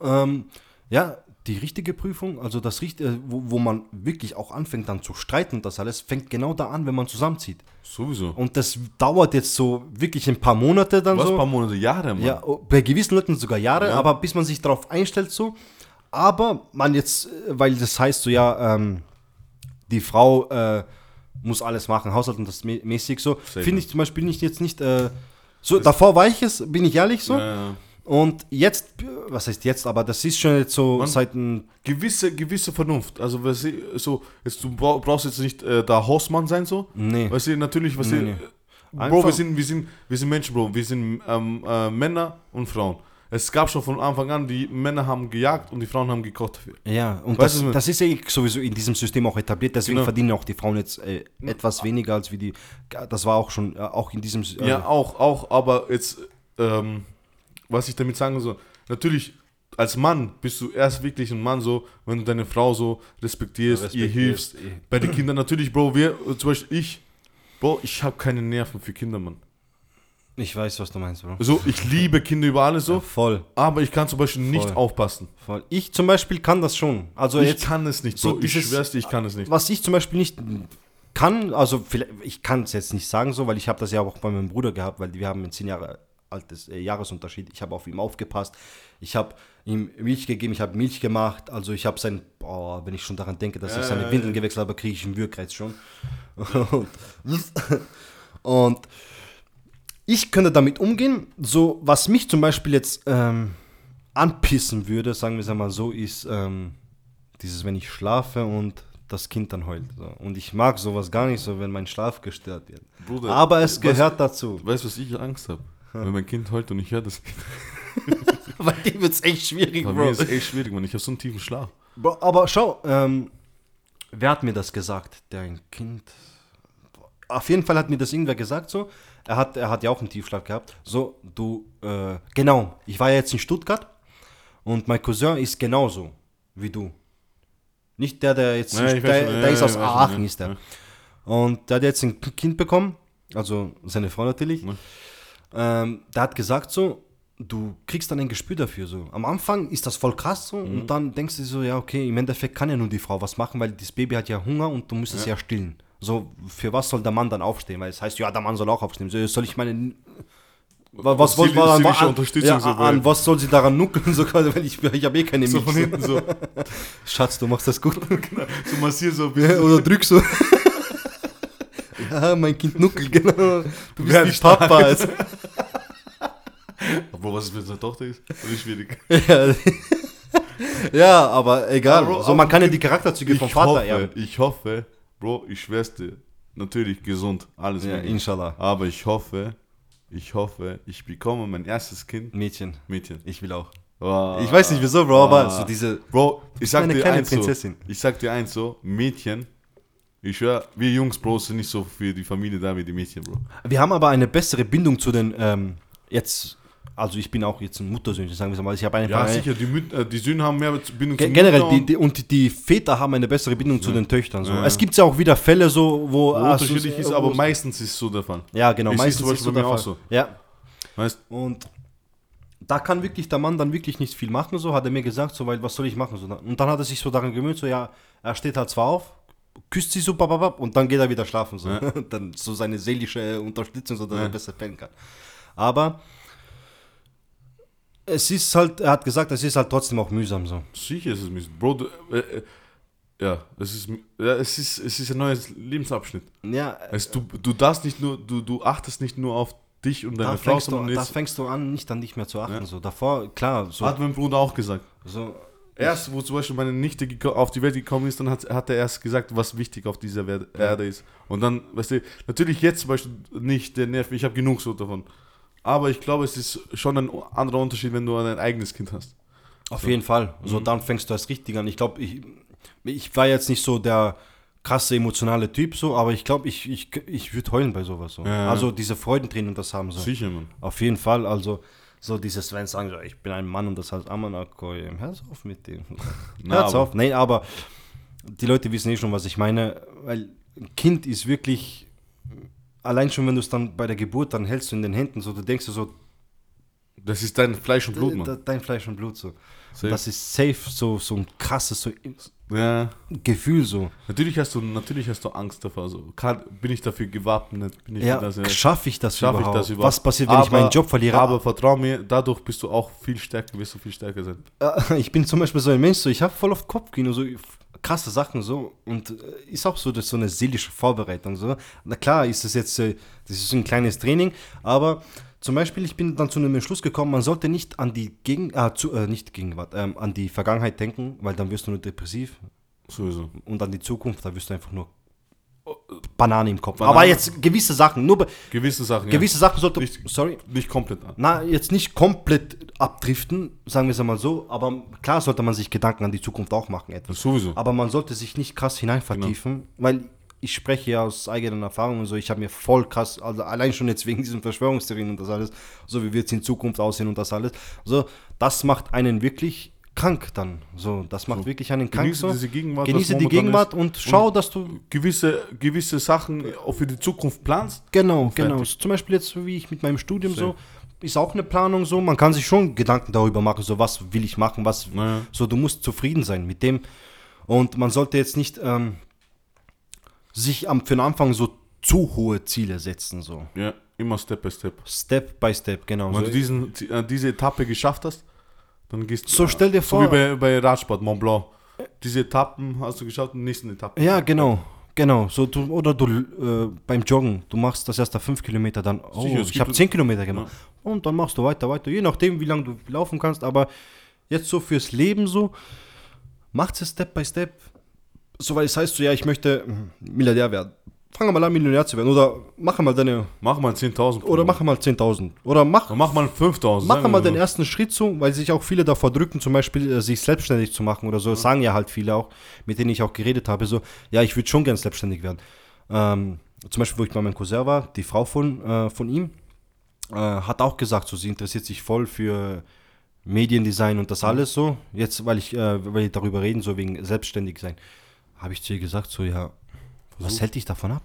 ähm, ja, die richtige Prüfung, also das richtige, wo, wo man wirklich auch anfängt dann zu streiten und das alles, fängt genau da an, wenn man zusammenzieht. Sowieso. Und das dauert jetzt so wirklich ein paar Monate dann Was, so. ein paar Monate, Jahre, Mann. Ja, oh, bei gewissen Leuten sogar Jahre, Ja. aber bis man sich darauf einstellt so. Aber man jetzt, äh, weil das heißt so, ja, ähm, die Frau äh, muss alles machen, Haushalt und das mä- mäßig so. Finde ich zum Beispiel nicht jetzt nicht, äh, so, davor war ich es, bin ich ehrlich so. Ja, ja. Und jetzt, was heißt jetzt, aber das ist schon jetzt so Man- seit ein, gewisse, gewisse Vernunft. Also, was ich, so, jetzt, du brauch- brauchst jetzt nicht äh, der Hausmann sein, so. Nee. Weißt du, natürlich, was Nee, ich, nee. Bro, Einfach- wir sind, wir, sind, wir sind Menschen, Bro. Wir sind ähm, äh, Männer und Frauen. Es gab schon von Anfang an, die Männer haben gejagt und die Frauen haben gekocht dafür. Ja, und Weißt das, du, das ist ja sowieso in diesem System auch etabliert, deswegen Genau. verdienen auch die Frauen jetzt äh, etwas weniger als wie die, das war auch schon, äh, auch in diesem, äh, Ja, auch, auch, aber jetzt, ähm, was ich damit sagen soll, natürlich, als Mann bist du erst wirklich ein Mann so, wenn du deine Frau so respektierst, ihr Respektierst, hilfst. eh. Bei den Kindern natürlich, Bro, wir, zum Beispiel ich, Bro, ich habe keine Nerven für Kinder, Mann. ich weiß, was du meinst, Bro. So, ich liebe Kinder über alles so, Voll. aber ich kann zum Beispiel nicht Voll. aufpassen. Voll. Ich zum Beispiel kann das schon. Also Ich jetzt, kann es nicht so so, ich dieses- schwör's dir, ich kann es nicht. was ich zum Beispiel nicht kann, also vielleicht, ich kann es jetzt nicht sagen so, weil ich habe das ja auch bei meinem Bruder gehabt, weil wir haben einen zehn Jahre altes äh, Jahresunterschied. Ich habe auf ihm aufgepasst. Ich habe ihm Milch gegeben, ich habe Milch gemacht. Also ich habe sein, boah, wenn ich schon daran denke, dass ich seine Windeln gewechselt habe, kriege ich einen Würgreiz schon. (laughs) und, und ich könnte damit umgehen. So, was mich zum Beispiel jetzt ähm, anpissen würde, sagen wir es einmal so, ist ähm, dieses, wenn ich schlafe und das Kind dann heult. So. Und ich mag sowas gar nicht so, wenn mein Schlaf gestört wird. Bruder, Aber es weißt- gehört dazu. Weißt du, was ich Angst habe? Wenn mein Kind heult und ich höre das nicht. (laughs) Bei dir wird es echt schwierig, Bei Bro. mir ist es echt schwierig, man. Ich habe so einen tiefen Schlaf. Bro, aber schau, ähm, wer hat mir das gesagt? Dein Kind. Auf jeden Fall hat mir das irgendwer gesagt so. Er hat, er hat ja auch einen Tiefschlaf gehabt. So, du, äh, genau. Ich war ja jetzt in Stuttgart und mein Cousin ist genauso wie du. Nicht der, der jetzt, Ja, der, der ja, ist aus Aachen, ja. ist der. Ja. Und der hat jetzt ein Kind bekommen, also seine Frau natürlich. Ja. Ähm, der hat gesagt so, du kriegst dann ein Gespür dafür. So. Am Anfang ist das voll krass so und dann denkst du so, ja, okay, im Endeffekt kann ja nur die Frau was machen, weil das Baby hat ja Hunger und du musst es ja stillen. So, für was soll der Mann dann aufstehen? Weil es heißt, ja, der Mann soll auch aufstehen. So, soll ich meine. Wa- Was, was, Zivi- was, zivilische an, ja, so, an was soll sie daran nuckeln? (laughs) So, weil ich, ich habe eh keine So Milch. von hinten so. (laughs) Schatz, du machst das gut. (laughs) So massier so. Ja, oder drück so. Ja, mein Kind nuckelt, (laughs) genau. Du bist wie stark. Papa. Also. (laughs) Obwohl, was ist, wenn es eine Tochter ist? Das ist schwierig. ja. (laughs) ja, aber egal. Aber, Bro, so, man aber kann ja die Charakterzüge vom Vater hoffe, erben. ich hoffe, Bro, ich schwör's dir, natürlich gesund, alles Ja, möglich. inshallah. Aber ich hoffe, ich hoffe, ich bekomme mein erstes Kind, Mädchen. Mädchen. Ich will auch. Wow. Ich weiß nicht wieso, Bro, aber so diese. Bro, ich sag dir kleine eins Prinzessin. so, ich sag dir eins so, Mädchen, ich schwör, wir Jungs, Bro, sind nicht so für die Familie da wie die Mädchen, Bro. Wir haben aber eine bessere Bindung zu den, ähm, jetzt, also ich bin auch jetzt ein Muttersöhnchen, sagen wir mal. Ich habe eine, Ja, sicher, die, Müt äh, die Söhne haben mehr Bindung zu generell, Mutter die, die, und die Väter haben eine bessere Bindung zu den Töchtern. So. Ja. Es gibt ja auch wieder Fälle, so, wo. wo ah, unterschiedlich ist, aber meistens ist es so der Fall. Ja, genau, Ich meistens ist so der Fall. so. Ja, Weißt und da kann wirklich der Mann dann wirklich nicht viel machen, so hat er mir gesagt, so, weil was soll ich machen? So, und dann hat er sich so daran gewöhnt, so, ja, er steht halt zwar auf, küsst sie so, bababab, und dann geht er wieder schlafen, so. (laughs) dann so seine seelische Unterstützung, so dass er besser pennen kann. Aber es ist halt, er hat gesagt, es ist halt trotzdem auch mühsam, so. Sicher ist es Mist. Bro, du, äh, äh, ja, es ist, ja, es ist, es ist ein neues Lebensabschnitt. Ja, Es, du, du darfst nicht nur, du, du achtest nicht nur auf dich und da deine Frau, fängst, du, sondern da fängst du an, nicht an dich mehr zu achten, so. Davor, klar, so. hat mein Bruder auch gesagt. so Erst, wo zum Beispiel meine Nichte auf die Welt gekommen ist, dann hat, hat er erst gesagt, was wichtig auf dieser Wer- Erde ist. Und dann, weißt du, natürlich jetzt zum Beispiel nicht der Nerv, ich habe genug so davon. Aber ich glaube, es ist schon ein anderer Unterschied, wenn du ein eigenes Kind hast. Auf jeden Fall. So, Mhm. dann fängst du erst richtig an. Ich glaube, ich, ich war jetzt nicht so der krasse emotionale Typ, so, aber ich glaube, ich, ich, ich würde heulen bei sowas. So. Ja. Also diese Freudentränen und das haben so. Sicher, Mann. Auf jeden Fall. Also so dieses, wenn sagen, so, ich bin ein Mann und das heißt Amanakoi, hör auf mit dem. Hör auf. Nein, aber die Leute wissen eh schon, was ich meine, weil ein Kind ist wirklich, allein schon, wenn du es dann bei der Geburt dann hältst du in den Händen, so, du denkst dir so, Das ist dein Fleisch und Blut, Mann. de- dein Fleisch und Blut so. Safe. Das ist safe, so, so ein krasses so Ja. Gefühl so. Natürlich hast du, natürlich hast du Angst davor. So, kann, bin ich dafür gewappnet? Bin ich Ja, das, ja. schaffe ich das Schaffe ich überhaupt? das überhaupt? Was passiert, wenn ich meinen Job verliere? Aber vertrau mir, dadurch bist du auch viel stärker, wirst du viel stärker sein. (laughs) Ich bin zum Beispiel so ein Mensch, so, ich habe voll oft Kopfkino, so krasse Sachen so und äh, ist auch so, das so eine seelische Vorbereitung so. Na klar, ist das jetzt, äh, das ist ein kleines Training, aber zum Beispiel, ich bin dann zu einem Entschluss gekommen, man sollte nicht an die Gegen, äh, zu, äh, nicht Gegenwart, ähm, an die Vergangenheit denken, weil dann wirst du nur depressiv Sowieso. und an die Zukunft, da wirst du einfach nur Banane im Kopf. Banane. Aber jetzt gewisse Sachen, nur Gewisse Sachen, gewisse Sachen sollte, Nicht- sorry, ja. Nicht komplett na, jetzt nicht komplett abdriften, sagen wir es einmal so, aber klar sollte man sich Gedanken an die Zukunft auch machen, etwas. Sowieso. Aber man sollte sich nicht krass hinein vertiefen, weil ich spreche ja aus eigenen Erfahrungen und so, ich habe mir voll krass, also allein schon jetzt wegen diesen Verschwörungstheorien und das alles, so wie wird es in Zukunft aussehen und das alles, so, das macht einen wirklich krank dann, so, das macht wirklich einen krank Genieße so. diese Gegenwart, Genieße die Gegenwart und schau, dass du Gewisse, gewisse Sachen auch für die Zukunft planst. Genau, genau. Zum Beispiel jetzt, so wie ich mit meinem Studium so, ist auch eine Planung so. Man kann sich schon Gedanken darüber machen, so was will ich machen, was. Naja. So, du musst zufrieden sein mit dem. Und man sollte jetzt nicht ähm, sich am, für den Anfang so zu hohe Ziele setzen, so. Ja, immer Step by Step. Step by Step, genau. Wenn So, du diesen, äh, diese Etappe geschafft hast, dann gehst du. So, stell dir So vor- wie bei, bei Radsport, Mont Blanc. Diese Etappen hast du geschafft die nächsten Etappen. ja, genau. Genau, so du, oder du äh, beim Joggen, du machst das erste fünf Kilometer, dann, oh, Sicher, ich habe zehn Kilometer gemacht. Und dann machst du weiter, weiter, je nachdem, wie lange du laufen kannst. Aber jetzt so fürs Leben so, macht es Step by Step. So, weil es heißt so, ja, ich möchte mm, Milliardär werden. Fang mal an, Millionär zu werden. Oder mach mal deine, Mach mal 10.000. oder mach mal 10.000. Oder mach, Dann mach mal 5.000. mach mal wir den so. ersten Schritt so, weil sich auch viele davor drücken, zum Beispiel äh, sich selbstständig zu machen oder so. Das sagen ja halt viele auch, mit denen ich auch geredet habe, so, ja, ich würde schon gern selbstständig werden. Ähm, zum Beispiel, wo ich bei meinem Cousin war, die Frau von, äh, von ihm, äh, hat auch gesagt, so, sie interessiert sich voll für Mediendesign und das alles so. Jetzt, weil ich, äh, weil wir darüber reden, so wegen selbstständig sein, habe ich zu ihr gesagt, so, ja, was hält dich davon ab?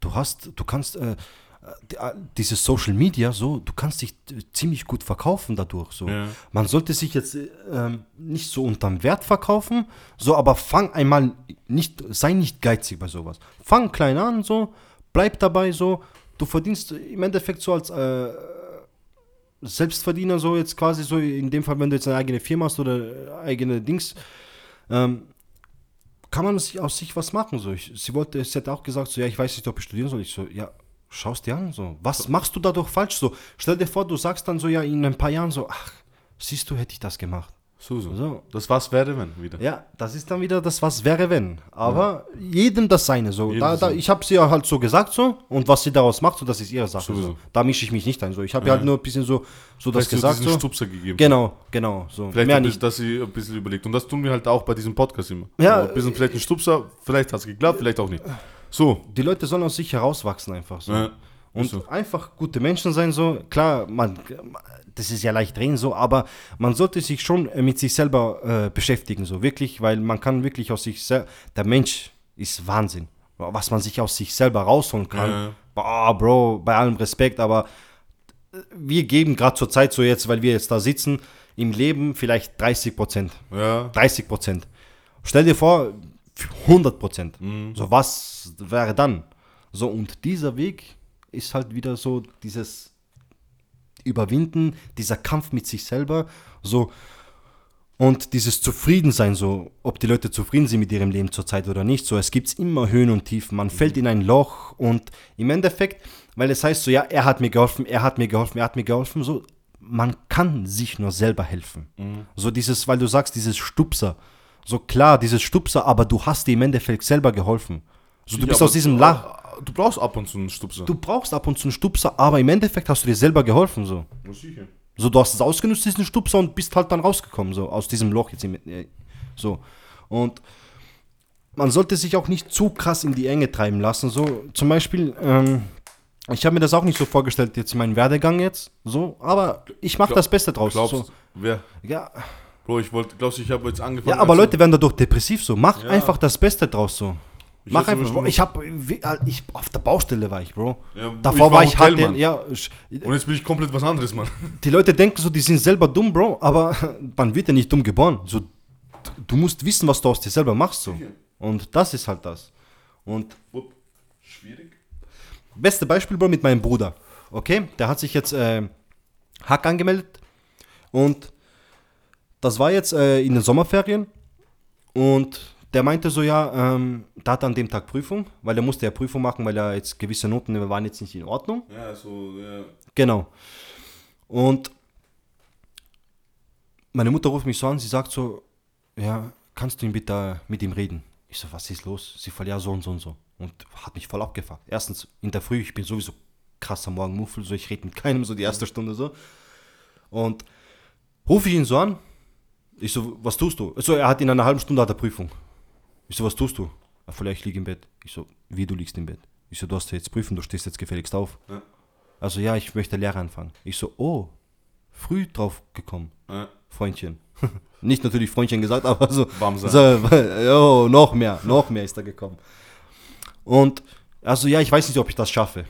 Du hast, du kannst, äh, äh, dieses Social Media, so, du kannst dich äh, ziemlich gut verkaufen dadurch. So. Ja. Man sollte sich jetzt äh, ähm, nicht so unterm Wert verkaufen, so, aber fang einmal nicht, sei nicht geizig bei sowas. Fang klein an, so, bleib dabei, so. Du verdienst im Endeffekt so als äh, Selbstverdiener, so jetzt quasi so, in dem Fall, wenn du jetzt eine eigene Firma hast oder eigene Dings, ähm, kann man sich aus sich was machen. So. Ich, sie wollte, sie hat auch gesagt, so, ja, ich weiß nicht, ob ich studieren soll. Ich so, ja, schaust dir an, so. Was machst du dadurch falsch? So, stell dir vor, du sagst dann so, ja, in ein paar Jahren so, ach, siehst du, hätte ich das gemacht. So, so. Das was wäre, wenn wieder. Ja, das ist dann wieder das, was wäre, wenn. Aber jedem das seine, so. Da, da, ich habe sie ja halt so gesagt, so. Und was sie daraus macht, so, das ist ihre Sache. So. Da mische ich mich nicht ein, so. Ich habe ja. halt nur ein bisschen so, so das Vielleicht so gesagt, so. Stupser gegeben. Genau, genau, so. Vielleicht Mehr nicht. dass sie ein bisschen überlegt. Und das tun wir halt auch bei diesem Podcast immer. Ja, So, ein bisschen vielleicht ein Stupser, vielleicht hat es geklappt, vielleicht auch nicht. So. Die Leute sollen aus sich herauswachsen einfach, so. Ja, Und so. einfach gute Menschen sein, so. Klar, man, das ist ja leicht reden, so, aber man sollte sich schon äh, mit sich selber äh, beschäftigen, so wirklich, weil man kann wirklich aus sich selber, der Mensch ist Wahnsinn, was man sich aus sich selber rausholen kann. Ja. Boah, Bro, bei allem Respekt, aber äh, wir geben gerade zur Zeit so jetzt, weil wir jetzt da sitzen, im Leben vielleicht 30 Prozent. Ja. 30 Prozent. Stell dir vor, 100 Prozent. So, was wäre dann? So, und dieser Weg ist halt wieder so dieses Überwinden, dieser Kampf mit sich selber, so, und dieses Zufriedensein, so, ob die Leute zufrieden sind mit ihrem Leben zurzeit oder nicht, so, es gibt immer Höhen und Tiefen, man fällt in ein Loch und im Endeffekt, weil es heißt so, ja, er hat mir geholfen, er hat mir geholfen, er hat mir geholfen, so, man kann sich nur selber helfen. So dieses, weil du sagst, dieses Stupser, so klar, dieses Stupser, aber du hast dir im Endeffekt selber geholfen. So, du Ja, bist aus diesem Lach. Du brauchst ab und zu einen Stupser. Du brauchst ab und zu einen Stupser, aber im Endeffekt hast du dir selber geholfen, so. Ja, sicher. So, du hast es ausgenutzt, diesen Stupser, und bist halt dann rausgekommen, so, aus diesem Loch jetzt. Im, äh, so. Und man sollte sich auch nicht zu krass in die Enge treiben lassen. So, zum Beispiel, ähm, ich habe mir das auch nicht so vorgestellt, jetzt meinen Werdegang jetzt, so, aber ich mache das Beste draus. Glaubst so. wer? Ja, Bro, ich wollte, glaubst du, ich habe jetzt angefangen. ja, aber Leute werden dadurch depressiv, so. Mach Ja. einfach das Beste draus, so. Ich Mach einfach. Beispiel- Ich habe, ich, auf der Baustelle war ich, Bro. Ja, Davor ich war war ich halt, Hotelmann. ja, ich- Und jetzt bin ich komplett was anderes, Mann. (laughs) die Leute denken so, die sind selber dumm, Bro, aber (laughs) man wird ja nicht dumm geboren. So, du musst wissen, was du aus dir selber machst, so. Und das ist halt das. Und. Schwierig. beste Beispiel, Bro, mit meinem Bruder. Okay, der hat sich jetzt äh, Hack angemeldet und das war jetzt äh, in den Sommerferien und der meinte so, ja, ähm, der hat an dem Tag Prüfung, weil er musste ja Prüfung machen, weil er jetzt gewisse Noten waren jetzt nicht in Ordnung. Ja, so, ja. Genau. Und meine Mutter ruft mich so an, sie sagt so, ja, kannst du ihn bitte mit ihm reden? Ich so, was ist los? Sie voll, ja, so und so und so. Und hat mich voll abgefuckt. Erstens, in der Früh, ich bin sowieso krasser Morgenmuffel, so ich rede mit keinem so die erste Stunde so. Und rufe ich ihn so an. Ich so, was tust du? So, er hat in einer halben Stunde hat er Prüfung. Ich so, was tust du? Ja, ich liege im Bett. Ich so, wie du liegst im Bett? Ich so, du hast jetzt Prüfen, du stehst jetzt gefälligst auf. Ja. Also ja, ich möchte Lehre anfangen. Ich so, oh, früh drauf gekommen, Ja. Freundchen. (laughs) Nicht natürlich Freundchen gesagt, aber so, Bamsa. so (laughs) oh, noch mehr, noch mehr ist da gekommen. Und also ja, ich weiß nicht, ob ich das schaffe.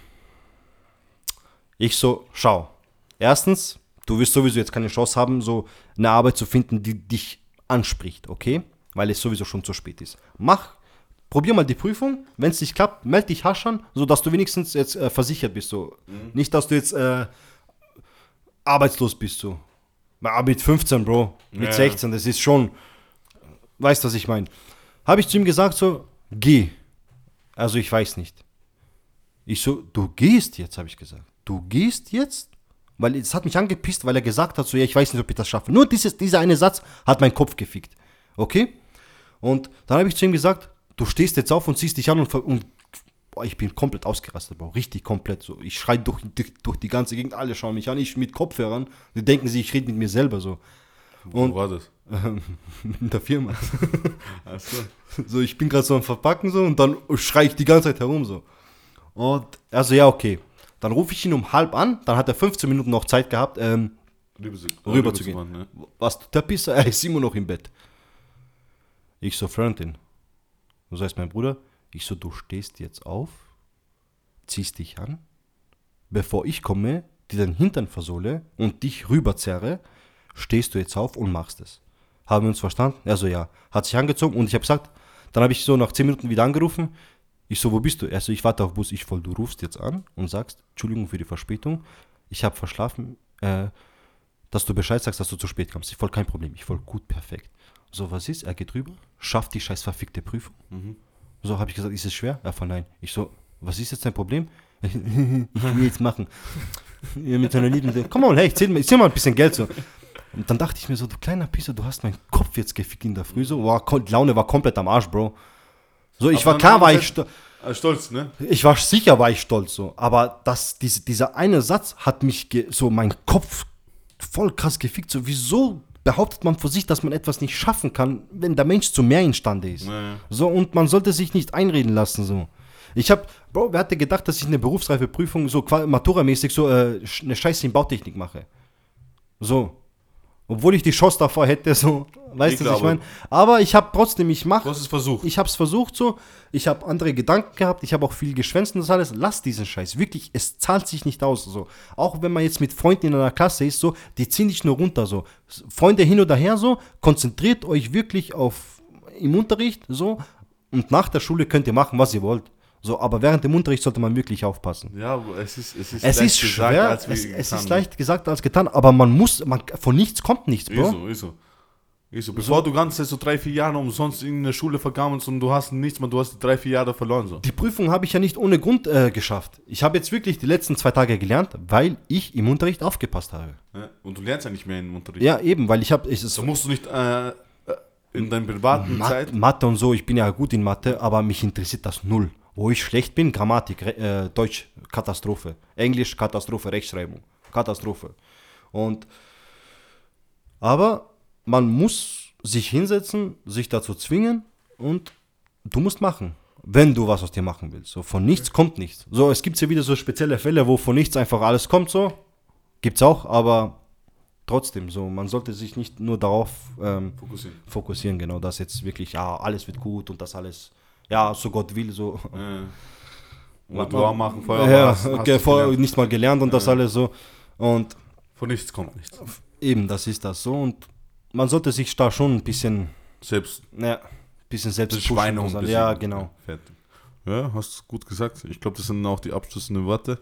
Ich so, schau. Erstens, du wirst sowieso jetzt keine Chance haben, so eine Arbeit zu finden, die dich anspricht, okay? Weil es sowieso schon zu spät ist. Mach, probier mal die Prüfung. Wenn es nicht klappt, melde dich haschern, sodass du wenigstens jetzt äh, versichert bist. So. Nicht, dass du jetzt äh, arbeitslos bist. So. Aber mit 15, Bro. Mit Ja. 16, das ist schon. Weißt du, was ich meine? Habe ich zu ihm gesagt, so, geh. Also, ich weiß nicht. Ich so, du gehst jetzt, habe ich gesagt. Du gehst jetzt? Weil es hat mich angepisst, weil er gesagt hat, so, ja, ich weiß nicht, ob ich das schaffe. Nur dieses, dieser eine Satz hat meinen Kopf gefickt. Okay? Und dann habe ich zu ihm gesagt, du stehst jetzt auf und ziehst dich an und, und boah, ich bin komplett ausgerastet, Bro. Richtig komplett. So. Ich schreie durch, durch, durch die ganze Gegend, alle schauen mich an, ich mit Kopfhörern. Die denken sich, ich rede mit mir selber so. Wo war das? (laughs) In der Firma. (laughs) Achso. So, ich bin gerade so am Verpacken so und dann schreie ich die ganze Zeit herum so. Und also ja, okay. Dann rufe ich ihn um halb an, dann hat er 15 Minuten noch Zeit gehabt, ähm, Rüber, zu- Rüber zu machen, ne? was der Pisser? Er ist immer noch im Bett. Ich so, Freundin. Du sagst mein Bruder, ich so, du stehst jetzt auf, ziehst dich an bevor ich komme, dir den Hintern versohle und dich rüberzerre, stehst du jetzt auf und machst es. Haben wir uns verstanden? Er so, ja. Hat sich angezogen und ich habe gesagt, dann habe ich so nach 10 Minuten wieder angerufen. Ich so, wo bist du? Er so, ich warte auf Bus. Ich voll, du rufst jetzt an und sagst, Entschuldigung für die Verspätung. Ich habe verschlafen, äh, dass du Bescheid sagst, dass du zu spät kommst. Ich voll, kein Problem. Ich voll, gut, perfekt. So, was ist? Er geht rüber, schafft die scheiß verfickte Prüfung. So habe ich gesagt, ist es schwer? Er voll, nein. Ich so, was ist jetzt dein Problem? ich will jetzt machen. Mit seiner Lieben, komm mal, hey, ich zähl, mal- ich zähl mal ein bisschen Geld so. Und dann dachte ich mir so, du kleiner Pisser, du hast meinen Kopf jetzt gefickt in der Früh. So, ko- die Laune war komplett am Arsch, Bro. So, ich Aber war klar, war ich, Äh, Stolz, ne? ich war sicher, war ich stolz so. Aber das, diese, dieser eine Satz hat mich so meinen Kopf voll krass gefickt. So, wieso behauptet man vor sich, dass man etwas nicht schaffen kann, wenn der Mensch zu mehr imstande ist? Ja, ja. So, und man sollte sich nicht einreden lassen, so. Ich hab, Bro, wer hätte gedacht, dass ich eine Berufsreifeprüfung so qua- Matura-mäßig so äh, eine Scheiße in Bautechnik mache? So. Obwohl ich die Chance davor hätte, so. Weißt du, was ich meine? Aber ich habe trotzdem, ich Du mache hast es versucht. ich habe es versucht so, ich habe andere Gedanken gehabt, ich habe auch viel geschwänzt und das alles. Lass diesen Scheiß, wirklich, es zahlt sich nicht aus. So. Auch wenn man jetzt mit Freunden in einer Klasse ist, so, die ziehen dich nur runter. So. Freunde hin oder her, so, konzentriert euch wirklich auf im Unterricht, so, und nach der Schule könnt ihr machen, was ihr wollt. So, aber während dem Unterricht sollte man wirklich aufpassen. ja, aber es ist, es ist, Es leicht ist gesagt, schwer, als es, es getan, ist leicht gesagt als getan, aber man muss, man, von nichts kommt nichts, Ist Bro. so, ist so. Ist so. Bevor du ganze Zeit so drei, vier Jahre umsonst in der Schule vergammelst und du hast nichts mehr, du hast die drei, vier Jahre verloren. So. Die Prüfung habe ich ja nicht ohne Grund äh, geschafft. Ich habe jetzt wirklich die letzten zwei Tage gelernt, weil ich im Unterricht aufgepasst habe. Ja? Und du lernst ja nicht mehr im Unterricht. Ja, eben, weil ich habe ist So musst du nicht äh, äh, in deiner privaten Mat Zeit. Mathe und so, ich bin ja gut in Mathe, aber mich interessiert das null. Wo ich schlecht bin, Grammatik, äh, Deutsch, Katastrophe. Englisch, Katastrophe, Rechtschreibung, Katastrophe. Und aber man muss sich hinsetzen, sich dazu zwingen und du musst machen, wenn du was aus dir machen willst. So von nichts kommt nichts. So, es gibt ja wieder so spezielle Fälle, wo von nichts einfach alles kommt, so. Gibt's auch, aber trotzdem, so, man sollte sich nicht nur darauf ähm, Fokussieren. fokussieren, genau, dass jetzt wirklich, ja, alles wird gut und das alles, ja, so Gott will, so. Äh, oder Dua machen, Feuer ja, hast, hast okay, nicht mal gelernt und das alles so. Und Von nichts kommt nichts. eben, das ist das so. Und man sollte sich da schon ein bisschen, Selbst ja, ein bisschen selbst das pushen Schweine und so. Ja, genau, Fertig. Ja, hast gut gesagt. Ich glaube, das sind auch die abschließenden Worte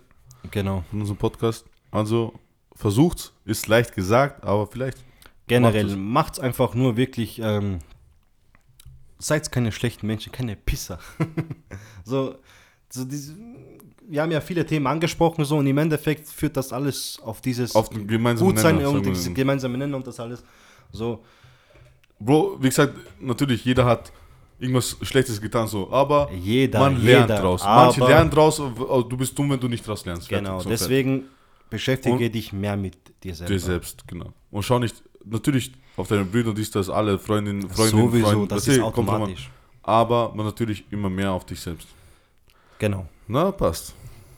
genau. von unserem Podcast. Also, versucht's. Ist leicht gesagt, aber vielleicht. Generell, Macht es. macht's einfach nur wirklich, ähm, seid keine schlechten Menschen, keine Pisser. (laughs) so, so diese, wir haben ja viele Themen angesprochen, so, und im Endeffekt führt das alles auf dieses Auf den gemeinsamen gut sein Nenner, und mal. gemeinsame Nenner und das alles. So, Bro, wie gesagt, natürlich, jeder hat irgendwas Schlechtes getan, so, aber Jeder, man lernt jeder, draus. Manche lernen draus, du bist dumm, wenn du nicht draus lernst. Fertig, genau, so, deswegen beschäftige Und- dich mehr mit dir selber. Dir selbst, genau. Und schau nicht, natürlich auf deine Brüder, dies, das, alle, Freundinnen, Freundinnen, Sowieso, Freunde, das weißt ist automatisch. Aber man natürlich immer mehr auf dich selbst. Genau. Na, passt.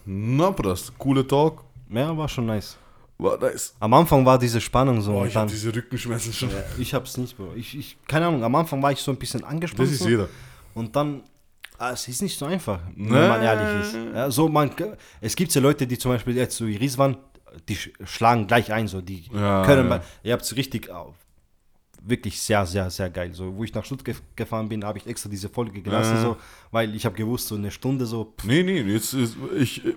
Na, passt. Coole Talk. Ja, war schon nice. War nice. Am Anfang war diese Spannung so Boah, ich hab dann. diese Rückenschmerzen schon. Ja, ich hab's nicht, Bro. Ich, ich, keine Ahnung, am Anfang war ich so ein bisschen angespannt. Das ist so. jeder. Und dann, ah, es ist nicht so einfach, Nee. wenn man ehrlich ist. Ja, so man, es gibt ja Leute, die zum Beispiel jetzt so Iris waren, die sch- schlagen gleich ein, so die Ja, können, ja. mal- ihr habt es richtig, wirklich sehr, sehr, sehr geil. So, wo ich nach Stuttgart gefahren bin, habe ich extra diese Folge gelassen, Ja. so, weil ich habe gewusst, so eine Stunde so, pff, Nee, nee, jetzt ist, ich, äh,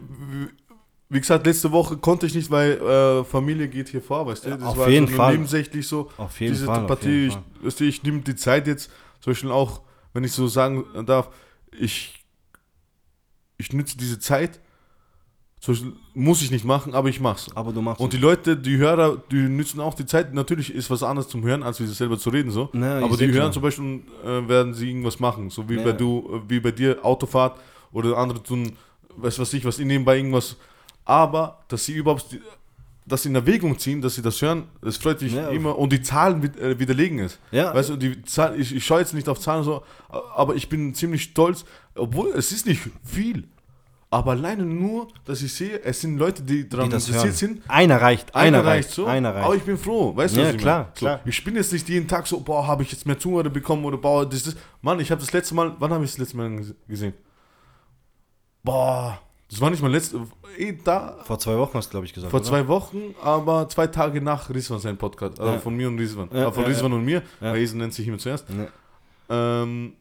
wie gesagt, letzte Woche konnte ich nicht, weil äh, Familie geht hier vor, weißt du? Das auf war jeden so Fall. nebensächlich so. Auf jeden diese Fall, auf Partie, jeden ich, Fall. du, ich nehme die Zeit jetzt, zum Beispiel auch, wenn ich so sagen darf, ich, ich nütze diese Zeit, Beispiel, muss ich nicht machen, aber ich mach's. aber du machst Und die Leute, die Hörer, die nützen auch die Zeit. Natürlich ist was anderes zum Hören, als wie selber zu reden so. Na, ich aber die hören klar. zum Beispiel, und, äh, werden sie irgendwas machen, so wie Ja. bei du, wie bei dir Autofahrt oder andere tun, weiß was ich, was ihnen nebenbei irgendwas. Aber dass sie überhaupt die, das in Erwägung ziehen, dass sie das hören, das freut mich Ja. immer und die Zahlen äh, widerlegen es. Ja. Weißt du, die Zahl, ich, ich schaue jetzt nicht auf Zahlen so, aber ich bin ziemlich stolz, obwohl es ist nicht viel. Aber alleine nur, dass ich sehe, es sind Leute, die daran das interessiert hören. sind, Einer reicht, einer, reicht, so. einer reicht. Aber ich bin froh, weißt du, Ja, was ich klar? So, klar. Ich bin jetzt nicht jeden Tag so, boah, habe ich jetzt mehr Zuhörer bekommen oder boah, das ist. Mann, ich habe das letzte Mal, wann habe ich das letzte Mal ges- gesehen? Boah, das war nicht mal letzte, eh da. Vor zwei Wochen hast du, glaube ich, gesagt. Vor oder? zwei Wochen, aber zwei Tage nach Rizwan sein Podcast. Also Ja. von mir und Rizwan. Ja, von ja, Rizwan und mir, Ja. weil Esen nennt sich immer zuerst. Ähm,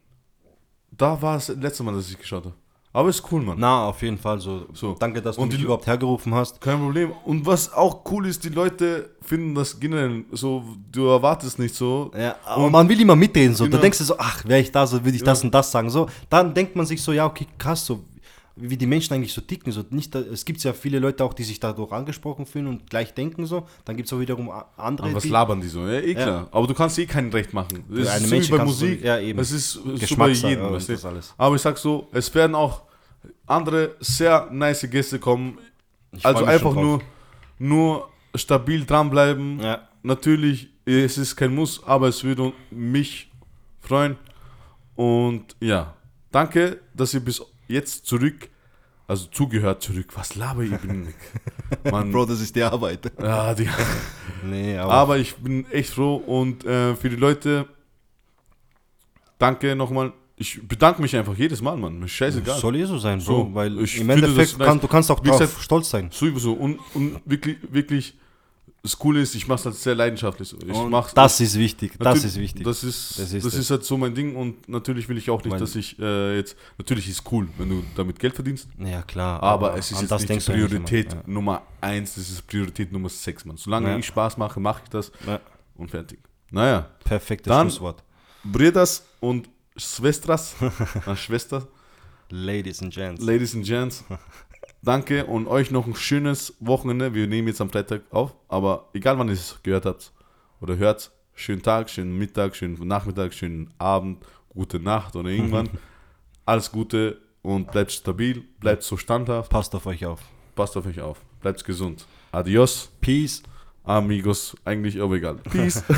da war es das letzte Mal, dass ich geschaut habe. Aber ist cool, Mann. Na, auf jeden Fall so. So. Danke, dass du Und mich die- überhaupt hergerufen hast. Kein Problem. Und was auch cool ist, die Leute finden das generell so, du erwartest nicht so. Ja, aber man will immer mitreden, so. Genau. Da denkst du so, ach, wäre ich da, so würde ich Ja. das und das sagen. So, dann denkt man sich so, ja, okay, krass, so wie die Menschen eigentlich so ticken. So, nicht, da- es gibt ja viele Leute auch, die sich dadurch angesprochen fühlen und gleich denken so. Dann gibt es auch wiederum andere, Aber was die, labern die so? Ja, eh klar. Aber du kannst eh kein Recht machen. Das Eine ist so wie bei kannst du- Musik. ja, eben. Es ist so bei jedem. und weißt du? alles. Aber ich sag so, es werden auch andere sehr nice Gäste kommen. Ich also einfach nur, nur stabil dranbleiben. Ja, Natürlich, es ist kein Muss, aber es würde mich freuen. Und ja, danke, dass ihr bis jetzt zurück, also zugehört zurück. Was laber ich? Bin. (laughs) Mann, Bro, das ist die Arbeit. ja, die, (laughs) Nee, aber, aber ich bin echt froh und äh, für die Leute, danke nochmal. Ich bedanke mich einfach jedes Mal, Mann. Mir ist scheißegal. soll eh so sein, Bro. So, weil ich im Endeffekt, kann, nice. du kannst auch drauf gesagt, stolz sein. Sowieso. Und, und wirklich, wirklich, das Coole ist, ich mache es halt sehr leidenschaftlich. Ich Und mach's, das ist wichtig, das ist wichtig. Das ist, Das das ist ist, es. halt so mein Ding und natürlich will ich auch nicht, dass ich äh, jetzt, natürlich ist cool, wenn du damit Geld verdienst, ja, klar. aber, es ist jetzt das nicht ja nicht Priorität immer. Nummer eins, das ist Priorität Nummer sechs, Mann. Solange Ja. ich Spaß mache, mache ich das Ja. Ja, und fertig. Naja, perfektes Dann- Schlusswort. Bridas und Schwestras, äh, (laughs) Schwester, Ladies and Gents. Ladies and Gents, (laughs) danke und euch noch ein schönes Wochenende. Wir nehmen jetzt am Freitag auf, aber egal wann ihr es gehört habt oder hört, schönen Tag, schönen Mittag, schönen Nachmittag, schönen Abend, gute Nacht oder irgendwann. (laughs) Alles Gute und bleibt stabil, bleibt so standhaft, Passt auf euch auf. passt auf euch auf, bleibt gesund. Adios, Peace. amigos, eigentlich aber egal. Peace. (laughs)